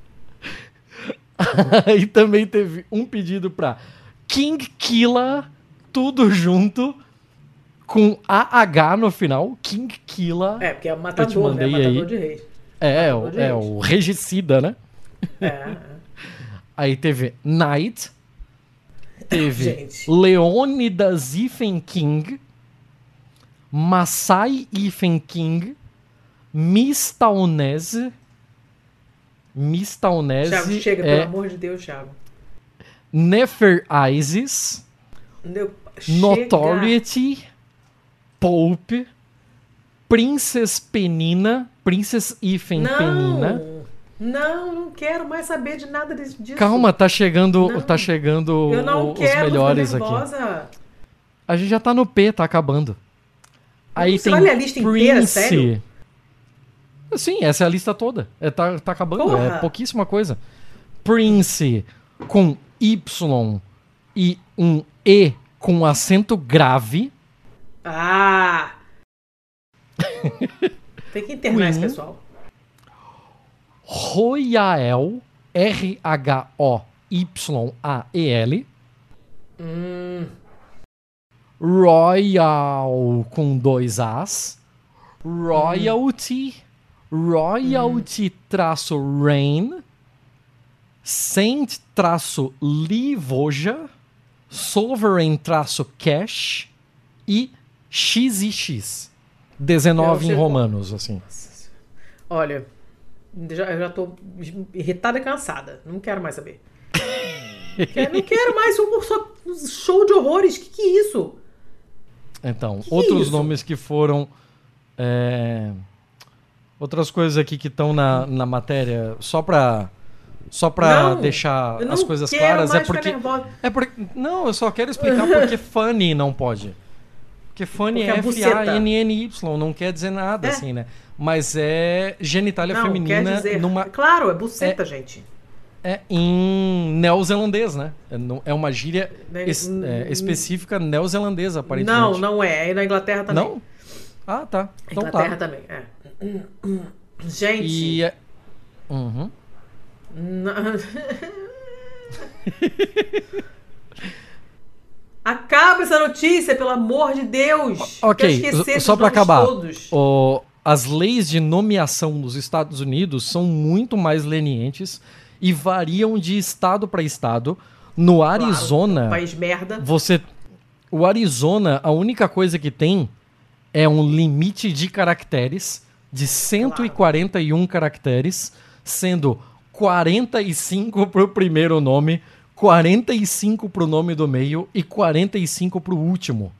Speaker 1: Aí também teve um pedido pra King Killa, tudo junto, com AH no final. King Killa.
Speaker 2: É, porque é
Speaker 1: Eu te
Speaker 2: matador, né? Matador
Speaker 1: aí.
Speaker 2: de reis.
Speaker 1: É, é,
Speaker 2: Matador
Speaker 1: o, é
Speaker 2: reis.
Speaker 1: o regicida, né?
Speaker 2: É, é.
Speaker 1: Aí teve Knight. Teve
Speaker 2: Gente.
Speaker 1: Leônidas Ifen King. Masai Ifen King. Mistaunese. Mistaunese.
Speaker 2: Thiago, chega,
Speaker 1: é
Speaker 2: pelo amor de Deus, Thiago.
Speaker 1: Nefer Isis. Notoriety. Pope. Princess Penina. Princess Ifen Penina.
Speaker 2: Não, não, não quero mais saber de nada disso.
Speaker 1: Calma, tá chegando,
Speaker 2: Não.
Speaker 1: tá chegando
Speaker 2: eu não
Speaker 1: o- os
Speaker 2: quero,
Speaker 1: melhores aqui. A gente já tá no P, tá acabando. Aí
Speaker 2: Você
Speaker 1: tem
Speaker 2: ler a lista inteira,
Speaker 1: Prince.
Speaker 2: sério?
Speaker 1: Sim, essa é a lista toda. É, tá, tá acabando,
Speaker 2: Porra.
Speaker 1: é pouquíssima coisa. Prince com Y e um E com acento grave.
Speaker 2: Ah! Tem que internar esse pessoal.
Speaker 1: Royael, R-H-O-Y-A-E-L.
Speaker 2: Hum,
Speaker 1: Royal com dois As. Royalty. Royalty traço Rain. Saint traço Livoja. Sovereign traço Cash. E X e X. 19
Speaker 2: Eu
Speaker 1: em romanos, assim.
Speaker 2: olha, já, eu já tô irritada e cansada. Não quero mais saber. Quero- não quero mais um só- show de horrores. Que que é isso?
Speaker 1: Então,
Speaker 2: Que
Speaker 1: outros
Speaker 2: isso?
Speaker 1: nomes que foram. é, Outras coisas aqui que estão na, na matéria, só pra. Só pra
Speaker 2: Não,
Speaker 1: deixar as coisas claras, é porque.
Speaker 2: nervosa.
Speaker 1: É porque. Não, eu só quero explicar porque funny não pode. Porque funny
Speaker 2: Porque
Speaker 1: é
Speaker 2: a buceta.
Speaker 1: F-A-N-N-Y, não quer dizer nada,
Speaker 2: É.
Speaker 1: assim, né? Mas é genitália
Speaker 2: Não, quer
Speaker 1: feminina
Speaker 2: dizer...
Speaker 1: numa,
Speaker 2: Claro, é buceta, gente.
Speaker 1: é em neozelandês, né? É, é uma gíria
Speaker 2: Né,
Speaker 1: es- é, específica neozelandesa, aparentemente.
Speaker 2: Não, não é. É na Inglaterra também.
Speaker 1: Não? Ah, tá. Então
Speaker 2: Inglaterra
Speaker 1: tá.
Speaker 2: também, é. Gente.
Speaker 1: E. é- Uhum.
Speaker 2: Não. Acaba essa notícia, pelo amor de Deus!
Speaker 1: Ok,
Speaker 2: Quero esquecer
Speaker 1: só
Speaker 2: nomes
Speaker 1: acabar.
Speaker 2: Todos.
Speaker 1: O- as leis de nomeação nos Estados Unidos são muito mais lenientes e variam de estado para estado. No
Speaker 2: Claro,
Speaker 1: Arizona,
Speaker 2: país merda.
Speaker 1: você. O Arizona, a única coisa que tem é um limite de caracteres de 141 caracteres, sendo 45 pro primeiro nome, 45 pro nome do meio e 45 pro último.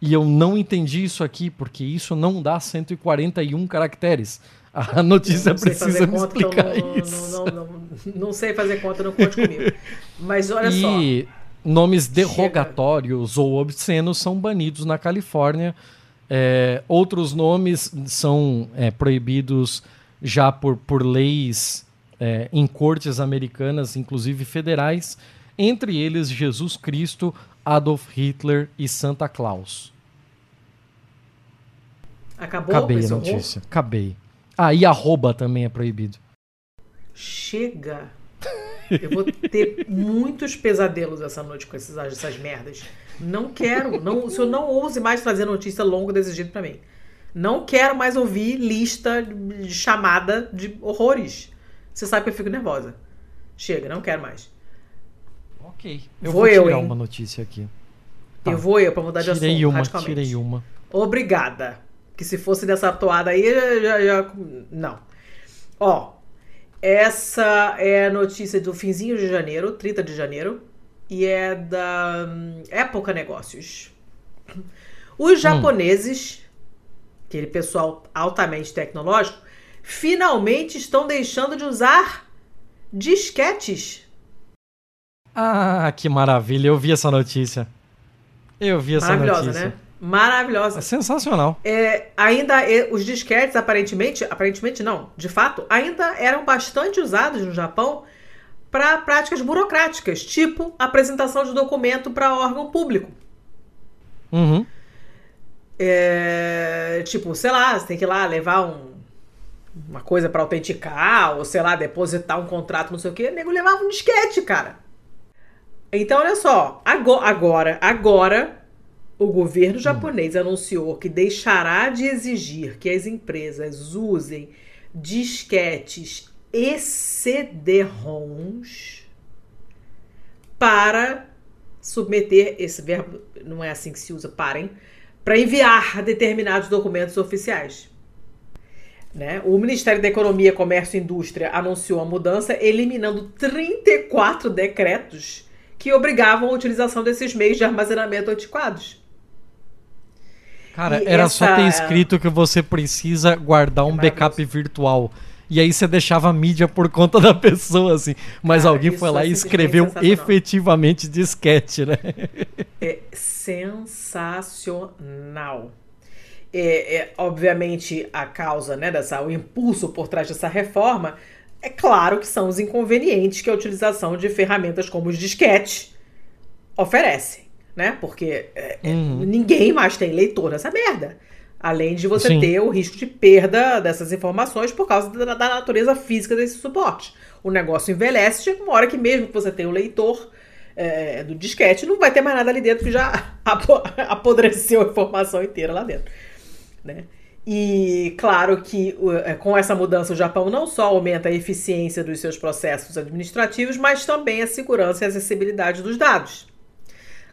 Speaker 1: E eu não entendi isso aqui, porque isso não dá 141 caracteres. A notícia precisa me
Speaker 2: conta, então
Speaker 1: explicar
Speaker 2: não,
Speaker 1: isso.
Speaker 2: Não, não, não, sei fazer conta, não conte comigo. Mas olha só.
Speaker 1: E nomes derrogatórios ou obscenos são banidos na Califórnia. É, outros nomes são é, proibidos já por, por leis é, em cortes americanas, inclusive federais, entre eles Jesus Cristo, Adolf Hitler e Santa Claus.
Speaker 2: Acabou
Speaker 1: Acabei a
Speaker 2: horror?
Speaker 1: notícia. Acabei. Ah, e arroba também é proibido.
Speaker 2: Chega. Eu vou ter muitos pesadelos essa noite com essas, essas merdas. Não quero. Não, o senhor não ouse mais trazer notícia longa desse jeito pra mim. Não quero mais ouvir lista de chamada de horrores. Você sabe que eu fico nervosa. Chega, não quero mais.
Speaker 1: Ok. Eu
Speaker 2: Vou
Speaker 1: vou,
Speaker 2: eu,
Speaker 1: tirar uma notícia aqui. Tá.
Speaker 2: Eu vou eu pra mudar de
Speaker 1: Tirei
Speaker 2: assunto
Speaker 1: uma,
Speaker 2: radicalmente.
Speaker 1: tirei uma.
Speaker 2: Obrigada. Que se fosse dessa toada aí, já, já, já- Não. Ó, essa é a notícia do finzinho de janeiro, 30 de janeiro, e é da hum, Época Negócios. Os japoneses, aquele pessoal altamente tecnológico, finalmente estão deixando de usar disquetes.
Speaker 1: Ah, que maravilha. Eu vi essa notícia. Eu vi essa
Speaker 2: Maravilhosa,
Speaker 1: notícia.
Speaker 2: né? Maravilhosa.
Speaker 1: É sensacional.
Speaker 2: É, ainda é, os disquetes aparentemente, aparentemente não, de fato, ainda eram bastante usados no Japão para práticas burocráticas, tipo apresentação de documento para órgão público.
Speaker 1: Uhum.
Speaker 2: É, tipo, sei lá, você tem que ir lá levar um- uma coisa para autenticar, ou sei lá, depositar um contrato, não sei o quê. O nego levava um disquete, cara. Então, olha só, ago- agora, agora, o governo japonês anunciou que deixará de exigir que as empresas usem disquetes e CD-ROMs para submeter esse verbo, não é assim que se usa, parem, para enviar determinados documentos oficiais. Né? O Ministério da Economia, Comércio e Indústria anunciou a mudança, eliminando 34 decretos que obrigavam a utilização desses meios de armazenamento antiquados.
Speaker 1: Cara,
Speaker 2: E
Speaker 1: era só ter
Speaker 2: essa-
Speaker 1: escrito que você precisa guardar um
Speaker 2: É
Speaker 1: backup virtual. E aí você deixava a mídia por conta da pessoa, assim. Mas
Speaker 2: Cara,
Speaker 1: alguém foi lá
Speaker 2: é
Speaker 1: e escreveu efetivamente disquete, né?
Speaker 2: É sensacional. É, é, obviamente, a causa, né, dessa, o impulso por trás dessa reforma, é claro que são os inconvenientes que a utilização de ferramentas como os disquetes oferece, né? Porque é, é,
Speaker 1: Uhum.
Speaker 2: ninguém mais tem leitor nessa merda. Além de você
Speaker 1: Sim.
Speaker 2: ter o risco de perda dessas informações por causa da, da natureza física desse suporte. O negócio envelhece, chega uma hora que mesmo que você tenha o leitor é, do disquete, não vai ter mais nada ali dentro que já apo- apodreceu a informação inteira lá dentro. Né? E claro que é, com essa mudança o Japão não só aumenta a eficiência dos seus processos administrativos, mas também a segurança e a acessibilidade dos dados.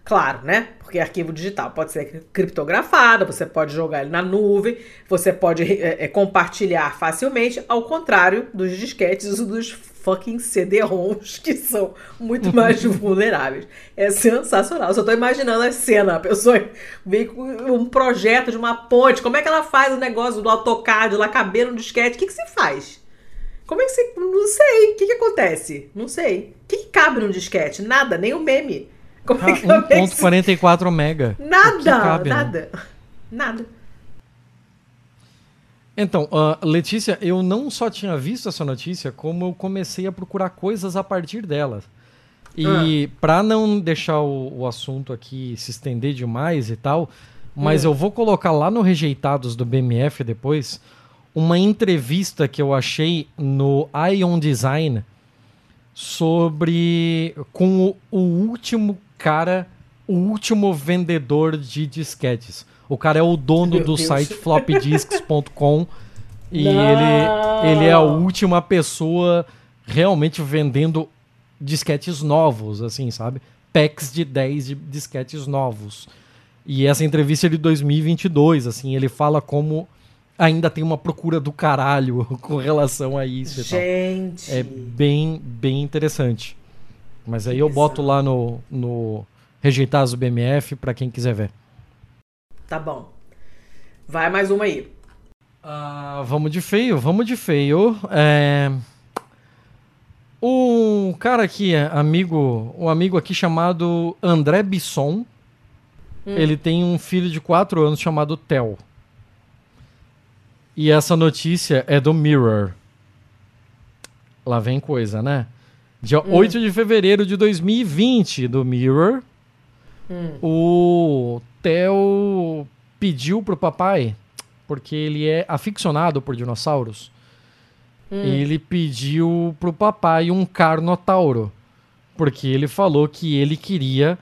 Speaker 2: Claro, né? Porque arquivo digital pode ser criptografado, você pode jogar ele na nuvem, você pode é, é, compartilhar facilmente, ao contrário dos disquetes e dos fucking CD-ROMs, que são muito mais vulneráveis. É sensacional. Eu só tô imaginando a cena, a pessoa vem com um projeto de uma ponte, como é que ela faz o negócio do AutoCAD lá caber no disquete? O que, que se faz? Como é que você. Não sei. O que, que acontece? Não sei. O que, que cabe no disquete? Nada, nem o meme. Como é que, como é que se-
Speaker 1: 1.44 mega.
Speaker 2: Nada,
Speaker 1: cabe, né?
Speaker 2: nada.
Speaker 1: Então, ah, Letícia, eu não só tinha visto essa notícia, como eu comecei a procurar coisas a partir dela. E pra não deixar o, o assunto aqui se estender demais e tal, mas eu vou colocar lá no Rejeitados do BMF depois uma entrevista que eu achei no Ion Design sobre com o, o último cara, o último vendedor de disquetes. O cara é o dono
Speaker 2: Meu
Speaker 1: do
Speaker 2: Deus.
Speaker 1: site floppydisks.com e
Speaker 2: Não.
Speaker 1: ele, ele é a última pessoa realmente vendendo disquetes novos, assim, sabe? Packs de 10 de disquetes novos. E essa entrevista é de 2022, assim, ele fala como ainda tem uma procura do caralho com relação a isso.
Speaker 2: Gente.
Speaker 1: É bem, bem interessante. Mas aí eu boto lá no, no Rejeitados do BMF pra quem quiser ver.
Speaker 2: Tá bom. Vai mais uma aí.
Speaker 1: Ah, vamos de feio, vamos de feio. É... Um cara aqui, é amigo, um amigo aqui chamado André Bisson. Ele tem um filho de 4 anos chamado Theo. E essa notícia é do Mirror. Lá vem coisa, né? Dia 8 de fevereiro de 2020, do Mirror. O Theo pediu pro papai, porque ele é aficionado por dinossauros. Ele pediu pro papai um Carnotauro. Porque ele falou que ele queria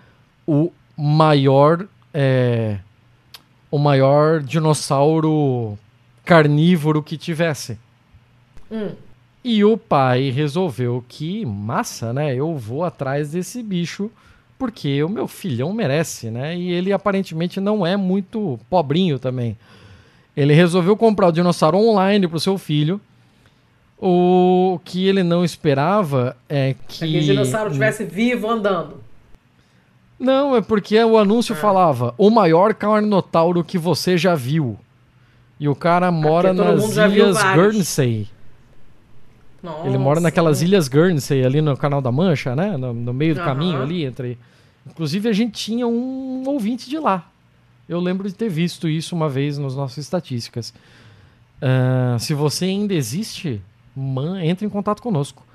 Speaker 1: o maior. é, o maior dinossauro carnívoro que tivesse.
Speaker 2: Hum.
Speaker 1: E o pai resolveu que, massa, né? Eu vou atrás desse bicho porque o meu filhão merece, né? E ele aparentemente não é muito pobrinho também. Ele resolveu comprar o dinossauro online pro seu filho. O que ele não esperava é que.
Speaker 2: Se aquele dinossauro estivesse vivo andando.
Speaker 1: Não, é porque o anúncio falava o maior carnotauro que você já viu. E o cara mora
Speaker 2: todo
Speaker 1: nas Ilhas. Guernsey.
Speaker 2: Nossa.
Speaker 1: Ele mora naquelas Ilhas Guernsey, ali no Canal da Mancha, né? No, no meio do
Speaker 2: Aham.
Speaker 1: caminho ali entre. Inclusive a gente tinha um ouvinte de lá. Eu lembro de ter visto isso uma vez nas nossas estatísticas. Ah, se você ainda existe, man, entre em contato conosco.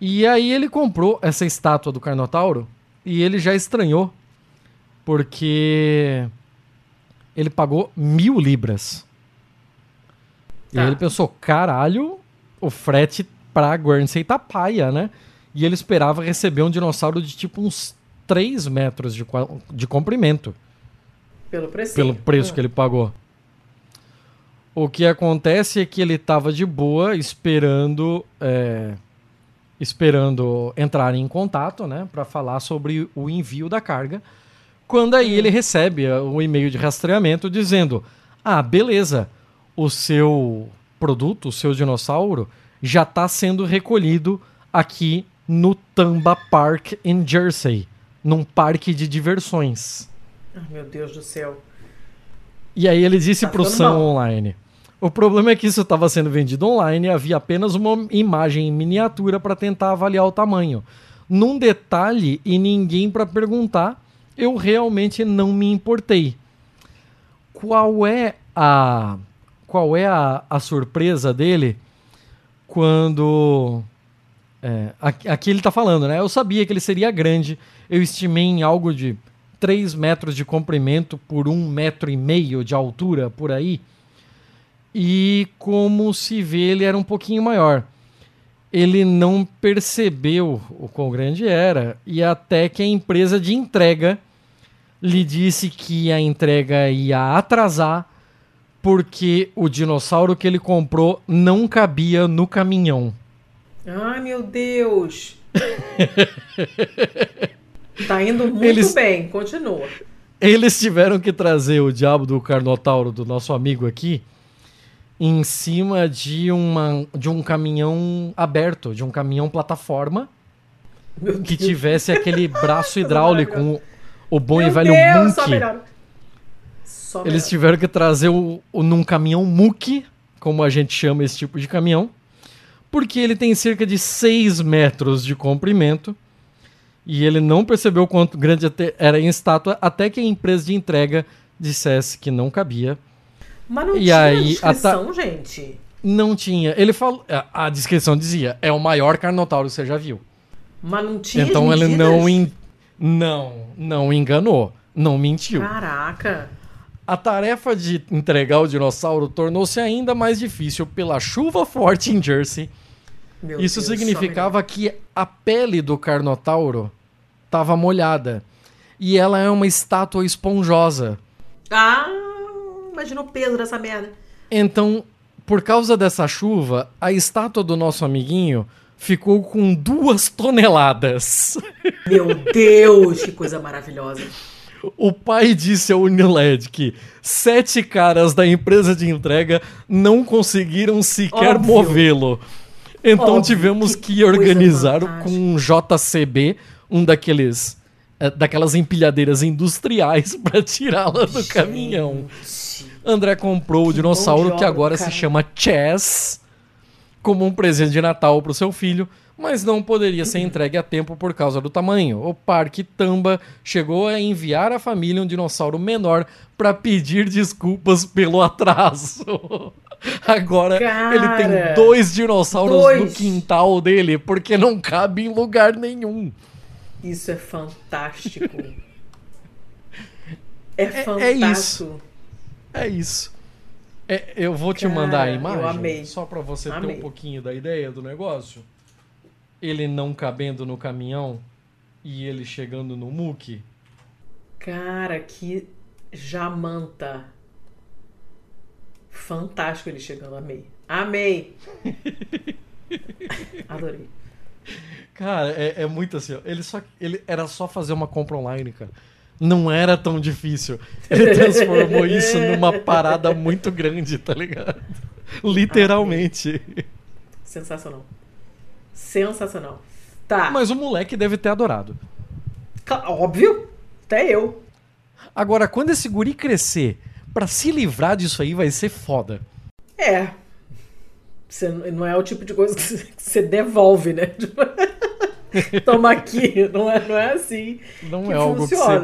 Speaker 1: E aí ele comprou essa estátua do Carnotauro e ele já estranhou porque ele pagou mil libras. E
Speaker 2: Tá.
Speaker 1: aí ele pensou, caralho, o frete pra Guernsey tá paia, né? E ele esperava receber um dinossauro de tipo uns 3 metros de, de comprimento
Speaker 2: Pelo preço.
Speaker 1: pelo preço que ele pagou. O que acontece é que ele tava de boa esperando é, esperando entrar em contato, né, para falar sobre o envio da carga. Quando aí ele recebe é, um e-mail de rastreamento dizendo: "Ah, beleza, o seu produto, o seu dinossauro já está sendo recolhido aqui no Tamba Park em Jersey, num parque de diversões."
Speaker 2: Ai, meu Deus do céu.
Speaker 1: E aí ele disse
Speaker 2: Tá
Speaker 1: pro Sam. Online. O problema é que isso estava sendo vendido online e havia apenas uma imagem em miniatura para tentar avaliar o tamanho. Num detalhe e ninguém para perguntar, eu realmente não me importei. Qual é a qual é a, a surpresa dele quando é, aqui, ele tá falando, né? Eu sabia que ele seria grande. Eu estimei em algo de 3 metros de comprimento por um metro e meio de altura, por aí. E como se vê, ele era um pouquinho maior. Ele não percebeu o quão grande era, e até que a empresa de entrega lhe disse que a entrega ia atrasar porque o dinossauro que ele comprou não cabia no caminhão.
Speaker 2: Ai, meu Deus. tá indo muito
Speaker 1: Eles-
Speaker 2: bem. Continua.
Speaker 1: Eles tiveram que trazer o diabo do Carnotauro do nosso amigo aqui em cima de, uma, de um caminhão aberto, de um caminhão plataforma que tivesse aquele braço hidráulico, o, o bom e
Speaker 2: Meu
Speaker 1: velho
Speaker 2: Deus,
Speaker 1: Munk.
Speaker 2: Só
Speaker 1: Eles
Speaker 2: melhor.
Speaker 1: tiveram que trazer o, o num caminhão muque, como a gente chama esse tipo de caminhão, porque ele tem cerca de 6 metros de comprimento e ele não percebeu quanto grande era em estátua até que a empresa de entrega dissesse que não cabia.
Speaker 2: Mas não
Speaker 1: E
Speaker 2: tinha
Speaker 1: aí,
Speaker 2: descrição, gente.
Speaker 1: Não tinha. Ele falou. A descrição dizia: é o maior carnotauro que você já viu.
Speaker 2: Mas não tinha
Speaker 1: então ele não, en- não, não enganou. Não mentiu.
Speaker 2: Caraca.
Speaker 1: A tarefa de entregar o dinossauro tornou-se ainda mais difícil pela chuva forte em Jersey.
Speaker 2: Meu
Speaker 1: Isso
Speaker 2: Deus,
Speaker 1: significava que a pele do Carnotauro estava molhada. E ela é uma estátua esponjosa.
Speaker 2: Ah, imagina o peso dessa merda.
Speaker 1: Então, por causa dessa chuva, a estátua do nosso amiguinho ficou com duas toneladas.
Speaker 2: Meu Deus, que coisa maravilhosa.
Speaker 1: O pai disse ao Uniled que sete caras da empresa de entrega não conseguiram sequer movê-lo. Então
Speaker 2: Óbvio,
Speaker 1: tivemos
Speaker 2: que
Speaker 1: que organizar com um JCB, um daqueles eh, daquelas empilhadeiras industriais para tirá-la do caminhão.
Speaker 2: Gente.
Speaker 1: André comprou o
Speaker 2: Que
Speaker 1: dinossauro
Speaker 2: mão de
Speaker 1: que agora
Speaker 2: cara.
Speaker 1: se chama Chess como um presente de Natal para o seu filho, mas não poderia ser entregue a tempo por causa do tamanho. O Parque Tamba chegou a enviar à família um dinossauro menor para pedir desculpas pelo atraso. Agora ele tem
Speaker 2: Cara,
Speaker 1: dois dinossauros no
Speaker 2: dois.
Speaker 1: quintal dele porque não cabe em lugar nenhum.
Speaker 2: Isso é fantástico. É,
Speaker 1: é
Speaker 2: fantástico.
Speaker 1: isso. É isso. É, eu vou te
Speaker 2: Cara,
Speaker 1: mandar a imagem só para você ter
Speaker 2: Amei.
Speaker 1: um pouquinho da ideia do negócio. Ele não cabendo no caminhão e ele chegando no muque.
Speaker 2: Cara, que jamanta. Fantástico ele chegando. Amei. Amei. Adorei.
Speaker 1: Cara, é, é muito assim, ó. Ele só ele era só fazer uma compra online, cara. Não era tão difícil. Ele transformou isso numa parada muito grande, tá ligado? Literalmente.
Speaker 2: Sensacional. Sensacional. Tá.
Speaker 1: Mas o moleque deve ter adorado.
Speaker 2: Óbvio. Até eu.
Speaker 1: Agora, quando esse guri crescer, pra se livrar disso aí vai ser foda.
Speaker 2: É. Você não é o tipo de coisa que você- que devolve, né? Tipo, Toma aqui. Não é, não é assim
Speaker 1: Não
Speaker 2: que
Speaker 1: é algo que
Speaker 2: funciona.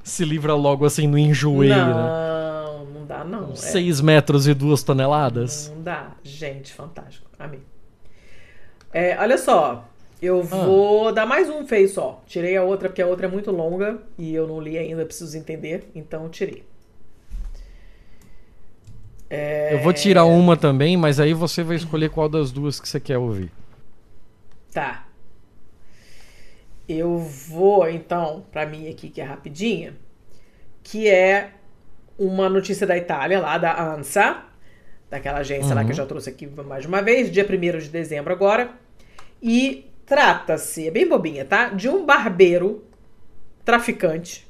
Speaker 1: você se livra logo assim no enjoeiro, né?
Speaker 2: não, não dá não. É,
Speaker 1: 6 metros e 2 toneladas.
Speaker 2: não dá. Gente, fantástico. Amei. É, olha só. Eu
Speaker 1: Ah.
Speaker 2: vou dar mais um fez só. Tirei a outra porque a outra é muito longa e eu não li ainda, preciso entender. Então tirei.
Speaker 1: Eu vou tirar uma também, mas aí você vai escolher qual das duas que você quer ouvir.
Speaker 2: Tá. Eu vou, então, pra mim aqui, que é rapidinha, que é uma notícia da Itália, lá da ANSA, daquela agência lá que eu já trouxe aqui mais de uma vez, dia 1 de dezembro agora. E trata-se, é bem bobinha, tá? De um barbeiro traficante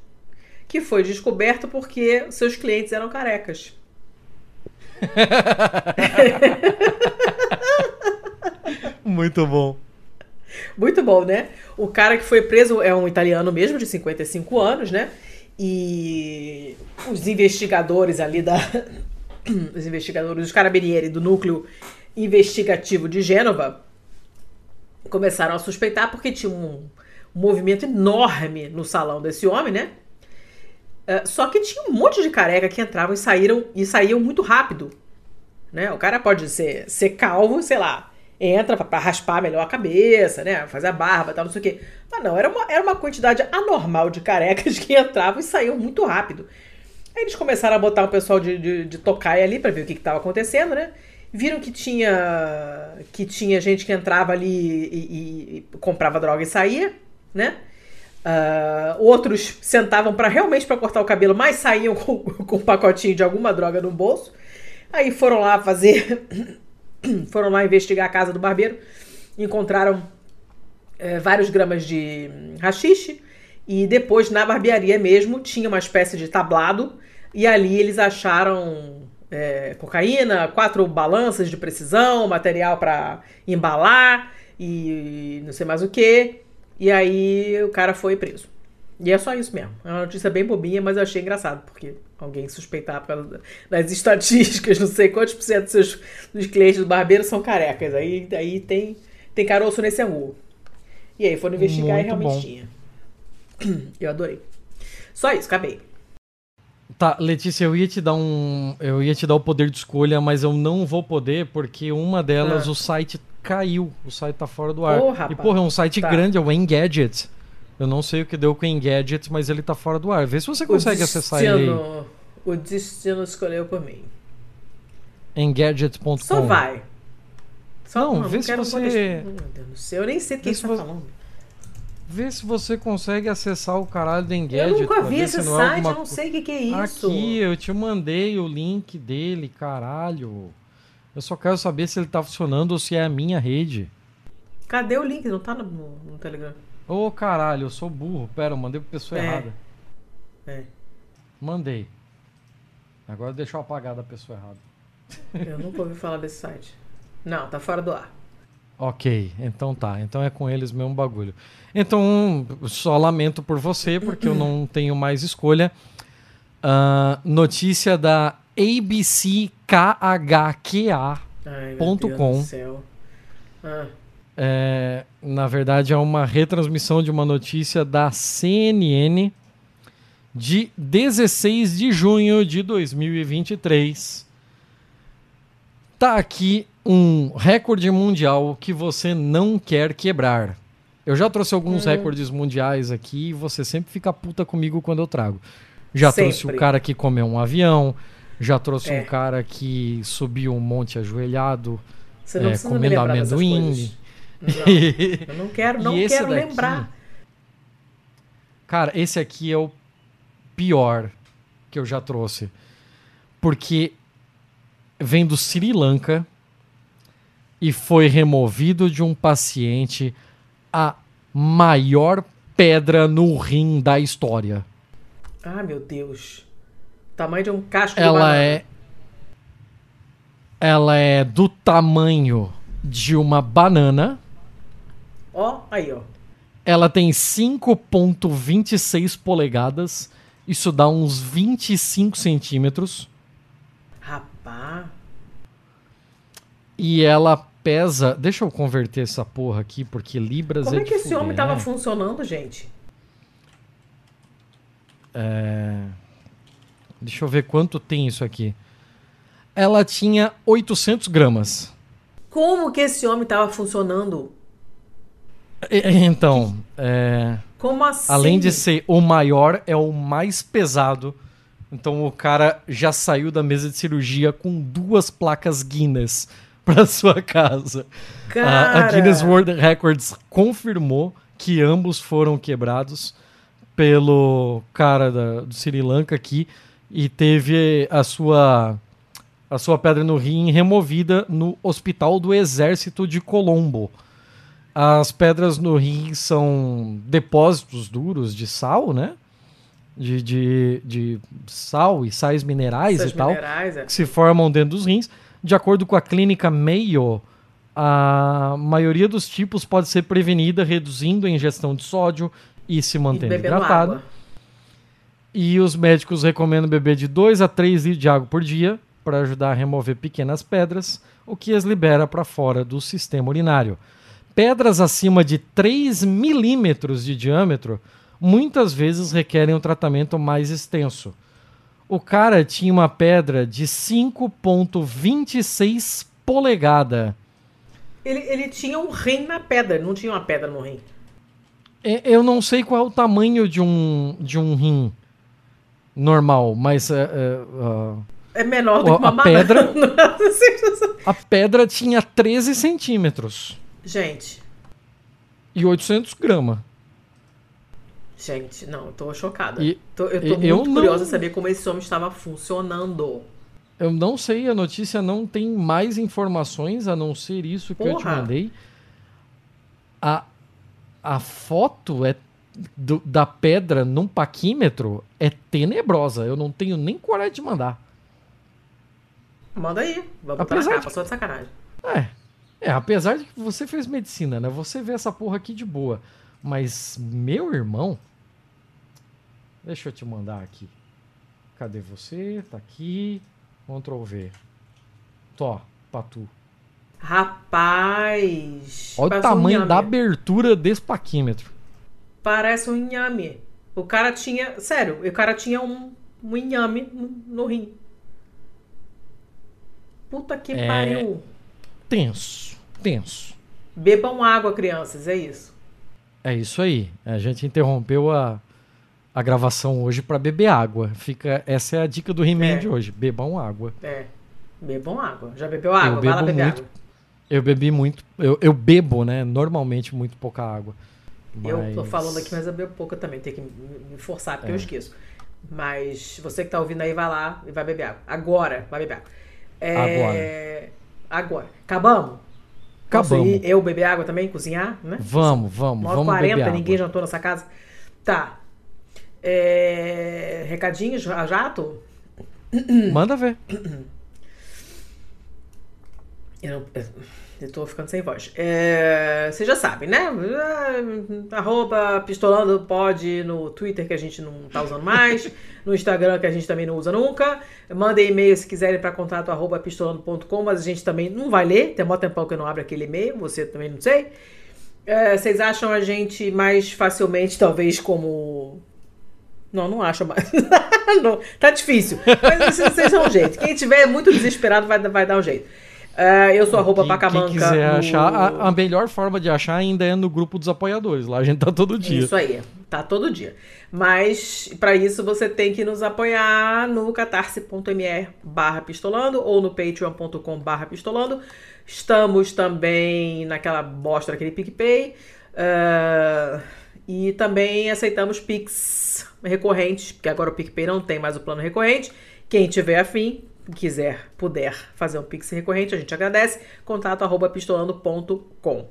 Speaker 2: que foi descoberto porque seus clientes eram carecas.
Speaker 1: Muito bom.
Speaker 2: Muito bom, né? O cara que foi preso é um italiano mesmo, de 55 anos, né? E os investigadores ali da. Os investigadores, os carabinieri do núcleo investigativo de Gênova começaram a suspeitar porque tinha um, movimento enorme no salão desse homem, né? Eh, só que tinha um monte de careca que entravam e saíram e saíam muito rápido. Né? O cara pode ser, ser calvo, sei lá, entra pra raspar melhor a cabeça, né? Fazer a barba tal, não sei o quê. Mas não, era uma, era uma quantidade anormal de carecas que entravam e saíam muito rápido. Aí eles começaram a botar o pessoal de, de, de tocaia ali pra ver o que, que tava acontecendo, né? Viram que tinha que tinha gente que entrava ali e, e- e comprava droga e saía, né? Ah, outros sentavam para realmente para cortar o cabelo, mas saíam com, com um pacotinho de alguma droga no bolso. Aí foram lá fazer, foram lá investigar a casa do barbeiro, encontraram é, vários gramas de hum, rachixe e depois na barbearia mesmo tinha uma espécie de tablado e ali eles acharam é, cocaína, quatro balanças de precisão, material para embalar e não sei mais o que. E aí o cara foi preso. E é só isso mesmo. É uma notícia bem bobinha, mas eu achei engraçado, porque alguém suspeitar por causa das estatísticas, não sei quantos por cento dos, seus, dos clientes do barbeiro são carecas. Aí, aí tem, tem caroço nesse angu. E aí foram investigar e
Speaker 1: Muito
Speaker 2: realmente
Speaker 1: bom.
Speaker 2: tinha. Eu adorei. Só isso, acabei.
Speaker 1: Tá, Letícia, eu ia te dar um. Eu ia te dar o poder de escolha, mas eu não vou poder, porque uma delas,
Speaker 2: Ah.
Speaker 1: o site caiu. O site tá fora do ar. E, porra, é um site
Speaker 2: Tá.
Speaker 1: grande, é o Engadget. Eu não sei o que deu com o Engadget, mas ele tá fora do ar. Vê se você consegue
Speaker 2: o
Speaker 1: acessar ele aí.
Speaker 2: destino, O destino escolheu por mim.
Speaker 1: Engadget.com.
Speaker 2: Só vai. Só,
Speaker 1: Não, vê se
Speaker 2: quero
Speaker 1: você-
Speaker 2: poder- Meu Deus do céu, eu nem sei do que você
Speaker 1: se
Speaker 2: tá falando.
Speaker 1: Vê se você consegue acessar o caralho do Engadget.
Speaker 2: Eu nunca vi esse
Speaker 1: se não é
Speaker 2: site,
Speaker 1: alguma
Speaker 2: eu não sei o que, que é isso.
Speaker 1: Aqui, eu te mandei o link dele, caralho. Eu só quero saber se ele tá funcionando ou se é a minha rede.
Speaker 2: Cadê o link? Não tá no, no- Telegram.
Speaker 1: Ô caralho, eu sou burro. Pera, eu mandei pra pessoa
Speaker 2: É.
Speaker 1: errada.
Speaker 2: É.
Speaker 1: Mandei. Agora deixa eu apagar da pessoa errada.
Speaker 2: Eu nunca ouvi falar desse site. Não, tá fora do ar.
Speaker 1: Ok, então tá. Então é com eles mesmo bagulho. Então, só lamento por você, porque eu não tenho mais escolha. Ah, notícia da ABC KHQA.
Speaker 2: Ai, meu
Speaker 1: Ponto
Speaker 2: Deus
Speaker 1: com.
Speaker 2: do céu. Ah,
Speaker 1: É, na verdade, é uma retransmissão de uma notícia da CNN de 16 de junho de 2023. Tá aqui um recorde mundial que você não quer quebrar. Eu já trouxe alguns recordes mundiais aqui e você sempre fica puta comigo quando eu trago. Já trouxe
Speaker 2: Sempre.
Speaker 1: o cara que comeu um avião, já trouxe
Speaker 2: É.
Speaker 1: um cara que subiu um monte ajoelhado.
Speaker 2: você não
Speaker 1: É, comendo amendoim.
Speaker 2: Não, eu não quero, não quero
Speaker 1: daqui?
Speaker 2: lembrar.
Speaker 1: Cara, esse aqui é o pior que eu já trouxe. Porque vem do Sri Lanka e foi removido de um paciente a maior pedra no rim da história.
Speaker 2: Ah, meu Deus. Tamanho de um casco de
Speaker 1: Ela
Speaker 2: banana.
Speaker 1: é ela é do tamanho de uma banana.
Speaker 2: Ó, aí, ó.
Speaker 1: Ela tem 5.26 polegadas. Isso dá uns 25 centímetros.
Speaker 2: Rapaz.
Speaker 1: E ela pesa. Deixa eu converter essa porra aqui, porque Libras
Speaker 2: Como
Speaker 1: é
Speaker 2: é
Speaker 1: de
Speaker 2: que esse
Speaker 1: fuder,
Speaker 2: homem tava
Speaker 1: né?
Speaker 2: funcionando, gente?
Speaker 1: É, Deixa eu ver quanto tem isso aqui. Ela tinha 800 gramas.
Speaker 2: Como que esse homem tava funcionando?
Speaker 1: Então, é,
Speaker 2: Como assim?
Speaker 1: além de ser o maior, é o mais pesado. Então o cara já saiu da mesa de cirurgia com duas placas Guinness para sua casa. A-
Speaker 2: Cara,
Speaker 1: A Guinness World Records confirmou que ambos foram quebrados pelo cara da- do Sri Lanka aqui e teve a sua a sua pedra no rim removida no Hospital do Exército de Colombo. As pedras no rim são depósitos duros de sal, né? De, de, de sal e sais minerais
Speaker 2: essas
Speaker 1: e tal
Speaker 2: minerais, é.
Speaker 1: que se formam dentro dos rins. De acordo com a clínica Mayo, a maioria dos tipos pode ser prevenida reduzindo a ingestão de sódio e se
Speaker 2: E
Speaker 1: mantendo
Speaker 2: bebendo
Speaker 1: hidratado.
Speaker 2: água.
Speaker 1: E os médicos recomendam beber de 2 a 3 litros de água por dia para ajudar a remover pequenas pedras, o que as libera para fora do sistema urinário. Pedras acima de 3 milímetros de diâmetro muitas vezes requerem um tratamento mais extenso. O cara tinha uma pedra de 5,26 polegada.
Speaker 2: Ele, ele tinha um rim na pedra, não tinha uma pedra no rim.
Speaker 1: E- Eu não sei qual é o tamanho de um, de um rim normal, mas é, é, ah,
Speaker 2: É menor do que uma
Speaker 1: a pedra- a pedra tinha 13 centímetros
Speaker 2: gente,
Speaker 1: e 800 gramas.
Speaker 2: Gente, não, eu tô chocada.
Speaker 1: E-
Speaker 2: Tô- eu tô muito
Speaker 1: eu não-
Speaker 2: curiosa saber como esse homem estava funcionando.
Speaker 1: Eu não sei, a notícia não tem mais informações a não ser isso que eu te
Speaker 2: Porra.
Speaker 1: mandei. A, a foto é do- da pedra num paquímetro é tenebrosa. Eu não tenho nem coragem de mandar.
Speaker 2: Manda aí, vamos
Speaker 1: Apesar
Speaker 2: na
Speaker 1: de
Speaker 2: capa, só de sacanagem.
Speaker 1: É. É, apesar de que você fez medicina, né? Você vê essa porra aqui de boa. Mas, meu irmão. Deixa eu te mandar aqui. Cadê você? Tá aqui. Ctrl V. Tó, pra tu.
Speaker 2: Rapaz!
Speaker 1: Olha o
Speaker 2: um
Speaker 1: tamanho
Speaker 2: inhame.
Speaker 1: da abertura desse paquímetro.
Speaker 2: Parece um inhame. O cara tinha. Sério, o cara tinha um, um inhame no, no rim. Puta que
Speaker 1: É.
Speaker 2: pariu.
Speaker 1: Tenso. Tenso.
Speaker 2: Bebam água, crianças, é isso.
Speaker 1: É isso aí. A gente interrompeu a, a gravação hoje pra beber água. Fica, essa é a dica do He-Man
Speaker 2: É.
Speaker 1: de hoje. Bebam água.
Speaker 2: É. Bebam água. Já bebeu água? Vai lá beber
Speaker 1: muito.
Speaker 2: água.
Speaker 1: Eu bebi muito. Eu, eu bebo, né? Normalmente muito pouca água.
Speaker 2: Eu tô
Speaker 1: Mas-
Speaker 2: falando aqui, mas eu bebo pouca também. Tem que me forçar, porque
Speaker 1: É.
Speaker 2: eu esqueço. Mas você que tá ouvindo aí, vai lá e vai beber água. Agora, vai beber água. É... Agora. Acabamos? Posso
Speaker 1: Acabamos.
Speaker 2: ir eu beber água também? Cozinhar, né?
Speaker 1: Vamos, vamos,
Speaker 2: 9
Speaker 1: vamos
Speaker 2: 40
Speaker 1: beber
Speaker 2: ninguém
Speaker 1: água.
Speaker 2: jantou nessa casa? Tá. É... Recadinhos a jato?
Speaker 1: Manda ver.
Speaker 2: Eu, não, eu tô ficando sem voz. É, vocês já sabem, né? Ah, Arroba pistolando pode no Twitter que a gente não tá usando mais, no Instagram que a gente também não usa nunca. Mandem e-mail se quiserem para contato arroba pistolando.com, mas a gente também não vai ler. Tem um tempão que eu não abro aquele e-mail, você também não sei. É, vocês acham a gente mais facilmente, talvez, como. Não, não acho mais. não, tá difícil. Mas vocês, dão um jeito. Quem tiver muito desesperado vai, vai dar um jeito. É, eu sou arroba Pacamanca.
Speaker 1: quem quiser
Speaker 2: no-
Speaker 1: achar, a, a melhor forma de achar ainda é no grupo dos apoiadores. Lá a gente tá todo dia.
Speaker 2: Isso aí, tá todo dia. Mas para isso você tem que nos apoiar no catarse.me barra pistolando ou no patreon.com barra pistolando. Estamos também naquela bosta daquele PicPay. ah, e também aceitamos Pix recorrentes, porque agora o PicPay não tem mais o plano recorrente. Quem tiver afim, quiser, puder fazer um Pix recorrente, a gente agradece. Contato arroba pistolando.com.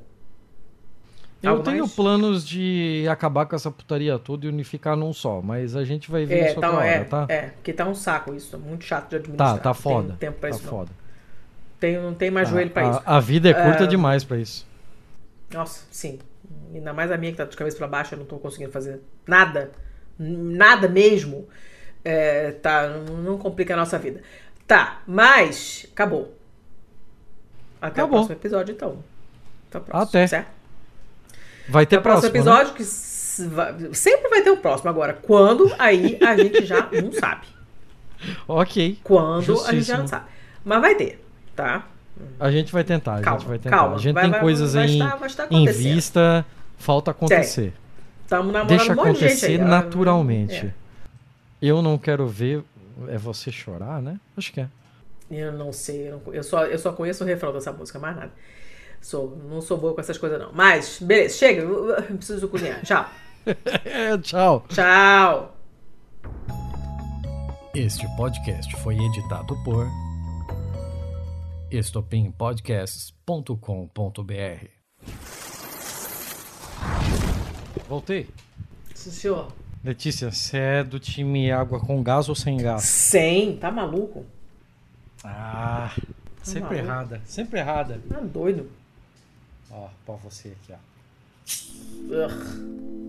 Speaker 1: Eu
Speaker 2: Algo
Speaker 1: tenho
Speaker 2: mais?
Speaker 1: planos de acabar com essa putaria toda e unificar num só, mas a gente vai ver
Speaker 2: É,
Speaker 1: isso outra
Speaker 2: tá,
Speaker 1: hora,
Speaker 2: é,
Speaker 1: tá?
Speaker 2: é, porque tá um saco isso, muito chato de administrar.
Speaker 1: Tá, tá
Speaker 2: Não
Speaker 1: foda.
Speaker 2: Tem tempo pra
Speaker 1: tá
Speaker 2: isso, não.
Speaker 1: foda.
Speaker 2: Tem, não tem mais
Speaker 1: A-
Speaker 2: joelho pra
Speaker 1: a,
Speaker 2: isso.
Speaker 1: a vida é curta
Speaker 2: Ah.
Speaker 1: demais pra isso.
Speaker 2: Nossa, sim. Ainda mais a minha que tá de cabeça pra baixo, eu não tô conseguindo fazer nada. Nada mesmo. É, tá, não complica a nossa vida. Tá, mas acabou. Até
Speaker 1: Acabou.
Speaker 2: o próximo episódio, então. Até o próximo,
Speaker 1: Até.
Speaker 2: certo?
Speaker 1: Vai ter
Speaker 2: Até o próximo
Speaker 1: próximo, né?
Speaker 2: episódio, que s- vai- sempre vai ter o próximo. Agora, quando, aí a gente já não sabe.
Speaker 1: Ok.
Speaker 2: Quando, a gente já não sabe. Mas vai ter, tá?
Speaker 1: A gente vai tentar, a
Speaker 2: Calma,
Speaker 1: gente vai tentar.
Speaker 2: calma.
Speaker 1: A gente
Speaker 2: Vai-
Speaker 1: tem
Speaker 2: vai-
Speaker 1: coisas
Speaker 2: vai
Speaker 1: em,
Speaker 2: estar- vai estar
Speaker 1: em vista, falta acontecer.
Speaker 2: Estamos namorando
Speaker 1: Deixa
Speaker 2: um monte de gente
Speaker 1: acontecer
Speaker 2: aí. ó.
Speaker 1: naturalmente.
Speaker 2: É.
Speaker 1: Eu não quero ver. É você chorar, né? Acho que é.
Speaker 2: Eu não sei, eu, não- eu só, eu só conheço o refrão dessa música, mais nada. Sou, não sou boa com essas coisas, não. Mas, beleza, chega, eu, eu preciso cozinhar. Tchau.
Speaker 1: É, tchau.
Speaker 2: Tchau.
Speaker 1: Este podcast foi editado por estopimpodcasts.com.br. Voltei.
Speaker 2: Sim, senhor.
Speaker 1: Letícia, você é do time água com gás ou sem gás?
Speaker 2: Sem, tá maluco?
Speaker 1: Ah, sempre
Speaker 2: maluco.
Speaker 1: errada, sempre errada.
Speaker 2: Tá doido.
Speaker 1: Ó, pra você aqui, ó.
Speaker 2: Ugh.